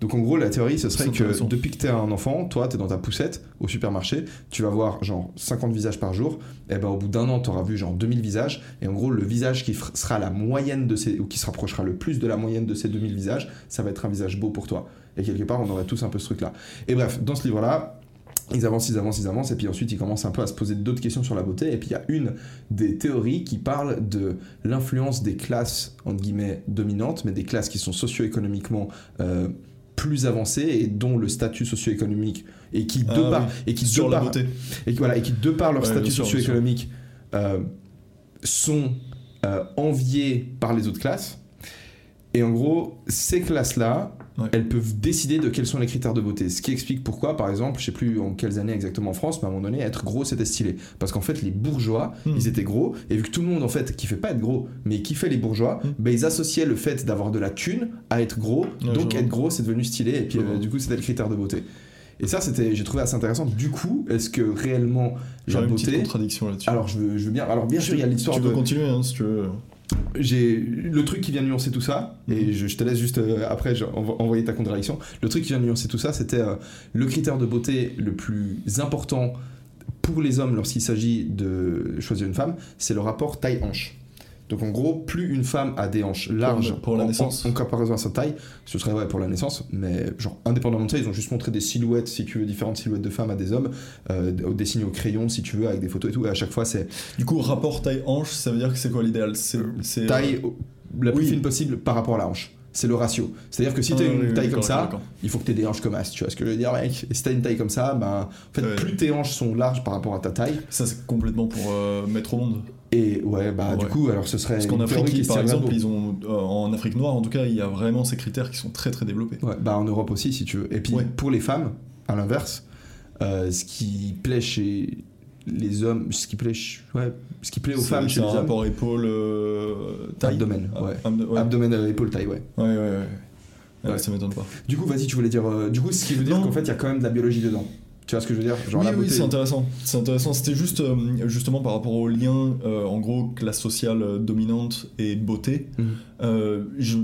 [SPEAKER 1] Donc en gros la théorie ce serait que depuis que t'es un enfant, toi t'es dans ta poussette au supermarché, tu vas voir genre 50 visages par jour. Et ben au bout d'un an t'auras vu genre 2000 visages. Et en gros le visage qui sera la moyenne de ces ou qui se rapprochera le plus de la moyenne de ces 2000 visages, ça va être un visage beau pour toi. Et quelque part on aurait tous un peu ce truc là. Et bref dans ce livre là ils avancent, ils avancent, ils avancent, et puis ensuite ils commencent un peu à se poser d'autres questions sur la beauté. Et puis il y a une des théories qui parle de l'influence des classes, entre guillemets, dominantes, mais des classes qui sont socio-économiquement euh, plus avancées et dont le statut socio-économique, et qui, de
[SPEAKER 2] Ah
[SPEAKER 1] par,
[SPEAKER 2] oui.
[SPEAKER 1] et qui, de
[SPEAKER 2] Sur la
[SPEAKER 1] par-
[SPEAKER 2] beauté.
[SPEAKER 1] et qui, voilà, et qui de par leur
[SPEAKER 2] Ouais,
[SPEAKER 1] statut socio-économique euh, sont euh, enviés par les autres classes. Et en gros, ces classes-là,
[SPEAKER 2] Ouais.
[SPEAKER 1] elles peuvent décider de quels sont les critères de beauté. Ce qui explique pourquoi, par exemple, je sais plus en quelles années exactement en France, mais à un moment donné, être gros c'était stylé. Parce qu'en fait, les bourgeois,
[SPEAKER 2] Hmm.
[SPEAKER 1] ils étaient gros, et vu que tout le monde en fait kiffait pas être gros, mais kiffait les bourgeois, ben, ils associaient le fait d'avoir de la thune à être gros.
[SPEAKER 2] Ouais,
[SPEAKER 1] donc être gros, c'est devenu stylé, et puis euh, du coup, c'était le critère de beauté. Et ça, c'était, j'ai trouvé assez intéressant. Du coup, est-ce que réellement la
[SPEAKER 2] J'aurais une
[SPEAKER 1] beauté
[SPEAKER 2] contradiction là-dessus.
[SPEAKER 1] alors je veux, je veux bien. Alors bien sûr, il y a l'histoire
[SPEAKER 2] Tu
[SPEAKER 1] de.
[SPEAKER 2] peux continuer hein, si tu veux.
[SPEAKER 1] J'ai le truc qui vient nuancer tout ça, et je, je te laisse juste euh, après je- envo- envoyer ta contradiction. Le truc qui vient nuancer tout ça, c'était euh, le critère de beauté le plus important pour les hommes lorsqu'il s'agit de choisir une femme, c'est le rapport taille-hanche. Donc en gros, plus une femme a des hanches larges
[SPEAKER 2] pour la
[SPEAKER 1] en-
[SPEAKER 2] naissance.
[SPEAKER 1] en, en comparaison à sa taille, ce serait ouais pour la naissance, mais genre indépendamment de ça, ils ont juste montré des silhouettes, si tu veux, différentes silhouettes de femmes à des hommes, euh, dessinées au crayon, si tu veux, avec des photos et tout. Et à chaque fois, c'est
[SPEAKER 2] Du coup, rapport taille-hanche, ça veut dire que c'est quoi l'idéal? C'est euh,
[SPEAKER 1] taille la plus
[SPEAKER 2] oui.
[SPEAKER 1] fine possible par rapport à la hanche. C'est le ratio. C'est-à-dire que si
[SPEAKER 2] ah,
[SPEAKER 1] tu as
[SPEAKER 2] oui,
[SPEAKER 1] une taille comme ça, il faut que tu aies des hanches comme as, tu vois ce que je veux dire, mec Et si tu as une taille comme ça, ben, en fait,
[SPEAKER 2] Ouais.
[SPEAKER 1] plus tes hanches sont larges par rapport à ta taille,
[SPEAKER 2] Ça, c'est complètement pour euh, mettre au monde.
[SPEAKER 1] et ouais, bah du coup, alors ce serait.
[SPEAKER 2] Parce qu'en Afrique,
[SPEAKER 1] qui
[SPEAKER 2] par exemple,
[SPEAKER 1] beau.
[SPEAKER 2] ils ont, euh, en Afrique noire, en tout cas, il y a vraiment ces critères qui sont très très développés.
[SPEAKER 1] Ouais, bah en Europe aussi, si tu veux. Et puis
[SPEAKER 2] Ouais.
[SPEAKER 1] pour les femmes, à l'inverse, euh, ce qui plaît chez les hommes, ce qui plaît, ouais, ce qui plaît aux femmes chez
[SPEAKER 2] c'est
[SPEAKER 1] les hommes,
[SPEAKER 2] rapport épaule euh, taille.
[SPEAKER 1] abdomen,
[SPEAKER 2] Ah,
[SPEAKER 1] ouais.
[SPEAKER 2] ouais.
[SPEAKER 1] abdomen, euh, épaule, taille, ouais.
[SPEAKER 2] Ouais, ouais, ouais. Ouais. Ça m'étonne pas.
[SPEAKER 1] Du coup, vas-y, tu voulais dire. euh, du coup, ce qui veut dire qu'en fait, il y a quand même de la biologie dedans. Tu vois ce que je veux dire? Genre
[SPEAKER 2] oui,
[SPEAKER 1] la
[SPEAKER 2] oui, c'est intéressant. C'est intéressant. C'était juste justement par rapport au lien, en gros, classe sociale dominante et beauté.
[SPEAKER 1] Mhm.
[SPEAKER 2] Je-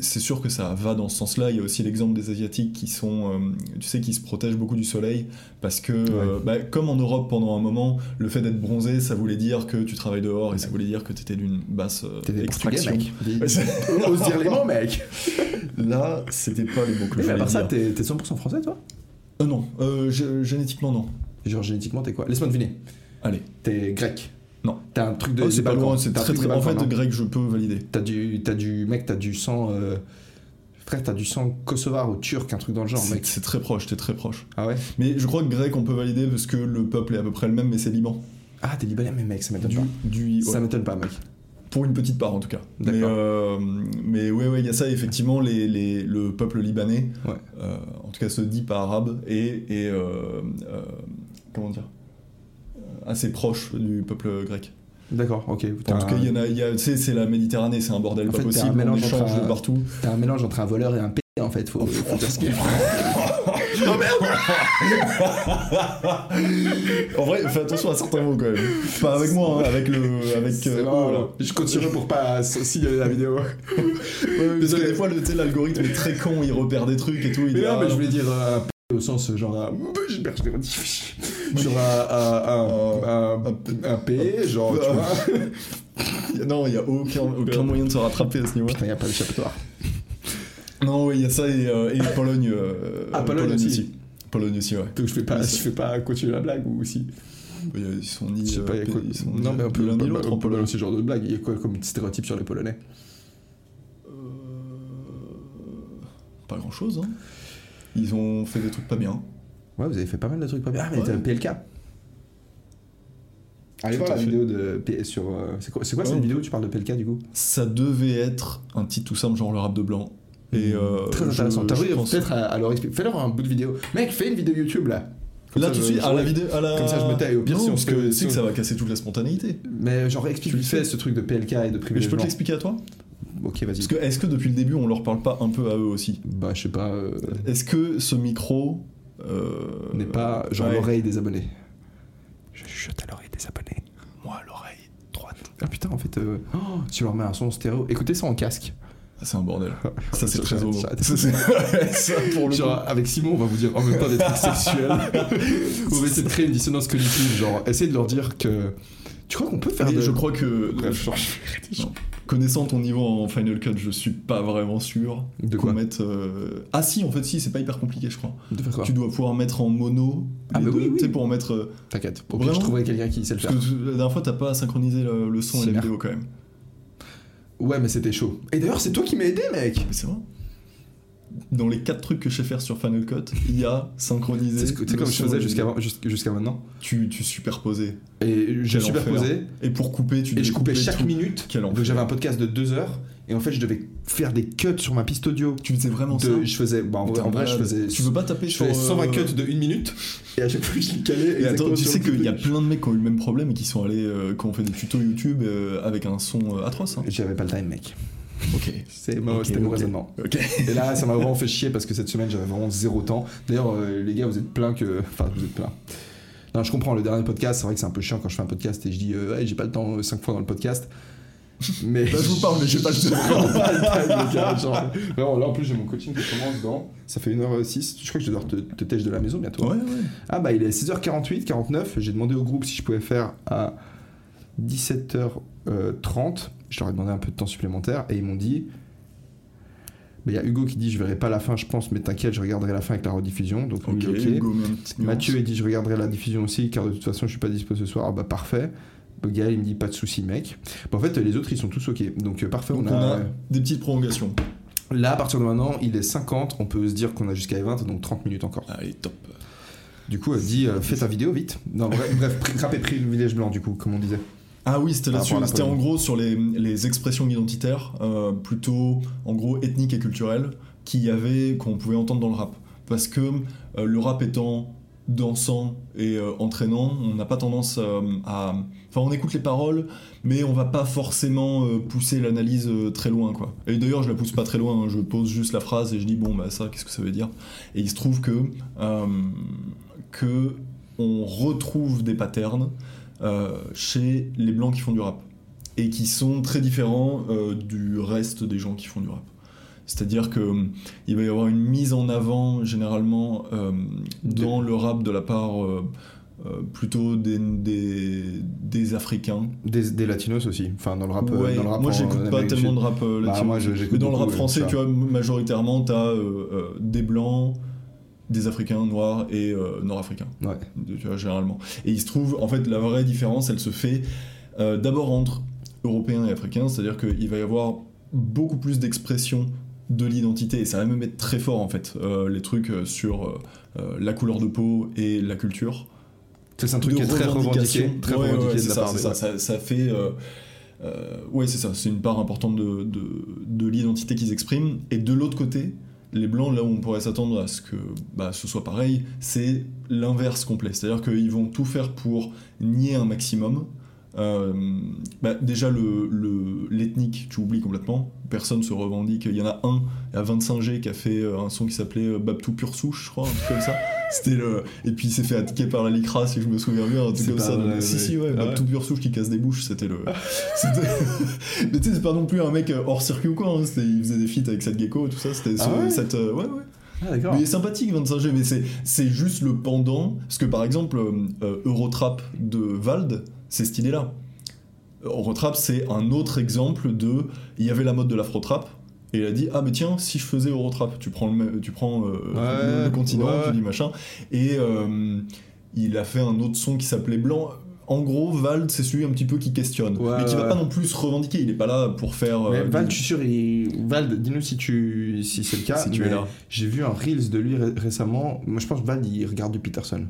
[SPEAKER 2] c'est sûr que ça va dans ce sens-là. Il y a aussi l'exemple des asiatiques qui sont, euh, tu sais, qui se protègent beaucoup du soleil parce que, euh, bah, comme en Europe pendant un moment, le fait d'être bronzé, ça voulait dire que tu travailles dehors et ça voulait dire que tu étais d'une basse euh, extraction.
[SPEAKER 1] mec. Ose dire les mots, mec.
[SPEAKER 2] Là, c'était pas les mots que
[SPEAKER 1] Mais
[SPEAKER 2] je
[SPEAKER 1] à part ça, t'es t'es 100% français, toi?
[SPEAKER 2] Euh, non, euh, gé- génétiquement non.
[SPEAKER 1] Genre génétiquement, t'es quoi? Laisse-moi deviner.
[SPEAKER 2] Allez.
[SPEAKER 1] T'es grec.
[SPEAKER 2] Non.
[SPEAKER 1] T'as un truc de.
[SPEAKER 2] Oh, c'est pas loin, c'est très
[SPEAKER 1] truc
[SPEAKER 2] très.
[SPEAKER 1] des
[SPEAKER 2] En fait,
[SPEAKER 1] non
[SPEAKER 2] grec, je peux valider.
[SPEAKER 1] T'as du, t'as du, mec, t'as du sang. euh, Frère, t'as du sang kosovar ou turc, un truc dans le genre,
[SPEAKER 2] C'est
[SPEAKER 1] mec.
[SPEAKER 2] c'est très proche, t'es très proche.
[SPEAKER 1] Ah ouais?
[SPEAKER 2] Mais je crois que grec, on peut valider parce que le peuple est à peu près le même, mais c'est Liban.
[SPEAKER 1] Ah, t'es libanais, mais mec, ça m'étonne
[SPEAKER 2] Du,
[SPEAKER 1] pas.
[SPEAKER 2] du,
[SPEAKER 1] Ça m'étonne pas, mec.
[SPEAKER 2] Pour une petite part en tout cas. Mais,
[SPEAKER 1] D'accord.
[SPEAKER 2] euh, mais ouais, ouais, il y a ça, effectivement, les, les- le peuple libanais,
[SPEAKER 1] Ouais.
[SPEAKER 2] euh, en tout cas se dit pas arabe, et, et euh, euh, comment dire? Assez proche du peuple grec.
[SPEAKER 1] D'accord, ok.
[SPEAKER 2] En tout cas, il y en a, y a- c'est la Méditerranée, c'est un bordel
[SPEAKER 1] En
[SPEAKER 2] pas
[SPEAKER 1] fait, t'as un
[SPEAKER 2] possible, on échange
[SPEAKER 1] un-
[SPEAKER 2] de partout.
[SPEAKER 1] T'as un mélange entre un voleur et un p, en fait. Faut, faut dire ce qu'il y a.
[SPEAKER 2] En vrai, fais attention à certains mots quand même. Pas avec moi, hein, avec le. Avec,
[SPEAKER 1] C'est
[SPEAKER 2] euh,
[SPEAKER 1] marrant,
[SPEAKER 2] eux, là.
[SPEAKER 1] là. Je continue pour pas signaler la vidéo.
[SPEAKER 2] Parce que des fois, l'algorithme est très con, il repère des trucs et tout. Il
[SPEAKER 1] Mais
[SPEAKER 2] dit,
[SPEAKER 1] non,
[SPEAKER 2] ah,
[SPEAKER 1] mais je voulais dire euh, au sens euh, genre. Genre un, un, un, un, un p, genre, tu vois.
[SPEAKER 2] Non, il n'y a aucun, aucun moyen de se rattraper à ce niveau.
[SPEAKER 1] Putain, y a pas d'échappatoire.
[SPEAKER 2] Non, oui, il y a ça et, euh, et Pologne. euh,
[SPEAKER 1] Ah, Pologne aussi.
[SPEAKER 2] Pologne aussi, ouais.
[SPEAKER 1] Donc je fais pas,
[SPEAKER 2] Oui,
[SPEAKER 1] je fais pas continuer la blague ou aussi.
[SPEAKER 2] Il a- Ils sont ni.
[SPEAKER 1] Je sais
[SPEAKER 2] euh,
[SPEAKER 1] pas, y a quoi.
[SPEAKER 2] ils sont
[SPEAKER 1] Non, mais un peu
[SPEAKER 2] l'un ni l'autre en Pologne.
[SPEAKER 1] ce genre de blague. Il y a quoi comme stéréotype sur les Polonais?
[SPEAKER 2] Euh, Pas grand chose, hein. Ils ont fait des trucs pas bien.
[SPEAKER 1] Ouais, vous avez fait pas mal de trucs pas bien. Ah, mais
[SPEAKER 2] Ouais.
[SPEAKER 1] PLK. Allez voir
[SPEAKER 2] à
[SPEAKER 1] la
[SPEAKER 2] fait.
[SPEAKER 1] vidéo de P- sur. euh, C'est quoi, c'est quoi cette vidéo où tu parles de PLK du coup?
[SPEAKER 2] Ça devait être un titre tout simple, genre le rap de blanc. Et, euh,
[SPEAKER 1] Très intéressant. T'as peut-être à, à leur expliquer. Fais-leur un bout de vidéo. Mec, fais une vidéo YouTube là. Comme
[SPEAKER 2] Là
[SPEAKER 1] ça,
[SPEAKER 2] tout de suite, à la vidéo, à la.
[SPEAKER 1] Comme ça, je me tais. Et au pire,
[SPEAKER 2] non,
[SPEAKER 1] si on
[SPEAKER 2] parce que c'est
[SPEAKER 1] si
[SPEAKER 2] que ça va casser toute la spontanéité.
[SPEAKER 1] Mais genre explique
[SPEAKER 2] Tu le
[SPEAKER 1] vite fait
[SPEAKER 2] fais.
[SPEAKER 1] ce truc de PLK et de
[SPEAKER 2] Mais
[SPEAKER 1] privilège
[SPEAKER 2] je peux te l'expliquer à toi?
[SPEAKER 1] Ok, vas-y.
[SPEAKER 2] Parce que est-ce que depuis le début on leur parle pas un peu à eux aussi?
[SPEAKER 1] Bah, je sais pas. euh,
[SPEAKER 2] Est-ce que ce micro euh,
[SPEAKER 1] n'est pas genre
[SPEAKER 2] ouais.
[SPEAKER 1] l'oreille des abonnés? Je chuchote à l'oreille des abonnés.
[SPEAKER 2] Moi l'oreille droite.
[SPEAKER 1] Ah putain, en fait, euh, oh, tu leur mets un son stéréo. Écoutez ça en casque.
[SPEAKER 2] Ah, c'est un bordel. Ça c'est très homo.
[SPEAKER 1] ça,
[SPEAKER 2] Ça, c'est- ça, pour le
[SPEAKER 1] Genre,
[SPEAKER 2] coup.
[SPEAKER 1] avec Simon, on va vous dire en même temps des trucs sexuels. on va essayer de créer une dissonance cognitive. Genre, essayer de leur dire que. Tu crois qu'on peut faire
[SPEAKER 2] Mais
[SPEAKER 1] de...
[SPEAKER 2] je crois que
[SPEAKER 1] Bref, genre.
[SPEAKER 2] connaissant ton niveau en Final Cut, je suis pas vraiment sûr
[SPEAKER 1] De
[SPEAKER 2] qu'on
[SPEAKER 1] quoi
[SPEAKER 2] mette. euh, Ah si, en fait si, c'est pas hyper compliqué, je crois.
[SPEAKER 1] De faire quoi
[SPEAKER 2] Tu dois pouvoir mettre en mono
[SPEAKER 1] Ah, bah
[SPEAKER 2] deux,
[SPEAKER 1] oui, oui.
[SPEAKER 2] tu sais, pour en mettre. euh,
[SPEAKER 1] T'inquiète. Ok,
[SPEAKER 2] Vraiment
[SPEAKER 1] je trouverai quelqu'un qui sait le
[SPEAKER 2] Parce
[SPEAKER 1] faire.
[SPEAKER 2] que la dernière fois, t'as pas synchronisé le, le son et la vidéo quand même.
[SPEAKER 1] Ouais, mais c'était chaud. Et d'ailleurs, c'est toi qui m'as aidé, mec.
[SPEAKER 2] Mais c'est vrai. Dans les quatre trucs que je sais faire sur Final Cut, il y a synchroniser.
[SPEAKER 1] C'est ce que- comme je faisais jusqu'à jusqu'à maintenant.
[SPEAKER 2] Tu, tu superposais.
[SPEAKER 1] Et je superposais.
[SPEAKER 2] Et pour couper, tu
[SPEAKER 1] Et je coupais chaque
[SPEAKER 2] tout.
[SPEAKER 1] minute. Donc j'avais un podcast de deux heures. Et en fait, je devais faire des cuts sur ma piste audio.
[SPEAKER 2] Tu faisais vraiment
[SPEAKER 1] De-
[SPEAKER 2] ça
[SPEAKER 1] je faisais. Bah, en vrai,
[SPEAKER 2] Putain,
[SPEAKER 1] en vrai, je faisais.
[SPEAKER 2] Tu veux pas taper
[SPEAKER 1] Je
[SPEAKER 2] sur.
[SPEAKER 1] faisais 120
[SPEAKER 2] euh,
[SPEAKER 1] cuts de une minute. Et à chaque fois, je les calais.
[SPEAKER 2] Et attends, tu sais qu'il y a plein de mecs qui ont eu le même problème et qui sont allés, euh, qui ont fait des tutos YouTube euh, avec un son euh, atroce. hein.
[SPEAKER 1] J'avais pas le time, mec.
[SPEAKER 2] Ok.
[SPEAKER 1] C'est mon- raisonnement. Et là, ça m'a vraiment fait chier parce que cette semaine, j'avais vraiment zéro temps. D'ailleurs, euh, les gars, vous êtes pleins que. Enfin, vous êtes pleins. Non, je comprends, le dernier podcast, c'est vrai que c'est un peu chiant quand je fais un podcast et je dis, euh, ouais, j'ai pas le temps 5 fois dans le podcast. Mais.
[SPEAKER 2] Là, je vous parle, mais j'ai pas le temps.
[SPEAKER 1] vraiment là, en plus, j'ai mon coaching qui commence dans. Ça fait 1h06. Je crois que je dois te, te tèche de la maison bientôt.
[SPEAKER 2] Ouais, ouais.
[SPEAKER 1] Ah, bah, il est 6h48, 49. J'ai demandé au groupe si je pouvais faire à 17h30. Je leur ai demandé un peu de temps supplémentaire et ils m'ont dit. bah, Il y a Hugo qui dit je verrai pas la fin, je pense, mais t'inquiète, je regarderai la fin avec la rediffusion. Donc,
[SPEAKER 2] Ok,
[SPEAKER 1] lui, ok.
[SPEAKER 2] Hugo.
[SPEAKER 1] Mathieu, il dit je regarderai la diffusion aussi, car de toute façon, je suis pas dispo ce soir. Ah, bah, parfait. Gaël, il me dit pas de soucis, mec. Bah, en fait, les autres, ils sont tous ok. Donc, euh, parfait,
[SPEAKER 2] Donc
[SPEAKER 1] on
[SPEAKER 2] on
[SPEAKER 1] a.
[SPEAKER 2] des petites prolongations.
[SPEAKER 1] Là, à partir de maintenant, il est 50. On peut se dire qu'on a jusqu'à 20, donc 30 minutes encore.
[SPEAKER 2] Allez, top.
[SPEAKER 1] Du coup, elle dit euh, fais ta vidéo vite. Non, bref, bref rap et privilège blanc, du coup, comme on disait.
[SPEAKER 2] Ah oui, c'était là-dessus. C'était en gros sur les, les expressions identitaires, euh, plutôt en gros ethniques et culturelles, qu'il y avait, qu'on pouvait entendre dans le rap. Parce que euh, le rap étant dansant et euh, entraînant, on n'a pas tendance à... Enfin, on écoute les paroles, mais on va pas forcément pousser l'analyse très loin, quoi. Et d'ailleurs, je la pousse pas très loin, hein. je pose juste la phrase et je dis, bon, bah ça, qu'est-ce que ça veut dire? Et il se trouve que... que on retrouve des patterns chez les blancs qui font du rap et qui sont très différents euh, du reste des gens qui font du rap. C'est-à-dire que hum, il va y avoir une mise en avant généralement euh, dans le rap de la part euh, euh, plutôt des, des, des Africains.
[SPEAKER 1] Des, des latinos aussi. Enfin, dans le rap. euh,
[SPEAKER 2] Ouais,
[SPEAKER 1] dans le rap
[SPEAKER 2] moi j'écoute pas tellement de rap euh,
[SPEAKER 1] Bah,
[SPEAKER 2] latino.
[SPEAKER 1] moi,
[SPEAKER 2] mais dans le rap français,
[SPEAKER 1] euh,
[SPEAKER 2] tu vois, majoritairement, t'as euh, euh, des blancs, des africains noirs et euh, nord-africains
[SPEAKER 1] Ouais.
[SPEAKER 2] généralement. Et il se trouve, en fait, la vraie différence, elle se fait euh, d'abord entre Européens et Africains, c'est-à-dire qu'il va y avoir beaucoup plus d'expression de l'identité, et ça va même être très fort, en fait, euh, les trucs sur la couleur de peau et la culture.
[SPEAKER 1] C'est un truc qui est très revendiqué. Très
[SPEAKER 2] Ouais,
[SPEAKER 1] revendiqué
[SPEAKER 2] ouais,
[SPEAKER 1] de
[SPEAKER 2] c'est
[SPEAKER 1] la
[SPEAKER 2] ça,
[SPEAKER 1] part des.
[SPEAKER 2] ça, ça, ça fait... ouais, c'est ça, c'est une part importante de, de, de l'identité qu'ils expriment. Et de l'autre côté, les blancs, là où on pourrait s'attendre à ce que bah, ce soit pareil, c'est l'inverse complet. C'est-à-dire qu'ils vont tout faire pour nier un maximum. Euh, bah, déjà, le- le- l'ethnique, tu oublies complètement. Personne se revendique. Il y en a un, a 25G qui a fait euh, un son qui s'appelait euh, Babtou Pure Souche, je crois, un truc comme ça. C'était le... Et puis il s'est fait attaquer par la Licra, si je me souviens bien, un truc comme ça.
[SPEAKER 1] vrai,
[SPEAKER 2] si,
[SPEAKER 1] ouais.
[SPEAKER 2] si, ouais,
[SPEAKER 1] Ah
[SPEAKER 2] Babtou Pure Souche qui casse des bouches, c'était le. Mais tu sais, c'est pas non plus un mec hors circuit ou quoi. hein. Il faisait des feats avec cette gecko, tout ça. C'était
[SPEAKER 1] Ah
[SPEAKER 2] ce-
[SPEAKER 1] ouais
[SPEAKER 2] cette. ouais, ouais.
[SPEAKER 1] Ah.
[SPEAKER 2] Mais il est sympathique 25G, mais c'est, juste le pendant. Parce que par exemple, euh, Eurotrap de Vald, c'est cette idée-là. Eurotrap, c'est un autre exemple de. Il y avait la mode de l'afro-trap. Et il a dit Ah, mais tiens, si je faisais Eurotrap, tu prends le, tu prends, euh, le, le continent,
[SPEAKER 1] ouais.
[SPEAKER 2] tu dis machin. Et euh, il a fait un autre son qui s'appelait Blanc. En gros, Vald, c'est celui un petit peu qui questionne.
[SPEAKER 1] Ouais,
[SPEAKER 2] mais qui va pas non plus se revendiquer. Il est pas là pour faire.
[SPEAKER 1] Mais
[SPEAKER 2] euh,
[SPEAKER 1] Val,
[SPEAKER 2] du-
[SPEAKER 1] je suis sûr, il... Val, dis-nous si, tu... si c'est le cas.
[SPEAKER 2] Si tu es
[SPEAKER 1] mais
[SPEAKER 2] là.
[SPEAKER 1] J'ai vu un Reels de lui ré- récemment. Moi, je pense que Val, il regarde du Peterson.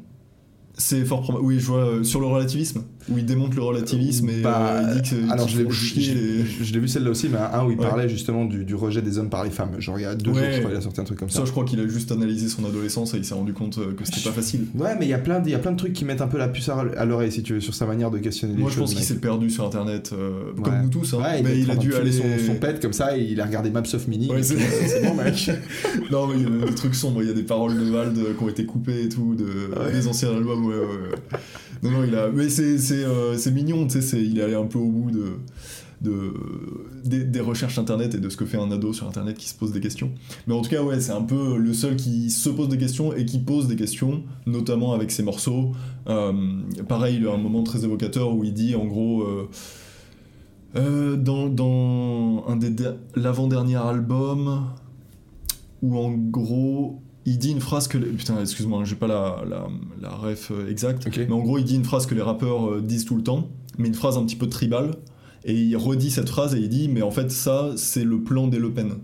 [SPEAKER 2] C'est fort probable. Oui, je vois euh, sur le relativisme, où il démonte le relativisme et
[SPEAKER 1] Bah,
[SPEAKER 2] euh, il dit que
[SPEAKER 1] alors je l'ai je- je- vu celle-là aussi, mais un où il
[SPEAKER 2] Ouais.
[SPEAKER 1] parlait justement du, du rejet des hommes par les femmes. Genre il y a deux
[SPEAKER 2] Ouais.
[SPEAKER 1] jours, je crois, il a sorti un truc comme ça.
[SPEAKER 2] Ça, je crois qu'il a juste analysé son adolescence et il s'est rendu compte euh, que c'était pas facile.
[SPEAKER 1] Ouais, mais il y a plein de, il y a plein de trucs qui mettent un peu la puce à l'oreille, si tu veux, sur sa manière de questionner les
[SPEAKER 2] Moi,
[SPEAKER 1] choses.
[SPEAKER 2] je pense qu'il s'est perdu sur Internet, euh,
[SPEAKER 1] Ouais.
[SPEAKER 2] comme nous tous. hein.
[SPEAKER 1] Ouais,
[SPEAKER 2] mais il, a dû aller.
[SPEAKER 1] son, son pet comme ça et il a regardé Maps of Mini.
[SPEAKER 2] C'est-
[SPEAKER 1] bon, mec.
[SPEAKER 2] Non, mais il y a des trucs sombres. Il y a des paroles de Vald qui ont été coupées et tout, de, des anciens albums. Ouais. Non, non, il a. Mais c'est c'est, euh, c'est mignon, tu sais. Il est allé un peu au bout de. De, des, recherches internet et de ce que fait un ado sur internet qui se pose des questions. Mais en tout cas, ouais, c'est un peu le seul qui se pose des questions et qui pose des questions, notamment avec ses morceaux. Euh, pareil, il a un moment très évocateur où il dit en gros. euh, dans, dans un des der- l'avant-dernier album, où en gros, il dit une phrase que. les- Putain, excuse-moi, j'ai pas la, la, la ref euh, exacte. Mais en gros, il dit une phrase que les rappeurs euh, disent tout le temps, mais une phrase un petit peu tribale. Et il redit cette phrase et il dit Mais en fait, ça, c'est le plan des Le Pen.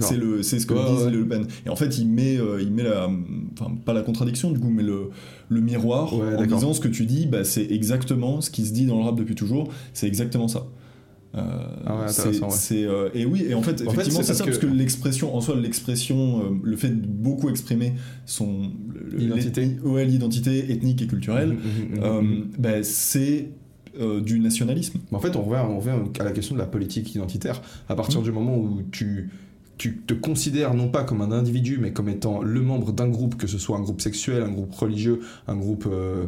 [SPEAKER 2] C'est le, c'est ce que
[SPEAKER 1] Ouais,
[SPEAKER 2] disent
[SPEAKER 1] ouais.
[SPEAKER 2] les Le Pen. Et en fait, il met, euh, il met la, enfin pas la contradiction du coup, mais le, le miroir
[SPEAKER 1] Ouais,
[SPEAKER 2] en disant ce que tu dis, bah, c'est exactement ce qui se dit dans le rap depuis toujours. C'est exactement ça. Euh,
[SPEAKER 1] Ah ouais,
[SPEAKER 2] c'est-
[SPEAKER 1] ouais.
[SPEAKER 2] euh, et oui, et en fait,
[SPEAKER 1] En
[SPEAKER 2] effectivement,
[SPEAKER 1] c'est
[SPEAKER 2] ça,
[SPEAKER 1] parce
[SPEAKER 2] parce
[SPEAKER 1] que-
[SPEAKER 2] que l'expression, en soi, l'expression, euh, le fait de beaucoup exprimer son.
[SPEAKER 1] L'identité.
[SPEAKER 2] Ouais, l'identité ethnique et culturelle,
[SPEAKER 1] mhm,
[SPEAKER 2] euh,
[SPEAKER 1] mhm.
[SPEAKER 2] bah, c'est euh, du nationalisme.
[SPEAKER 1] En fait, on revient, on revient à la question de la politique identitaire. À partir du moment où tu, tu te considères non pas comme un individu, mais comme étant le membre d'un groupe, que ce soit un groupe sexuel, un groupe religieux, un groupe euh,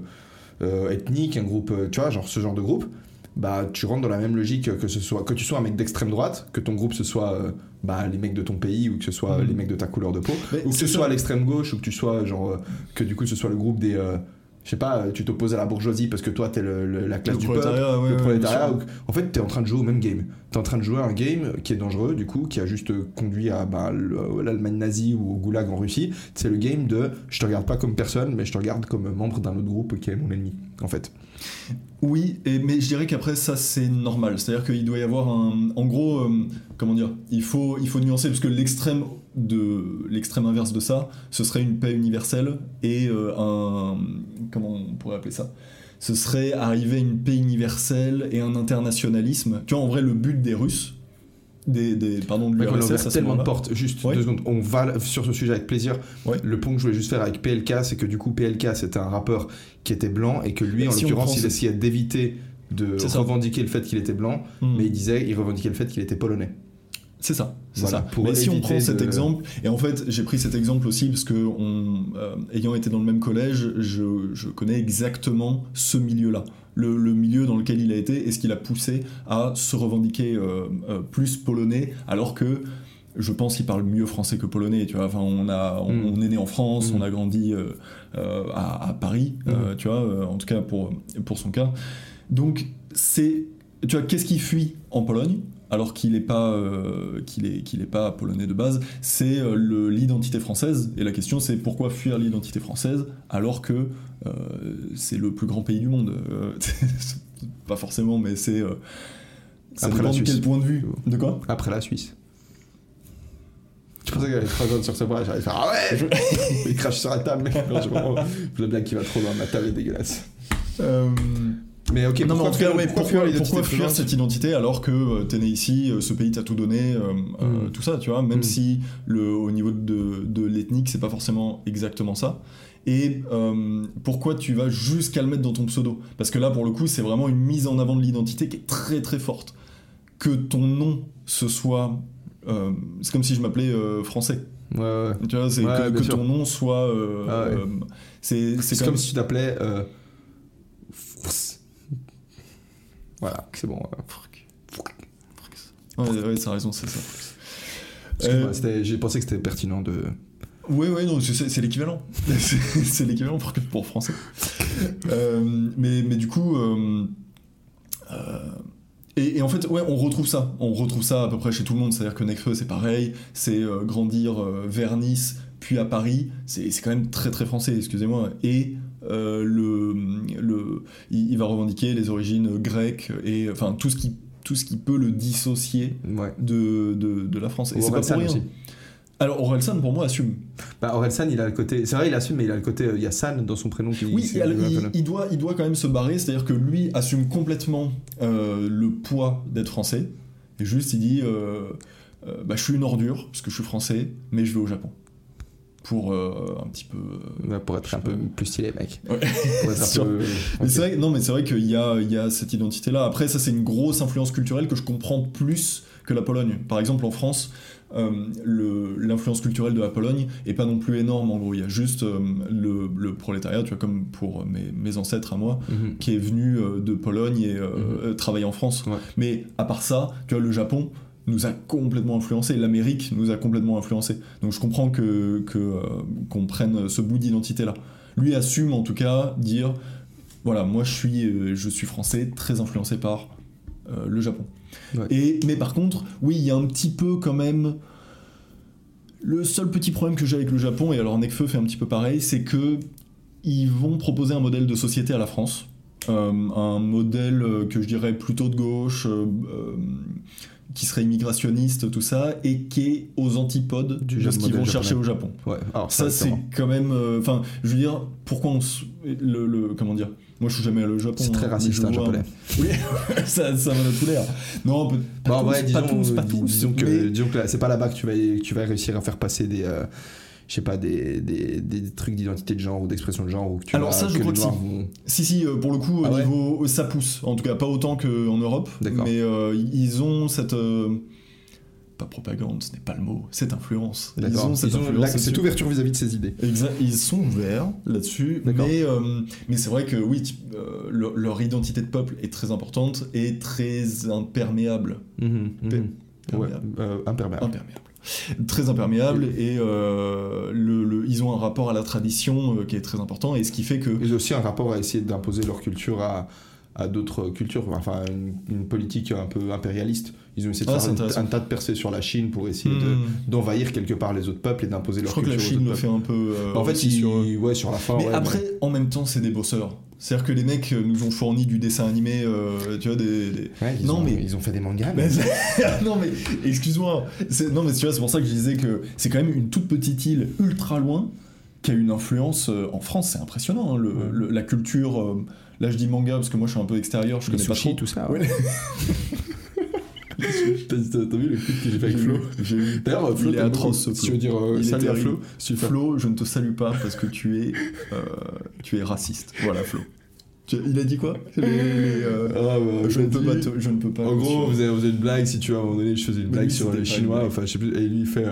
[SPEAKER 1] euh, ethnique, un groupe, tu vois, genre ce genre de groupe, bah tu rentres dans la même logique que ce soit que tu sois un mec d'extrême droite, que ton groupe ce soit euh, bah, les mecs de ton pays ou que ce soit
[SPEAKER 2] Mhm.
[SPEAKER 1] les mecs de ta couleur de peau,
[SPEAKER 2] Mais
[SPEAKER 1] ou que ce soit
[SPEAKER 2] ça.
[SPEAKER 1] à l'extrême gauche ou que tu sois genre euh, que du coup ce soit le groupe des euh, je sais pas, tu t'opposes à la bourgeoisie parce que toi t'es la classe
[SPEAKER 2] Le
[SPEAKER 1] du peuple,
[SPEAKER 2] ouais,
[SPEAKER 1] le prolétariat. ou- En fait, t'es en train de jouer au même game. En train de jouer un game qui est dangereux, du coup, qui a juste conduit à bah, le- l'Allemagne nazie ou au goulag en Russie. C'est le game de je te regarde pas comme personne, mais je te regarde comme membre d'un autre groupe qui est mon ennemi, en fait.
[SPEAKER 2] Oui, et, mais je dirais qu'après ça c'est normal. C'est-à-dire qu'il doit y avoir un. En gros, euh, comment dire il faut, il faut nuancer parce que l'extrême de l'extrême inverse de ça, ce serait une paix universelle et euh, un. Comment on pourrait appeler ça? Ce serait arriver à une paix universelle et un internationalisme. Tu vois, en vrai, le but des Russes, des, des pardon, de
[SPEAKER 1] Mec, on a tellement de
[SPEAKER 2] moment-là-
[SPEAKER 1] portes. Juste
[SPEAKER 2] Ouais.
[SPEAKER 1] deux secondes. On va sur ce sujet avec plaisir.
[SPEAKER 2] Ouais.
[SPEAKER 1] Le point que je voulais juste faire avec PLK, c'est que du coup, PLK, c'était un rappeur qui était blanc et que lui, en
[SPEAKER 2] Si
[SPEAKER 1] l'occurrence, il essayait d'éviter de revendiquer le fait qu'il était blanc,
[SPEAKER 2] Hmm.
[SPEAKER 1] mais il disait, il revendiquait le fait qu'il était polonais.
[SPEAKER 2] C'est ça, c'est
[SPEAKER 1] Voilà,
[SPEAKER 2] ça.
[SPEAKER 1] pour
[SPEAKER 2] Mais si on prend cet
[SPEAKER 1] de-
[SPEAKER 2] exemple, et en fait j'ai pris cet exemple aussi parce que on, euh, ayant été dans le même collège, je, je connais exactement ce milieu-là. Le, le milieu dans lequel il a été et ce qu'il a poussé à se revendiquer euh, euh, plus polonais alors que je pense qu'il parle mieux français que polonais, tu vois. Enfin, on, a, on,
[SPEAKER 1] Mm.
[SPEAKER 2] on est né en France,
[SPEAKER 1] Mm.
[SPEAKER 2] on a grandi euh, euh, à, à Paris, euh, tu vois, en tout cas pour, pour son cas. Donc, c'est. Tu vois, qu'est-ce qui fuit en Pologne? Alors qu'il n'est pas, euh, qu'il est, qu'il est pas polonais de base, c'est euh, le- l'identité française. Et la question, c'est pourquoi fuir l'identité française alors que euh, c'est le plus grand pays du monde Euh, Pas forcément, mais c'est. euh, ça
[SPEAKER 1] Après
[SPEAKER 2] dépend
[SPEAKER 1] la
[SPEAKER 2] de
[SPEAKER 1] Suisse.
[SPEAKER 2] quel point de vue. De quoi?
[SPEAKER 1] Après la Suisse. Je pensais qu'il allait trois secondes sur ce bras, j'allais faire Ah ouais Il crache sur la table. Non, je comprends. La blague qui va trop loin, ma table est dégueulasse.
[SPEAKER 2] Euh,
[SPEAKER 1] Mais ok,
[SPEAKER 2] non, mais
[SPEAKER 1] pourquoi
[SPEAKER 2] en tout cas,
[SPEAKER 1] fuir-
[SPEAKER 2] ouais,
[SPEAKER 1] pourquoi
[SPEAKER 2] pourquoi,
[SPEAKER 1] fuir l'identité
[SPEAKER 2] pourquoi fuir
[SPEAKER 1] fluente
[SPEAKER 2] cette identité alors que euh, t'es né ici, euh, ce pays t'a tout donné, euh, euh,
[SPEAKER 1] Mm.
[SPEAKER 2] tout ça, tu vois, même
[SPEAKER 1] Mm.
[SPEAKER 2] si le, au niveau de, de l'ethnique, c'est pas forcément exactement ça. Et euh, pourquoi tu vas jusqu'à le mettre dans ton pseudo? Parce que là, pour le coup, c'est vraiment une mise en avant de l'identité qui est très très forte. Que ton nom, ce soit... euh, c'est comme si je m'appelais euh, français.
[SPEAKER 1] Ouais, ouais.
[SPEAKER 2] Tu vois, c'est
[SPEAKER 1] Ouais,
[SPEAKER 2] que, que ton nom soit... euh,
[SPEAKER 1] Ah ouais.
[SPEAKER 2] euh, c'est
[SPEAKER 1] C'est comme si tu t'appelais. euh, Frs. Voilà, c'est bon. euh,
[SPEAKER 2] Ouais, ouais, t'as raison, c'est ça. Euh,
[SPEAKER 1] J'ai pensé que c'était pertinent de.
[SPEAKER 2] Ouais, ouais, non, c'est- l'équivalent. c'est l'équivalent pour, pour français. Euh, mais, mais du coup. euh, et, et en fait, ouais, on retrouve ça. On retrouve ça à peu près chez tout le monde. C'est-à-dire que Nekfeu, c'est pareil. C'est grandir vers Nice, puis à Paris. C'est c'est quand même très, très français, excusez-moi. Et. Euh, le, le, il, va revendiquer les origines grecques et enfin tout ce qui, tout ce qui peut le dissocier
[SPEAKER 1] Ouais.
[SPEAKER 2] de, de, de la France. Et c'est pas pour rien.
[SPEAKER 1] aussi.
[SPEAKER 2] Alors Orelsan pour moi assume.
[SPEAKER 1] Bah, Orelsan, il a le côté. C'est vrai, il assume, mais il a le côté. euh, Il y a San dans son prénom qui.
[SPEAKER 2] Oui, il, il- il doit, il doit quand même se barrer, c'est-à-dire que lui assume complètement euh, le poids d'être français, et juste il dit euh, euh, bah, Je suis une ordure, parce que je suis français, mais je vais au Japon. Pour euh, un petit peu. euh,
[SPEAKER 1] pour être un peu plus stylé, mec.
[SPEAKER 2] Ouais.
[SPEAKER 1] Pour être un
[SPEAKER 2] Sûr.
[SPEAKER 1] peu.
[SPEAKER 2] Mais c'est vrai, non, mais c'est vrai qu'il y a, il y a cette identité-là. Après, ça, c'est une grosse influence culturelle que je comprends plus que la Pologne. Par exemple, en France, euh, l'influence culturelle de la Pologne est pas non plus énorme. En gros, il y a juste le, le prolétariat, tu vois, comme pour mes, mes ancêtres à moi,
[SPEAKER 1] Mhm.
[SPEAKER 2] qui est venu de Pologne et euh, travailler en France.
[SPEAKER 1] Ouais.
[SPEAKER 2] Mais à part ça, tu vois, le Japon nous a complètement influencé, l'Amérique nous a complètement influencé. Donc je comprends que euh, qu'on prenne ce bout d'identité là. Lui assume en tout cas dire voilà, moi je suis euh, je suis français, très influencé par euh, le Japon.
[SPEAKER 1] Ouais.
[SPEAKER 2] Et mais par contre, oui, il y a un petit peu quand même le seul petit problème que j'ai avec le Japon et alors Nekfeu fait un petit peu pareil, c'est que ils vont proposer un modèle de société à la France. Euh, un modèle que je dirais plutôt de gauche, euh, qui serait immigrationniste, tout ça, et qui est aux antipodes
[SPEAKER 1] Du
[SPEAKER 2] de ce qu'ils vont chercher au Japon.
[SPEAKER 1] Ouais, alors
[SPEAKER 2] Ça, c'est quand même. euh, Enfin, je veux dire, pourquoi on. Le, le- comment dire Moi, je suis jamais allé au Japon.
[SPEAKER 1] C'est très
[SPEAKER 2] hein,
[SPEAKER 1] raciste, un
[SPEAKER 2] vois-
[SPEAKER 1] japonais.
[SPEAKER 2] Oui, ça, ça m'en a tout l'air. Non, peut- pas
[SPEAKER 1] Bah, en
[SPEAKER 2] tous, pas
[SPEAKER 1] disons,
[SPEAKER 2] tous, pas
[SPEAKER 1] dis-
[SPEAKER 2] tous.
[SPEAKER 1] disons que,
[SPEAKER 2] mais-
[SPEAKER 1] disons que c'est pas là-bas que tu vas, tu vas réussir à faire passer des, euh, je sais pas, des, des, des trucs d'identité de genre ou d'expression de genre ou que tu
[SPEAKER 2] Alors ça, je crois que si.
[SPEAKER 1] vont-
[SPEAKER 2] Si, si, euh, pour le coup, au
[SPEAKER 1] Ah ouais
[SPEAKER 2] niveau. Ça pousse. En tout cas, pas autant qu'en Europe. Mais euh, ils ont cette. euh, pas propagande, ce n'est pas le mot, cette influence. Ils ont cette
[SPEAKER 1] Ils
[SPEAKER 2] influence.
[SPEAKER 1] ouverture vis-à-vis de ces idées.
[SPEAKER 2] Exact, ils sont ouverts là-dessus, mais, euh, mais c'est vrai que oui, euh, leur, identité de peuple est très importante et très imperméable. Pe-
[SPEAKER 1] mhm. Ouais,
[SPEAKER 2] Imperméable.
[SPEAKER 1] euh, imperméable.
[SPEAKER 2] Imperméable. Très imperméable et euh, le, le- ils ont un rapport à la tradition euh, qui est très important et ce qui fait que
[SPEAKER 1] Ils ont aussi un rapport à essayer d'imposer leur culture à, à d'autres cultures, enfin une, une politique un peu impérialiste. Ils ont essayé de
[SPEAKER 2] Ah,
[SPEAKER 1] faire un, tas de percées sur la Chine pour essayer
[SPEAKER 2] Hmm,
[SPEAKER 1] d'envahir quelque part les autres peuples et d'imposer
[SPEAKER 2] je
[SPEAKER 1] leur
[SPEAKER 2] crois que
[SPEAKER 1] culture
[SPEAKER 2] la Chine le fait un peu. euh,
[SPEAKER 1] Bah, en fait, ils-
[SPEAKER 2] sur-
[SPEAKER 1] ouais, sur la fin.
[SPEAKER 2] mais
[SPEAKER 1] ouais,
[SPEAKER 2] après, en même temps, c'est des bosseurs. C'est-à-dire que les mecs euh, nous ont fourni du dessin animé, euh, tu vois, des- des,
[SPEAKER 1] Ouais, ils
[SPEAKER 2] Non,
[SPEAKER 1] ont,
[SPEAKER 2] mais-
[SPEAKER 1] ils ont fait des mangas.
[SPEAKER 2] Mais non mais excuse-moi. Non mais tu vois c'est pour ça que je disais que c'est quand même une toute petite île ultra loin qui a une influence euh, en France. C'est impressionnant hein, le-
[SPEAKER 1] Ouais.
[SPEAKER 2] le- la culture. euh, là je dis manga parce que moi je suis un peu extérieur, je connais pas trop.
[SPEAKER 1] tout ça.
[SPEAKER 2] Ouais.
[SPEAKER 1] T'as vu le clip que j'ai fait avec Flo. D'ailleurs, Flo,
[SPEAKER 2] Il est atroce,
[SPEAKER 1] Si tu veux dire euh, salut à. Flo, si tu fais-
[SPEAKER 2] Flo, je ne te salue pas parce que tu es euh, tu es raciste. Voilà Flo. Il a dit quoi? Les- les, euh,
[SPEAKER 1] Ah, bah,
[SPEAKER 2] je, ne peux pas te- je ne peux pas.
[SPEAKER 1] En gros, vous avez, vous avez une blague, si tu veux, à un moment donné, je faisais une blague sur les Chinois, enfin, je sais plus, et lui, il fait.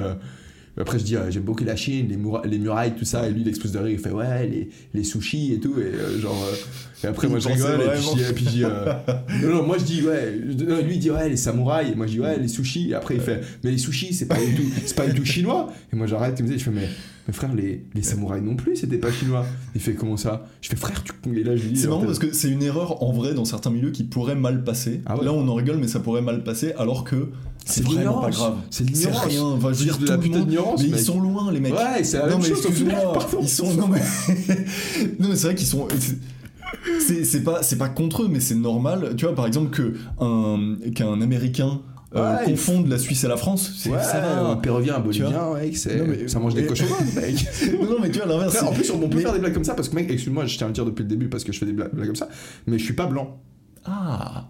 [SPEAKER 1] Après, je dis, euh, j'aime beaucoup la Chine, les, mura- les murailles, tout ça, et lui, il explose de rire, il fait, ouais, les, les sushis et tout, et euh, genre. euh, et après, moi, je rigole, et puis, et puis je dis. euh, non, non, moi, je dis, ouais. non, lui, il dit, ouais, les samouraïs, et moi, je dis, ouais, les sushis, et après, il fait, mais les sushis, c'est pas, du tout- c'est pas du tout chinois. Et moi, j'arrête, il me dit, je fais, mais. Mais frère, les, les samouraïs non plus, c'était pas chinois. Il fait comment ça? Je fais frère, tu. Et là, je lui dis.
[SPEAKER 2] C'est marrant parce que c'est une erreur en vrai dans certains milieux qui pourrait mal passer.
[SPEAKER 1] Ah ouais.
[SPEAKER 2] Là on en rigole mais ça pourrait mal passer alors que c'est
[SPEAKER 1] de
[SPEAKER 2] vraiment pas
[SPEAKER 1] l'ignorance.
[SPEAKER 2] grave.
[SPEAKER 1] C'est de
[SPEAKER 2] C'est
[SPEAKER 1] l'ignorance.
[SPEAKER 2] rien. Enfin, je veux dire
[SPEAKER 1] de la putain d'ignorance.
[SPEAKER 2] Mais
[SPEAKER 1] mec.
[SPEAKER 2] ils sont loin les mecs.
[SPEAKER 1] Ouais, c'est la
[SPEAKER 2] non
[SPEAKER 1] même
[SPEAKER 2] mais
[SPEAKER 1] chose
[SPEAKER 2] excuse-moi, ils sont non mais non mais c'est vrai qu'ils sont c'est c'est pas c'est pas contre eux mais c'est normal. Tu vois par exemple qu'un américain euh,
[SPEAKER 1] Ouais,
[SPEAKER 2] confonde la Suisse et la France, c'est
[SPEAKER 1] Ouais,
[SPEAKER 2] ça va.
[SPEAKER 1] un péruvien, un bolivien, mec, c'est...
[SPEAKER 2] Non, mais-
[SPEAKER 1] ça mange des cochons mec.
[SPEAKER 2] non, mais tu vois l'inverse.
[SPEAKER 1] En
[SPEAKER 2] c'est-
[SPEAKER 1] plus, on peut
[SPEAKER 2] mais-
[SPEAKER 1] faire des blagues comme ça parce que, mec, excuse-moi, je tiens à le dire depuis le début parce que je fais des blagues, blagues comme ça, mais je suis pas blanc.
[SPEAKER 2] Ah.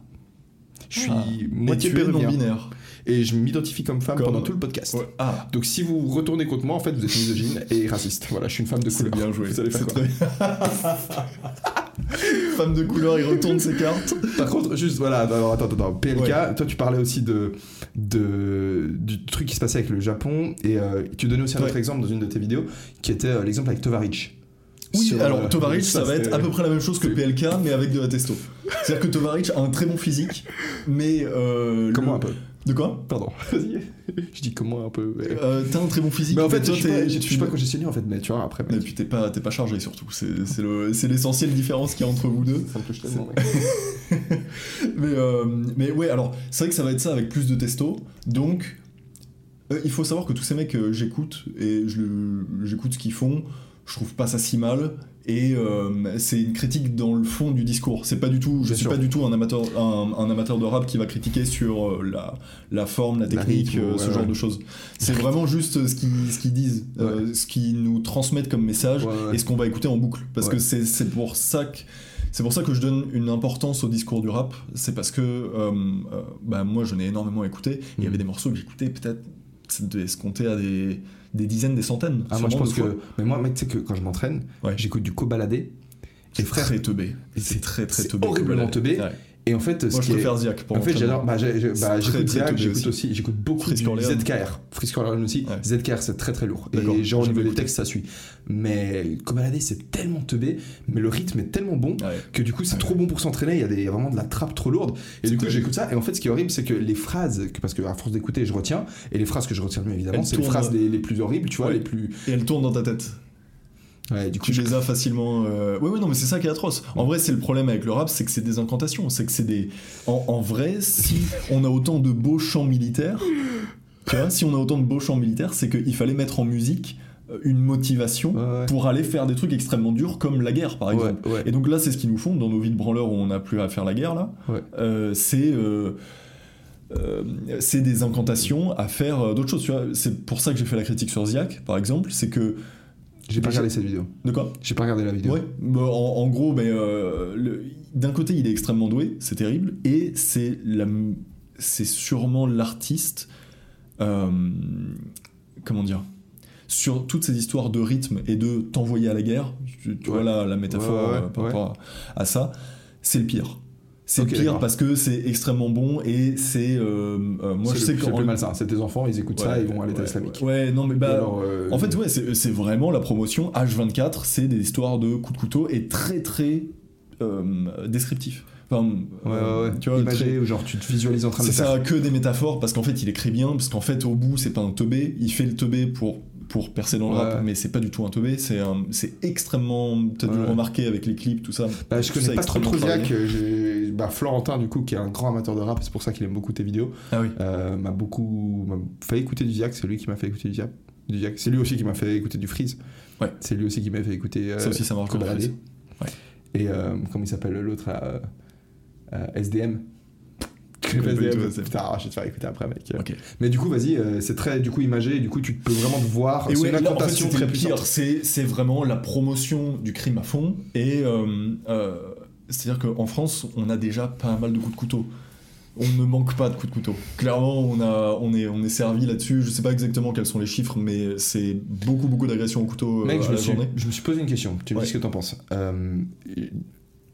[SPEAKER 1] Je suis
[SPEAKER 2] Ah.
[SPEAKER 1] moitié péruvien.
[SPEAKER 2] binaire.
[SPEAKER 1] Et je m'identifie comme femme
[SPEAKER 2] Comme-
[SPEAKER 1] pendant tout le podcast.
[SPEAKER 2] Ouais. Ah.
[SPEAKER 1] Donc si vous retournez contre moi, en fait, vous êtes misogyne et raciste. Voilà, je suis une femme de
[SPEAKER 2] C'est
[SPEAKER 1] couleur.
[SPEAKER 2] bien joué.
[SPEAKER 1] Vous allez faire quoi
[SPEAKER 2] très- Femme de couleur, il retourne ses cartes.
[SPEAKER 1] Par contre, juste voilà, alors attends, attends, attends. PLK, toi tu parlais aussi de, de du truc qui se passait avec le Japon et euh, tu donnais aussi un
[SPEAKER 2] Ouais.
[SPEAKER 1] autre exemple dans une de tes vidéos qui était euh, l'exemple avec Tovarich.
[SPEAKER 2] Oui,
[SPEAKER 1] Sur,
[SPEAKER 2] alors
[SPEAKER 1] euh,
[SPEAKER 2] Tovarich, ça, va être à peu près la même chose que PLK, mais avec de la testo. C'est-à-dire que Tovarich a un très bon physique, mais. Euh,
[SPEAKER 1] Comment
[SPEAKER 2] le-
[SPEAKER 1] un peu
[SPEAKER 2] De quoi
[SPEAKER 1] Pardon, vas-y. Je dis comment un peu. Mais,
[SPEAKER 2] euh, T'as un très bon physique,
[SPEAKER 1] mais en fait,
[SPEAKER 2] toi,
[SPEAKER 1] je suis
[SPEAKER 2] t'es-
[SPEAKER 1] pas, je suis pas congestionné en fait, mais tu vois, après.
[SPEAKER 2] Et
[SPEAKER 1] mec,
[SPEAKER 2] puis t'es pas, t'es pas chargé surtout. C'est c'est le- c'est l'essentielle différence qu'il y a entre vous deux.
[SPEAKER 1] Ça me touche tellement, mec.
[SPEAKER 2] Mais, euh, mais ouais, alors c'est vrai que ça va être ça avec plus de testo. Donc, euh, il faut savoir que tous ces mecs, euh, j'écoute et je le- j'écoute ce qu'ils font. Je trouve pas ça si mal. Et euh, c'est une critique dans le fond du discours. C'est pas du tout, je
[SPEAKER 1] Bien
[SPEAKER 2] suis
[SPEAKER 1] sûr.
[SPEAKER 2] pas du tout un amateur, un, un amateur de rap qui va critiquer sur euh, la, la forme, la technique,
[SPEAKER 1] rythme,
[SPEAKER 2] euh, ce
[SPEAKER 1] ouais.
[SPEAKER 2] genre de choses. C'est vraiment juste ce qu'ils ce disent, euh, ce qu'ils nous transmettent comme message et ce qu'on va écouter en boucle. Parce que c'est pour ça que c'est pour ça que je donne une importance au discours du rap. C'est parce que euh, bah, moi, je n'ai énormément écouté. Il y
[SPEAKER 1] Mhm.
[SPEAKER 2] avait des morceaux que j'écoutais peut-être, ça devait se compter à des, des dizaines, des centaines.
[SPEAKER 1] Ah, moi, je pense que.
[SPEAKER 2] fois.
[SPEAKER 1] Mais moi, mec, tu sais que quand je m'entraîne,
[SPEAKER 2] Ouais.
[SPEAKER 1] j'écoute du cobaladé. Et
[SPEAKER 2] C'est très teubé.
[SPEAKER 1] c'est-
[SPEAKER 2] C'est très très teubé.
[SPEAKER 1] horriblement teubé. Et en fait, ce
[SPEAKER 2] Moi, je
[SPEAKER 1] est-
[SPEAKER 2] préfère Ziak. Pour
[SPEAKER 1] En fait, j'adore. Bah, bah, j'écoute
[SPEAKER 2] teubé
[SPEAKER 1] j'écoute
[SPEAKER 2] aussi.
[SPEAKER 1] J'écoute beaucoup
[SPEAKER 2] Frisk
[SPEAKER 1] du. ZKR. Frisk aussi.
[SPEAKER 2] Ouais.
[SPEAKER 1] ZKR, c'est très très lourd. Et genre, au niveau des textes, ça suit. Mais Cobaladé, c'est tellement teubé, mais le rythme est tellement bon
[SPEAKER 2] Ouais.
[SPEAKER 1] que du coup, c'est
[SPEAKER 2] Ouais.
[SPEAKER 1] trop bon pour s'entraîner. Il y, a des, il y a vraiment de la trappe trop lourde. Et du coup, j'écoute ça. Et en fait, ce qui est horrible, c'est que les phrases, que, parce que à force d'écouter, je retiens. Et les phrases que je retiens, bien évidemment,
[SPEAKER 2] Elles
[SPEAKER 1] c'est les
[SPEAKER 2] tournent.
[SPEAKER 1] phrases les, les plus horribles, tu vois, les plus.
[SPEAKER 2] Et elle tourne dans ta tête.
[SPEAKER 1] Ouais, du coup,
[SPEAKER 2] Tu
[SPEAKER 1] je-
[SPEAKER 2] les as facilement. euh, Ouais, ouais, non, mais c'est ça qui est atroce. En vrai, c'est le problème avec le rap, c'est que c'est des incantations. C'est que c'est des. En, en vrai, si on a autant de beaux chants militaires, tu vois, si on a autant de beaux chants militaires, c'est qu'il fallait mettre en musique euh, une motivation
[SPEAKER 1] Ouais, ouais.
[SPEAKER 2] pour aller faire des trucs extrêmement durs comme la guerre, par exemple. Et donc là, c'est ce qu'ils nous font dans nos vies de branleurs où on n'a plus à faire la guerre, là. Euh, c'est. euh, euh, c'est des incantations à faire euh, d'autres choses. C'est pour ça que j'ai fait la critique sur Ziak, par exemple. C'est que.
[SPEAKER 1] J'ai pas regardé cette vidéo.
[SPEAKER 2] De quoi?
[SPEAKER 1] J'ai pas regardé la vidéo.
[SPEAKER 2] Ouais, bah, en, en gros, euh, le- d'un côté, il est extrêmement doué, c'est terrible, et c'est la, c'est sûrement l'artiste, euh, comment dire, sur toutes ces histoires de rythme et de t'envoyer à la guerre, tu, tu
[SPEAKER 1] Ouais.
[SPEAKER 2] vois la, la métaphore
[SPEAKER 1] Ouais, ouais,
[SPEAKER 2] euh, par rapport à, à ça, c'est le pire. C'est
[SPEAKER 1] Ok,
[SPEAKER 2] le pire parce que c'est extrêmement bon et c'est. euh, euh, moi,
[SPEAKER 1] C'est
[SPEAKER 2] je sais
[SPEAKER 1] c'est
[SPEAKER 2] que.
[SPEAKER 1] le plus malsain. C'est tes enfants, ils écoutent ça,
[SPEAKER 2] Ouais,
[SPEAKER 1] ils vont à l'état
[SPEAKER 2] ouais,
[SPEAKER 1] islamique.
[SPEAKER 2] Ouais, non, mais bah.
[SPEAKER 1] alors, euh,
[SPEAKER 2] En fait, ouais, c'est c'est vraiment la promotion H24, c'est des histoires de coups de couteau et très très descriptif. Enfin,
[SPEAKER 1] Ouais, ouais, ouais.
[SPEAKER 2] Tu vois,
[SPEAKER 1] Imagé,
[SPEAKER 2] très-
[SPEAKER 1] genre tu te visualises en train de
[SPEAKER 2] c'est ça, que des métaphores, parce qu'en fait, il écrit bien, parce qu'en fait, au bout, c'est pas un teubé, il fait le teubé pour, pour percer dans le
[SPEAKER 1] Ouais.
[SPEAKER 2] rap, mais c'est pas du tout un teubé, c'est c'est extrêmement. T'as dû le
[SPEAKER 1] Ouais.
[SPEAKER 2] remarquer avec les clips, tout ça.
[SPEAKER 1] Bah, je
[SPEAKER 2] Tout
[SPEAKER 1] connais
[SPEAKER 2] ça
[SPEAKER 1] pas trop
[SPEAKER 2] extrêmement
[SPEAKER 1] euh, Bah, Florentin, du coup, qui est un grand amateur de rap, c'est pour ça qu'il aime beaucoup tes vidéos,
[SPEAKER 2] Ah oui.
[SPEAKER 1] euh, m'a beaucoup m'a fait écouter du Ziak. C'est lui qui m'a fait écouter du Ziak. Du Ziak. C'est lui aussi qui m'a fait écouter du Freeze.
[SPEAKER 2] Ouais.
[SPEAKER 1] C'est lui aussi qui m'a fait écouter. euh,
[SPEAKER 2] Ça aussi, ça. Freeze. Ouais.
[SPEAKER 1] Et euh, comment il s'appelle l'autre là, euh, SDM. Putain, je vais te faire écouter après, mec.
[SPEAKER 2] Ok.
[SPEAKER 1] Mais du coup, vas-y, euh, c'est très du coup imagé. Du coup, tu peux vraiment te voir.
[SPEAKER 2] Et
[SPEAKER 1] c'est
[SPEAKER 2] ouais,
[SPEAKER 1] une
[SPEAKER 2] en fait,
[SPEAKER 1] très
[SPEAKER 2] pire. C'est, c'est vraiment la promotion du crime à fond. Et euh, euh, c'est-à-dire qu'en France, on a déjà pas mal de coups de couteau. On ne manque pas de coups de couteau. Clairement, on, a, on, est, on est servi là-dessus. Je sais pas exactement quels sont les chiffres, mais c'est beaucoup, beaucoup d'agressions au couteau euh,
[SPEAKER 1] Mec,
[SPEAKER 2] à
[SPEAKER 1] je me,
[SPEAKER 2] la
[SPEAKER 1] suis,
[SPEAKER 2] journée.
[SPEAKER 1] je me suis posé une question. Tu me dis ce que t'en penses. Euh,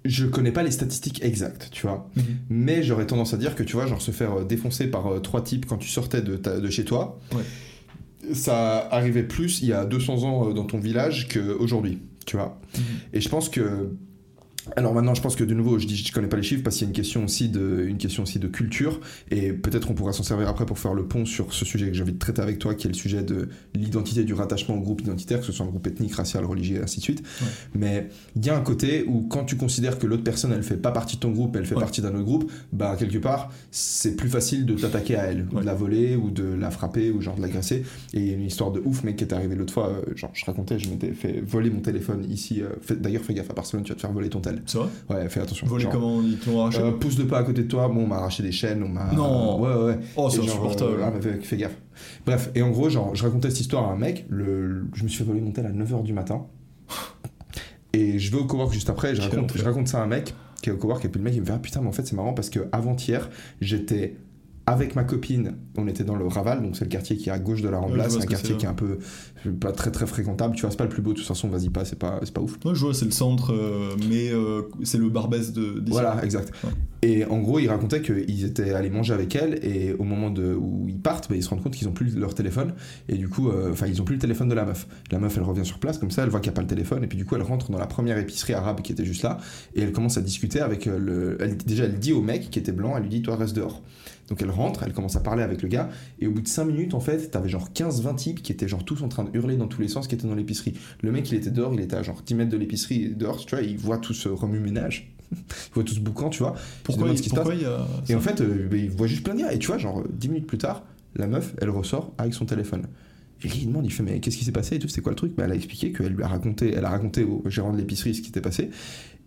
[SPEAKER 1] je connais pas les statistiques exactes, tu vois.
[SPEAKER 2] Mhm.
[SPEAKER 1] Mais j'aurais tendance à dire que, tu vois, genre se faire euh, défoncer par euh, trois types quand tu sortais de, ta- de chez toi,
[SPEAKER 2] Ouais.
[SPEAKER 1] ça arrivait plus il y a 200 ans euh, dans ton village qu'aujourd'hui, tu vois.
[SPEAKER 2] Mhm.
[SPEAKER 1] Et je pense que. Alors maintenant, je pense que de nouveau, je dis, je connais pas les chiffres parce qu'il y a une question aussi de, une question aussi de culture et peut-être on pourra s'en servir après pour faire le pont sur ce sujet que j'ai envie de traiter avec toi, qui est le sujet de l'identité du rattachement au groupe identitaire, que ce soit un groupe ethnique, racial, religieux, et ainsi de suite.
[SPEAKER 2] Ouais.
[SPEAKER 1] Mais il y a un côté où quand tu considères que l'autre personne, elle fait pas partie de ton groupe, elle fait
[SPEAKER 2] Ouais.
[SPEAKER 1] partie d'un autre groupe, bah quelque part, c'est plus facile de t'attaquer à elle, ou de la voler, ou de la frapper, ou genre de l'agresser. Et une histoire de ouf, mec, qui est arrivée l'autre fois. euh, genre, je racontais, je m'étais fait voler mon téléphone ici. euh, D'ailleurs, fais gaffe à Barcelone, tu vas te faire voler ton tel.
[SPEAKER 2] C'est vrai
[SPEAKER 1] Ouais, fais attention.
[SPEAKER 2] Voler
[SPEAKER 1] Genre,
[SPEAKER 2] comment ils te l'ont arraché
[SPEAKER 1] euh, pousse le pas à côté de toi, bon, on m'a arraché des chaînes, on m'a.
[SPEAKER 2] Non.
[SPEAKER 1] Ouais, ouais.
[SPEAKER 2] Oh, c'est insupportable.
[SPEAKER 1] euh, ah, fais, fais gaffe. Bref, et en gros, genre, je racontais cette histoire à un mec, le, le- je me suis fait voler mon tel à 9h du matin. Et je vais au cowork juste après, je raconte, je raconte ça à un mec qui est au cowork, et puis le mec il me fait Ah putain, mais en fait c'est marrant parce que avant-hier, j'étais avec ma copine, on était dans le Raval, donc c'est le quartier qui est à gauche de la
[SPEAKER 2] Ouais,
[SPEAKER 1] Rambla,
[SPEAKER 2] vois
[SPEAKER 1] c'est
[SPEAKER 2] ce
[SPEAKER 1] un quartier qui est un peu pas très très fréquentable, tu vois, c'est pas le plus beau, de toute façon, vas-y pas, c'est pas, pas ouf.
[SPEAKER 2] Ouais, je vois, c'est le centre, euh, mais euh, c'est le Barbès de.
[SPEAKER 1] Voilà, exact.
[SPEAKER 2] Ouais.
[SPEAKER 1] Et en gros, il racontait qu'ils étaient allés manger avec elle et au moment de, où ils partent, bah, ils se rendent compte qu'ils ont plus leur téléphone et du coup, euh, enfin, ils ont plus le téléphone de la meuf. La meuf, elle revient sur place comme ça, elle voit qu'il n'y a pas le téléphone et puis du coup, elle rentre dans la première épicerie arabe qui était juste là et elle commence à discuter avec le. elle- déjà, elle dit au mec qui était blanc, elle lui dit, toi, reste dehors. Donc elle rentre, elle commence à parler avec le gars et au bout de 5 minutes, en fait, t'avais genre 15-20 types qui étaient genre tous en train de hurler dans tous les sens qui étaient dans l'épicerie. Le mec, il était dehors, il était à genre 10 mètres de l'épicerie dehors, tu vois, il voit tout ce remue-ménage. il voit tout ce boucan, tu vois.
[SPEAKER 2] Pourquoi, il,
[SPEAKER 1] ce qui se
[SPEAKER 2] pourquoi y a.
[SPEAKER 1] Et en fait, euh, bah, il voit juste plein de gars. Et tu vois, genre, 10 minutes plus tard, la meuf, elle ressort avec son téléphone. Et il demande, il fait mais qu'est-ce qui s'est passé et tout, c'est quoi le truc? Bah, Elle a expliqué qu'elle lui a raconté, elle a raconté au gérant de l'épicerie ce qui s'était passé.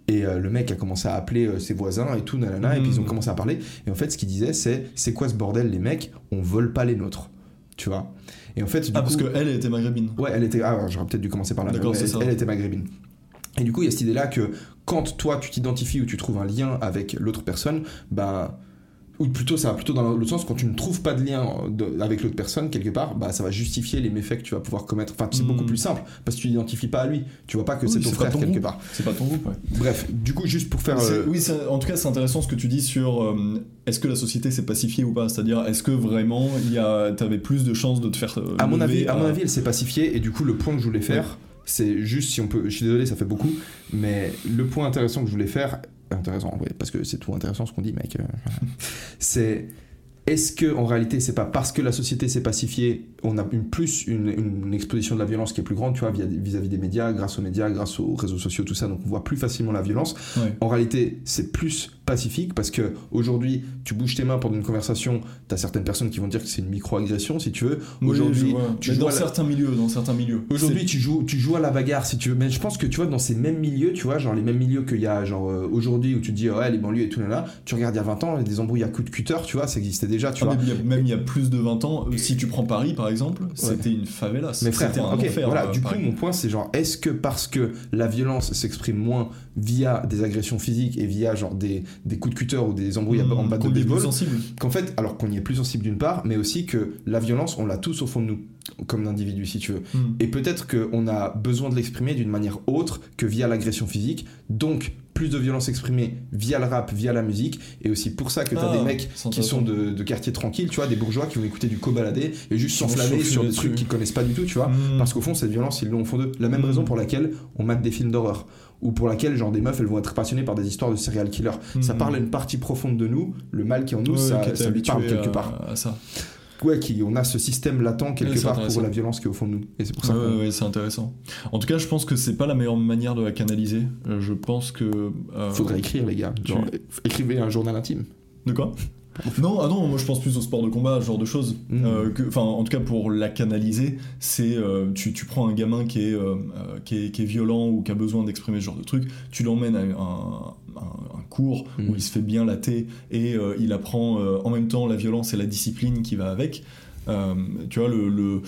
[SPEAKER 1] Et euh, le mec a commencé à appeler euh, ses voisins et tout, nanana, et puis ils ont
[SPEAKER 2] Mhm.
[SPEAKER 1] commencé à parler. Et en fait, ce qu'il disait, c'est c'est quoi ce bordel, les mecs? On vole pas les nôtres. Tu vois? Et en fait, du
[SPEAKER 2] Ah, parce qu'elle était maghrébine.
[SPEAKER 1] Ouais, elle était. Ah, j'aurais peut-être dû commencer par là.
[SPEAKER 2] D'accord,
[SPEAKER 1] elle, elle était maghrébine. Et du coup, il y a cette idée-là que quand toi, tu t'identifies ou tu trouves un lien avec l'autre personne, bah. Ou plutôt, ça va plutôt dans l'autre sens, quand tu ne trouves pas de lien de- avec l'autre personne, quelque part, bah, ça va justifier les méfaits que tu vas pouvoir commettre. Enfin, c'est beaucoup plus simple, parce que tu t'identifies pas à lui. Tu vois pas que
[SPEAKER 2] Oui,
[SPEAKER 1] c'est ton frère,
[SPEAKER 2] ton
[SPEAKER 1] quelque
[SPEAKER 2] groupe.
[SPEAKER 1] part.
[SPEAKER 2] C'est pas ton groupe, ouais.
[SPEAKER 1] Bref, du coup, juste pour faire. Euh,
[SPEAKER 2] Oui, en tout cas, c'est intéressant ce que tu dis sur euh, est-ce que la société s'est pacifiée ou pas? C'est-à-dire, est-ce que vraiment il y a, t'avais plus de chances de te faire. euh,
[SPEAKER 1] À mon, avis, à mon avis, elle s'est pacifiée et du coup, le point que je voulais faire, c'est juste si on peut. Je suis désolé, ça fait beaucoup, mais le point intéressant que je voulais faire, intéressant, parce que c'est tout intéressant ce qu'on dit, mec. euh, c'est est-ce que en réalité, c'est pas parce que la société s'est pacifiée, on a une plus une, une exposition de la violence qui est plus grande, tu vois, vis-à-vis des médias, grâce aux médias, grâce aux réseaux sociaux, tout ça, donc on voit plus facilement la violence.
[SPEAKER 2] Ouais.
[SPEAKER 1] En réalité, c'est plus pacifique parce que aujourd'hui, tu bouges tes mains pendant une conversation, t'as certaines personnes qui vont dire que c'est une micro-agression, si tu veux. Aujourd'hui, tu
[SPEAKER 2] Mais
[SPEAKER 1] joues
[SPEAKER 2] dans
[SPEAKER 1] à la-
[SPEAKER 2] certains milieux, dans certains milieux.
[SPEAKER 1] Aujourd'hui, tu joues, tu joues à la bagarre si tu veux, mais je pense que tu vois dans ces mêmes milieux, tu vois, genre les mêmes milieux qu'il y a genre euh, aujourd'hui où tu te dis ouais les banlieues et tout là, là tu regardes il y a 20 ans des embrouilles à coups de cutter, tu vois, ça existait déjà, tu
[SPEAKER 2] Ah,
[SPEAKER 1] vois.
[SPEAKER 2] mais même il y a plus de 20 ans, euh, si tu prends Paris par exemple, c'était une favelas.
[SPEAKER 1] Mais frère,
[SPEAKER 2] un
[SPEAKER 1] ok,
[SPEAKER 2] enfer.
[SPEAKER 1] voilà,
[SPEAKER 2] euh,
[SPEAKER 1] du coup, mon point, c'est genre, est-ce que parce que la violence s'exprime moins via des agressions physiques et via genre des, des coups de cutter ou des embrouilles en
[SPEAKER 2] Hmm,
[SPEAKER 1] bas de baseball, qu'en fait, alors qu'on y est plus sensible d'une part, mais aussi que la violence, on l'a tous au fond de nous, comme individu, si tu veux.
[SPEAKER 2] Hmm.
[SPEAKER 1] Et peut-être qu'on a besoin de l'exprimer d'une manière autre que via l'agression physique. Donc, plus de violence exprimée via le rap, via la musique. Et aussi pour ça que t'as
[SPEAKER 2] Ah,
[SPEAKER 1] des mecs qui sont de, de quartiers tranquilles, tu vois, des bourgeois qui vont écouter du co-baladé et juste s'enflammer sur des trucs qu'ils connaissent pas du tout, tu vois.
[SPEAKER 2] Hmm.
[SPEAKER 1] Parce qu'au fond, cette violence, ils l'ont au fond d'eux. La même raison pour laquelle on mate des films d'horreur. Ou pour laquelle, genre, des meufs, elles vont être passionnées par des histoires de serial killers. Ça
[SPEAKER 2] Mm.
[SPEAKER 1] parle à une partie profonde de nous, le mal qui est en nous,
[SPEAKER 2] Ouais,
[SPEAKER 1] ça, ça lui parle quelque
[SPEAKER 2] à-
[SPEAKER 1] part.
[SPEAKER 2] à ça.
[SPEAKER 1] Ouais, qui, on a ce système latent quelque part pour la violence qui est au fond de nous. Et c'est pour ça
[SPEAKER 2] Ouais, c'est intéressant. En tout cas, je pense que c'est pas la meilleure manière de la canaliser. Euh, Je pense que. euh,
[SPEAKER 1] Faudrait écrire, les gars. Genre, écrivez un journal intime.
[SPEAKER 2] De quoi? Non, ah non, moi je pense plus au sport de combat, ce genre de choses.
[SPEAKER 1] Mm.
[SPEAKER 2] Euh, Enfin, en tout cas, pour la canaliser, c'est. euh, tu, tu prends un gamin qui est, euh, qui, est, qui est violent ou qui a besoin d'exprimer ce genre de truc, tu l'emmènes à un, un- un cours
[SPEAKER 1] Mm.
[SPEAKER 2] où il se fait bien latter et euh, il apprend euh, en même temps la violence et la discipline qui va avec. Euh, tu vois, le. le...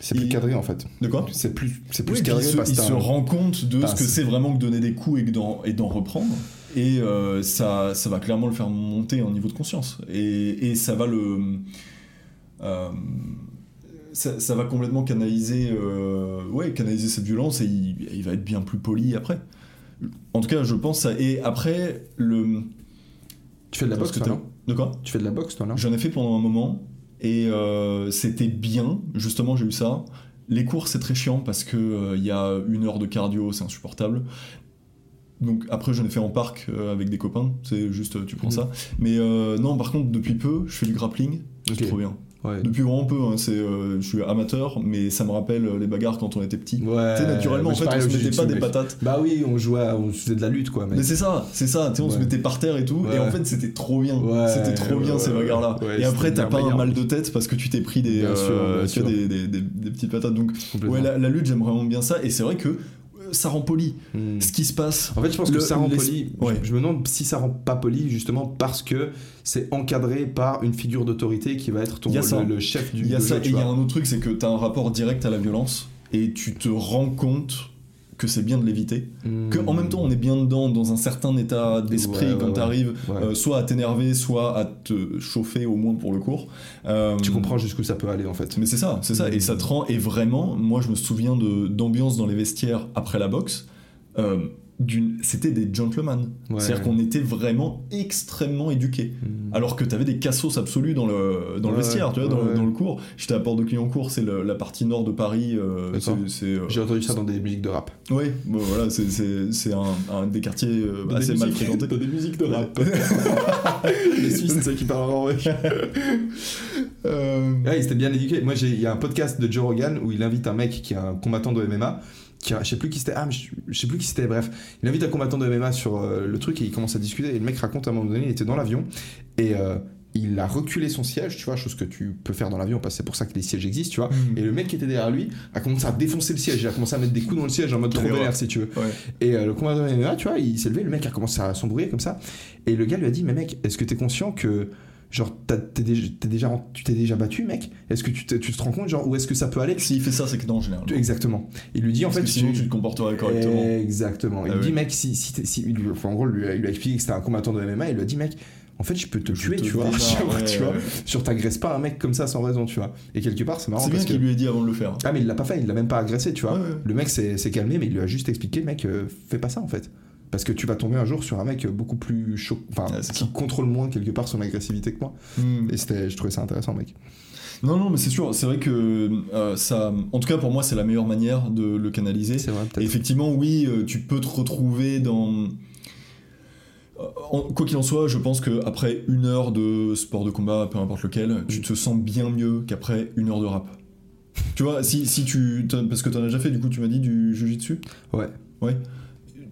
[SPEAKER 1] C'est plus
[SPEAKER 2] Il-
[SPEAKER 1] cadré en fait.
[SPEAKER 2] De quoi?
[SPEAKER 1] C'est plus, c'est plus
[SPEAKER 2] Oui,
[SPEAKER 1] cadré
[SPEAKER 2] il se,
[SPEAKER 1] parce
[SPEAKER 2] il se rend compte de ce que c'est vraiment que donner des coups et d'en, et d'en reprendre. Et euh, ça, ça va clairement le faire monter en niveau de conscience. Et, et ça va le. euh, ça, ça va complètement canaliser, euh, ouais, canaliser cette violence et il, il va être bien plus poli après. En tout cas, je pense ça. Et après, le.
[SPEAKER 1] Tu fais de la boxe, toi, non?
[SPEAKER 2] De quoi?
[SPEAKER 1] Tu fais de la boxe, toi, non?
[SPEAKER 2] J'en ai fait pendant un moment et c'était bien, justement j'ai eu ça. Les cours c'est très chiant parce que euh, il y a une heure de cardio, c'est insupportable. Donc après j'en ai fait en parc euh, avec des copains, c'est juste euh, tu prends
[SPEAKER 1] Mhm.
[SPEAKER 2] ça. Mais euh, non par contre depuis peu je fais du grappling, c'est
[SPEAKER 1] Ok.
[SPEAKER 2] trop bien.
[SPEAKER 1] Ouais.
[SPEAKER 2] Depuis vraiment peu, hein, c'est, euh, je suis amateur mais ça me rappelle les bagarres quand on était petit.
[SPEAKER 1] Ouais.
[SPEAKER 2] tu sais naturellement en fait on se mettait pas des patates.
[SPEAKER 1] Bah oui, on jouait, on faisait de la lutte, quoi. mec.
[SPEAKER 2] Mais c'est ça, c'est ça, tu sais, on se mettait par terre et tout, et en fait c'était trop bien, c'était trop bien ces bagarres-là. et après t'as pas un mal de tête parce que tu t'es pris des,
[SPEAKER 1] Bien sûr, bien
[SPEAKER 2] tu vois,
[SPEAKER 1] sûr.
[SPEAKER 2] des, des- des- des petites patates. Donc ouais, la, la lutte j'aime vraiment bien ça, et c'est vrai que ça rend poli.
[SPEAKER 1] Hmm.
[SPEAKER 2] Ce qui se passe.
[SPEAKER 1] En fait, je pense
[SPEAKER 2] Le-
[SPEAKER 1] que ça rend poli.
[SPEAKER 2] ouais.
[SPEAKER 1] Je, je me demande si ça rend pas poli, justement, parce que c'est encadré par une figure d'autorité qui va être ton, le, le chef du
[SPEAKER 2] Il y a ça, et
[SPEAKER 1] tu
[SPEAKER 2] il y a un autre truc, c'est que t'as un rapport direct à la violence, et tu te rends compte que c'est bien de l'éviter.
[SPEAKER 1] Hmm.
[SPEAKER 2] Que en même temps on est bien dedans, dans un certain état d'esprit
[SPEAKER 1] Ouais, ouais,
[SPEAKER 2] quand t'arrives
[SPEAKER 1] Ouais.
[SPEAKER 2] euh, soit à t'énerver, soit à te chauffer au moins pour le cours. Euh,
[SPEAKER 1] Tu comprends jusqu'où ça peut aller, en fait.
[SPEAKER 2] Mais c'est ça, c'est ça. Et ça te rend. Et vraiment, moi, je me souviens de d'ambiance dans les vestiaires après la boxe. Euh, C'était des gentlemen.
[SPEAKER 1] Ouais.
[SPEAKER 2] C'est-à-dire qu'on était vraiment extrêmement éduqués.
[SPEAKER 1] Hmm.
[SPEAKER 2] Alors que t'avais des cassos absolus dans le, dans le vestiaire, tu vois, dans, le cours. J'étais à Port de Clignancourt, c'est la partie nord de Paris. euh, euh,
[SPEAKER 1] J'ai entendu ça dans des musiques de rap.
[SPEAKER 2] Oui, bon, voilà, c'est- un, un des quartiers euh,
[SPEAKER 1] Dans des
[SPEAKER 2] assez mal
[SPEAKER 1] musiques-
[SPEAKER 2] fréquentés.
[SPEAKER 1] dans des musiques de rap. Les Suisses, c'est ça qui parlent en vrai.
[SPEAKER 2] Euh,
[SPEAKER 1] Ouais, il était bien éduqué. Moi, j'ai- il y a un podcast de Joe Rogan où il invite un mec qui est un combattant de MMA. Qui je sais plus qui c'était. Ah, mais je, je sais plus qui c'était. Bref, il invite un combattant de MMA sur euh, le truc et il commence à discuter. Et le mec raconte à un moment donné, il était dans l'avion et euh, il a reculé son siège, tu vois, chose que tu peux faire dans l'avion, parce que c'est pour ça que les sièges existent, tu vois.
[SPEAKER 2] Mm.
[SPEAKER 1] Et le mec qui était derrière lui a commencé à défoncer le siège, il a commencé à mettre des coups dans le siège en mode trop vénère, si tu veux.
[SPEAKER 2] Ouais.
[SPEAKER 1] Et euh, le combattant MMA, tu vois, il s'est levé, le mec a commencé à s'embrouiller comme ça. Et le gars lui a dit, mais mec, est-ce que t'es conscient que, genre, t'as- t'es déjà, déjà, tu t'es déjà battu, mec Est-ce que tu te, tu te rends compte, genre, où est-ce que ça peut aller?
[SPEAKER 2] S'il fait ça, c'est que général.
[SPEAKER 1] Exactement. Il lui dit, en fait,
[SPEAKER 2] que sinon, tu te comporterais correctement.
[SPEAKER 1] Exactement. Il
[SPEAKER 2] Ah
[SPEAKER 1] lui dit, mec, si, si, t'es- si- il lui- enfin, en gros, il lui, a- il lui a expliqué que c'était un combattant de MMA, il lui a dit, mec, en fait, je peux te
[SPEAKER 2] Je
[SPEAKER 1] tuer,
[SPEAKER 2] te
[SPEAKER 1] tu vois. Genre,
[SPEAKER 2] ouais,
[SPEAKER 1] tu vois.
[SPEAKER 2] ouais.
[SPEAKER 1] Sur t'agresses pas un mec comme ça sans raison, tu vois. Et quelque part, c'est marrant
[SPEAKER 2] C'est bien qu'il lui ait dit avant de le faire.
[SPEAKER 1] Ah, mais il l'a pas fait, il l'a même pas agressé, tu vois. Le mec s'est s'est calmé, mais il lui a juste expliqué, mec, euh, fais pas ça en fait. Parce que tu vas tomber un jour sur un mec beaucoup plus chaud, enfin,
[SPEAKER 2] c'est
[SPEAKER 1] qui
[SPEAKER 2] ça.
[SPEAKER 1] contrôle moins quelque part son agressivité que moi.
[SPEAKER 2] Mm.
[SPEAKER 1] Et c'était, je trouvais ça intéressant, mec.
[SPEAKER 2] Non, non, mais c'est sûr, c'est vrai que euh, ça. En tout cas, pour moi, c'est la meilleure manière de le canaliser.
[SPEAKER 1] C'est vrai,
[SPEAKER 2] Et effectivement, oui, euh, tu peux te retrouver dans. Euh, en- Quoi qu'il en soit, je pense qu'après une heure de sport de combat, peu importe lequel, tu te sens bien mieux qu'après une heure de rap. tu vois, si, si tu. Parce que t'en as déjà fait, du coup, tu m'as dit du jujitsu
[SPEAKER 1] Ouais.
[SPEAKER 2] Ouais.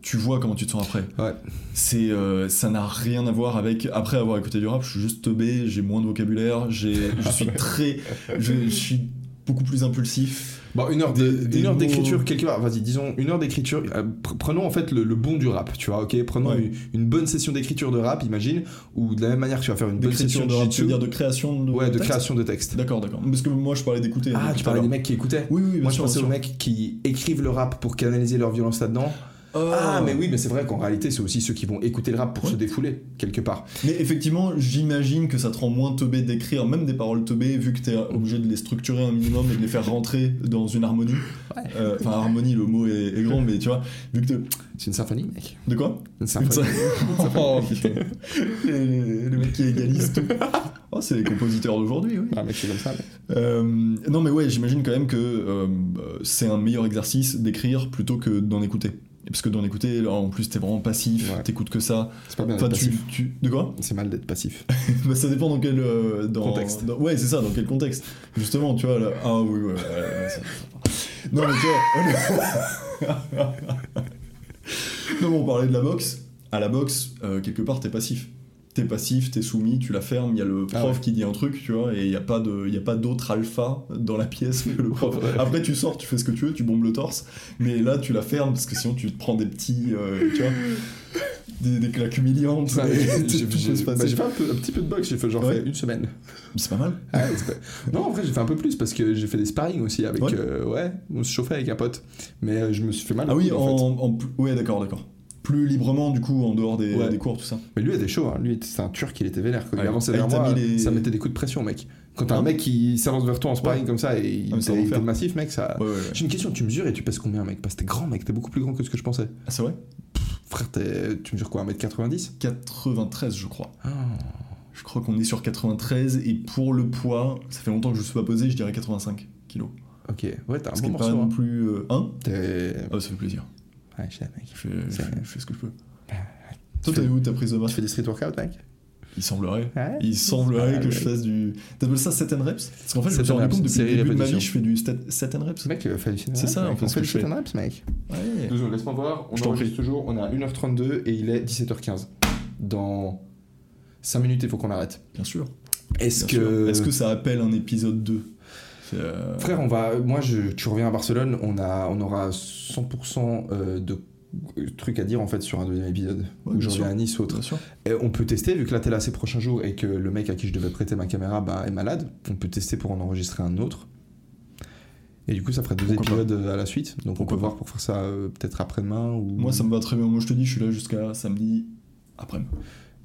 [SPEAKER 2] Tu vois comment tu te sens après.
[SPEAKER 1] Ouais.
[SPEAKER 2] C'est, euh, ça n'a rien à voir avec. Après avoir écouté du rap, je suis juste teubé, j'ai moins de vocabulaire, j'ai, je suis très. Je, je suis beaucoup plus impulsif.
[SPEAKER 1] Bon, une heure,
[SPEAKER 2] mots-
[SPEAKER 1] d'écriture, quelque part, vas-y, disons une heure d'écriture. euh, pr- prenons en fait le, le bon du rap, tu vois, ok Prenons
[SPEAKER 2] Ouais.
[SPEAKER 1] une, une bonne session d'écriture de rap, imagine, ou de la même manière que tu vas faire une bonne session
[SPEAKER 2] de rap, tu veux dire de création de.
[SPEAKER 1] Ouais, de
[SPEAKER 2] texte
[SPEAKER 1] création de texte.
[SPEAKER 2] D'accord, d'accord. Parce que moi, je parlais d'écouter.
[SPEAKER 1] Ah, tu parlais des mecs qui écoutaient
[SPEAKER 2] Oui, oui, bien
[SPEAKER 1] Moi, je pensais aux mecs qui écrivent le rap pour canaliser leur violence là-dedans. Ah, mais oui, mais c'est vrai qu'en réalité, c'est aussi ceux qui vont écouter le rap pour
[SPEAKER 2] Ouais.
[SPEAKER 1] se défouler, quelque part.
[SPEAKER 2] Mais effectivement, j'imagine que ça te rend moins teubé d'écrire même des paroles teubées, vu que t'es obligé de les structurer un minimum et de les faire rentrer dans une harmonie. Euh, Enfin, harmonie, le mot est, est grand, mais tu vois, vu que t'es-
[SPEAKER 1] C'est une symphonie, mec.
[SPEAKER 2] De quoi?
[SPEAKER 1] Une
[SPEAKER 2] Une
[SPEAKER 1] symphonie.
[SPEAKER 2] sy- Oh putain. les mecs qui égalisent tout. Oh, c'est les compositeurs d'aujourd'hui, oui.
[SPEAKER 1] Ah, mec, c'est comme ça. mec.
[SPEAKER 2] Euh, non, mais ouais, j'imagine quand même que euh, c'est un meilleur exercice d'écrire plutôt que d'en écouter. Parce que d'en écouter, là, en plus, t'es vraiment passif,
[SPEAKER 1] Ouais.
[SPEAKER 2] t'écoutes que ça.
[SPEAKER 1] C'est pas bien
[SPEAKER 2] Enfin, tu, tu- De quoi?
[SPEAKER 1] C'est mal d'être passif.
[SPEAKER 2] bah, Ça dépend dans quel euh, dans,
[SPEAKER 1] Contexte.
[SPEAKER 2] dans- ouais, c'est ça, dans quel contexte. Justement, tu vois, là. Ah oui, ouais, ouais, ouais, ça- ça- Non, mais tu vois. non, mais on parlait de la boxe. À la boxe, euh, quelque part, t'es passif. T'es passif, t'es soumis, tu la fermes, il y a le prof
[SPEAKER 1] Ah ouais.
[SPEAKER 2] qui dit un truc, tu vois, et il n'y a pas d'autre alpha dans la pièce que le prof. Après, tu sors, tu fais ce que tu veux, tu bombes le torse, mais là, tu la fermes parce que sinon, tu te prends des petits, euh, tu vois, des, des claques humiliantes.
[SPEAKER 1] J'ai bah, j'ai fait un, peu- un petit peu de boxe, j'ai fait genre
[SPEAKER 2] Ouais.
[SPEAKER 1] fait une semaine.
[SPEAKER 2] C'est pas mal.
[SPEAKER 1] Ah pas- non, en vrai, j'ai fait un peu plus parce que j'ai fait des sparring aussi avec.
[SPEAKER 2] Ouais.
[SPEAKER 1] euh, Ouais, on se chauffait avec un pote. Mais euh, je me suis fait mal.
[SPEAKER 2] Ah oui, en,
[SPEAKER 1] en fait.
[SPEAKER 2] en ouais, d'accord, d'accord. Plus librement, du coup, en dehors des,
[SPEAKER 1] Ouais.
[SPEAKER 2] des cours, tout ça.
[SPEAKER 1] Mais lui était chaud, hein. lui c'était un turc, il était vénère. Quand il
[SPEAKER 2] Ouais.
[SPEAKER 1] avançait
[SPEAKER 2] Ah,
[SPEAKER 1] vers
[SPEAKER 2] il t'a
[SPEAKER 1] moi,
[SPEAKER 2] mis les-
[SPEAKER 1] ça mettait des coups de pression, mec. Quand t'as un mec qui s'avance vers toi en sparring comme ça et il
[SPEAKER 2] Ah,
[SPEAKER 1] était, il était massif, mec, ça. J'ai une question, tu mesures et tu pèses combien, mec? Parce que t'es grand, mec, t'es beaucoup plus grand que ce que je pensais.
[SPEAKER 2] Ah, c'est vrai?
[SPEAKER 1] Frère, t'es- tu mesures quoi 1m90
[SPEAKER 2] 93, je crois.
[SPEAKER 1] Ah.
[SPEAKER 2] Je crois qu'on est sur 93, et pour le poids, ça fait longtemps que je ne suis pas posé, je dirais 85 kilos.
[SPEAKER 1] Ok, ouais, t'as un bon
[SPEAKER 2] est pas
[SPEAKER 1] morceau.
[SPEAKER 2] non
[SPEAKER 1] hein.
[SPEAKER 2] plus. hein
[SPEAKER 1] T'es.
[SPEAKER 2] Ah, ça fait plaisir.
[SPEAKER 1] Ouais, je sais, mec.
[SPEAKER 2] Je fais, je je fais ce que je peux.
[SPEAKER 1] Tu
[SPEAKER 2] Toi, t'as où ta prise de
[SPEAKER 1] Tu
[SPEAKER 2] masse
[SPEAKER 1] fais des street workouts, mec
[SPEAKER 2] Il semblerait.
[SPEAKER 1] Ouais.
[SPEAKER 2] Il semblerait
[SPEAKER 1] Ouais,
[SPEAKER 2] que je
[SPEAKER 1] ouais.
[SPEAKER 2] fasse du. T'appelles ça 7 and reps? Parce qu'en fait, je me
[SPEAKER 1] 7
[SPEAKER 2] suis rendu compte depuis le début de ma vie, je fais du 7 and reps.
[SPEAKER 1] Mec, sit
[SPEAKER 2] C'est ça, en fait,
[SPEAKER 1] on fait du
[SPEAKER 2] je
[SPEAKER 1] sit
[SPEAKER 2] fais.
[SPEAKER 1] and reps, mec.
[SPEAKER 2] Ouais.
[SPEAKER 1] Deux secondes, laisse-moi voir. On
[SPEAKER 2] Je
[SPEAKER 1] enregistre toujours. On est à 1h32 et il est 17h15. Dans 5 minutes, il faut qu'on arrête.
[SPEAKER 2] Bien sûr.
[SPEAKER 1] Est-ce que.
[SPEAKER 2] sûr. Est-ce que ça appelle un épisode 2 C'est, euh,
[SPEAKER 1] Frère, on va. Moi, je, tu reviens à Barcelone, on, a, on aura 100% euh, de trucs à dire en fait sur un deuxième épisode.
[SPEAKER 2] Ouais,
[SPEAKER 1] Ou je reviens à Nice ou autre. Et on peut tester, vu que là t'es là ces prochains jours et que le mec à qui je devais prêter ma caméra bah, est malade, on peut tester pour en enregistrer un autre. Et du coup, ça ferait deux
[SPEAKER 2] Pourquoi pas.
[SPEAKER 1] épisodes à la suite. Donc
[SPEAKER 2] Pourquoi
[SPEAKER 1] on peut voir pour faire ça euh, peut-être après-demain. Ou...
[SPEAKER 2] Moi, ça me va très bien. Moi, je te dis, je suis là jusqu'à samedi après.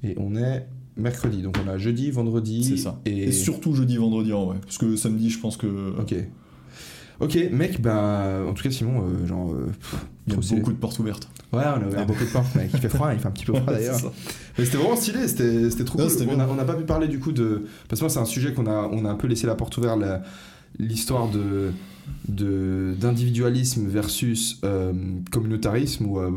[SPEAKER 1] Et on est mercredi. Donc on a jeudi, vendredi.
[SPEAKER 2] C'est ça.
[SPEAKER 1] Et,
[SPEAKER 2] Et surtout jeudi, vendredi en vrai. Parce que samedi, je pense que.
[SPEAKER 1] Ok. Ok, mec, bah. En tout cas, Simon, euh, genre. euh, pff,
[SPEAKER 2] Il y a
[SPEAKER 1] stylé.
[SPEAKER 2] beaucoup de portes ouvertes.
[SPEAKER 1] Ouais, on a ouvert beaucoup de portes, mec. Il fait froid, il fait un petit peu froid d'ailleurs.
[SPEAKER 2] C'est ça.
[SPEAKER 1] Mais c'était vraiment stylé, c'était c'était trop
[SPEAKER 2] Non,
[SPEAKER 1] cool. on n'a pas pu parler du coup de. Parce que moi, c'est un sujet qu'on a, on a un peu laissé la porte ouverte, la- l'histoire de d'individualisme versus euh, communautarisme ou euh,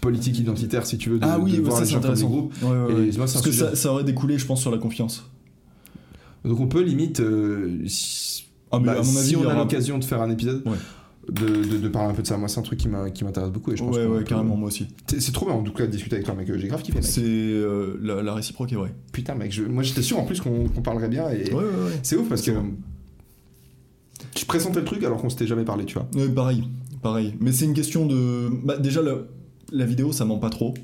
[SPEAKER 1] politique identitaire, si tu veux, de,
[SPEAKER 2] ah oui,
[SPEAKER 1] de voir
[SPEAKER 2] ça
[SPEAKER 1] les
[SPEAKER 2] c'est
[SPEAKER 1] gens comme des
[SPEAKER 2] intéressant.
[SPEAKER 1] groupes.
[SPEAKER 2] Ouais, ouais,
[SPEAKER 1] Et
[SPEAKER 2] ouais.
[SPEAKER 1] moi, c'est un
[SPEAKER 2] Parce que ça, ça aurait découlé, je pense, sur la confiance.
[SPEAKER 1] Donc on peut limite. euh, si-
[SPEAKER 2] Ah,
[SPEAKER 1] bah,
[SPEAKER 2] à mon avis,
[SPEAKER 1] si on a l'occasion de faire un épisode. De, de, de parler un peu de ça. Moi, c'est un truc qui m'intéresse beaucoup et je pense
[SPEAKER 2] Ouais,
[SPEAKER 1] qu'on
[SPEAKER 2] ouais,
[SPEAKER 1] peut-
[SPEAKER 2] carrément, moi aussi.
[SPEAKER 1] C'est trop bien en tout cas de discuter avec toi, mec. J'ai grave kiffé.
[SPEAKER 2] C'est euh, la, la réciproque est vraie.
[SPEAKER 1] Putain, mec, je- moi j'étais sûr en plus qu'on parlerait bien et
[SPEAKER 2] Ouais, ouais, ouais.
[SPEAKER 1] c'est ouf parce que. Je présentais le truc alors qu'on s'était jamais parlé, tu vois.
[SPEAKER 2] Ouais, pareil, pareil. Mais c'est une question de. Bah, déjà, la, la vidéo, ça ment pas trop.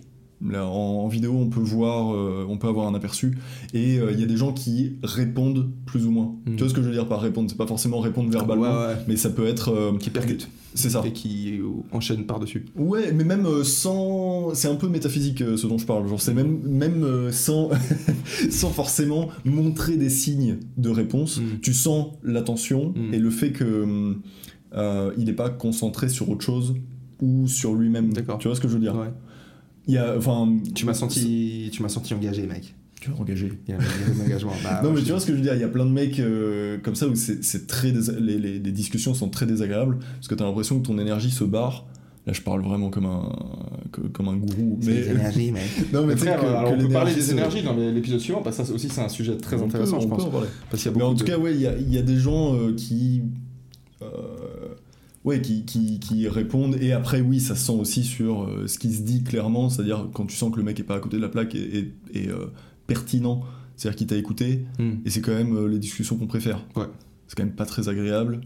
[SPEAKER 2] Là, en, en vidéo, on peut voir, euh, on peut avoir un aperçu, et euh, il y a des gens qui répondent plus ou moins.
[SPEAKER 1] Mm.
[SPEAKER 2] Tu vois ce que je veux dire par répondre? C'est pas forcément répondre verbalement,
[SPEAKER 1] Ouais, ouais.
[SPEAKER 2] mais ça peut être. euh,
[SPEAKER 1] Qui percute
[SPEAKER 2] C'est ça.
[SPEAKER 1] et qui enchaîne par-dessus.
[SPEAKER 2] Ouais, mais même sans. C'est un peu métaphysique ce dont je parle. Genre, c'est même, même sans, sans forcément montrer des signes de réponse.
[SPEAKER 1] Mm.
[SPEAKER 2] Tu sens l'attention
[SPEAKER 1] Mm.
[SPEAKER 2] et le fait que il n'est pas concentré sur autre chose ou sur lui-même.
[SPEAKER 1] D'accord.
[SPEAKER 2] Tu vois ce que je veux dire?
[SPEAKER 1] Ouais.
[SPEAKER 2] Il y a. Enfin.
[SPEAKER 1] Tu m'as senti, tu m'as senti engagé, mec.
[SPEAKER 2] Tu vas engager.
[SPEAKER 1] Il y a un engagement. Bah,
[SPEAKER 2] non, mais tu vois ce que je veux dire Il y a plein de mecs euh, comme ça où c'est très. désa- Les, les- les discussions sont très désagréables parce que t'as l'impression que ton énergie se barre. Là, je parle vraiment comme un, comme un gourou.
[SPEAKER 1] C'est les énergies, mec.
[SPEAKER 2] Non, mais
[SPEAKER 1] Mais frère,
[SPEAKER 2] que-
[SPEAKER 1] alors
[SPEAKER 2] que
[SPEAKER 1] on peut parler des
[SPEAKER 2] se-
[SPEAKER 1] énergies dans l'épisode suivant, parce que ça aussi c'est un sujet très
[SPEAKER 2] On
[SPEAKER 1] intéressant,
[SPEAKER 2] peut-
[SPEAKER 1] je
[SPEAKER 2] on
[SPEAKER 1] pense.
[SPEAKER 2] peut en parler.
[SPEAKER 1] Parce qu'il y a
[SPEAKER 2] Mais
[SPEAKER 1] beaucoup
[SPEAKER 2] en tout
[SPEAKER 1] de-
[SPEAKER 2] cas, ouais, il y a, il y a des gens euh, qui, euh, ouais, qui, qui, qui répondent. Et après, oui, ça se sent aussi sur euh, ce qui se dit clairement. C'est-à-dire quand tu sens que le mec est pas à côté de la plaque et, et- et, euh, pertinent. C'est-à-dire qu'il t'a écouté.
[SPEAKER 1] Hmm.
[SPEAKER 2] Et c'est quand même euh, les discussions qu'on préfère.
[SPEAKER 1] Ouais.
[SPEAKER 2] C'est quand même pas très agréable.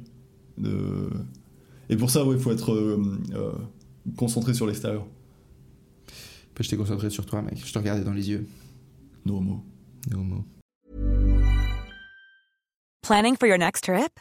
[SPEAKER 2] De... Et pour ça, ouais, il faut être euh, euh, concentré sur l'extérieur.
[SPEAKER 1] Je t'ai concentré sur toi, mec. Je te regardais dans les yeux.
[SPEAKER 2] No homo.
[SPEAKER 1] No homo.
[SPEAKER 4] Planning for your next trip?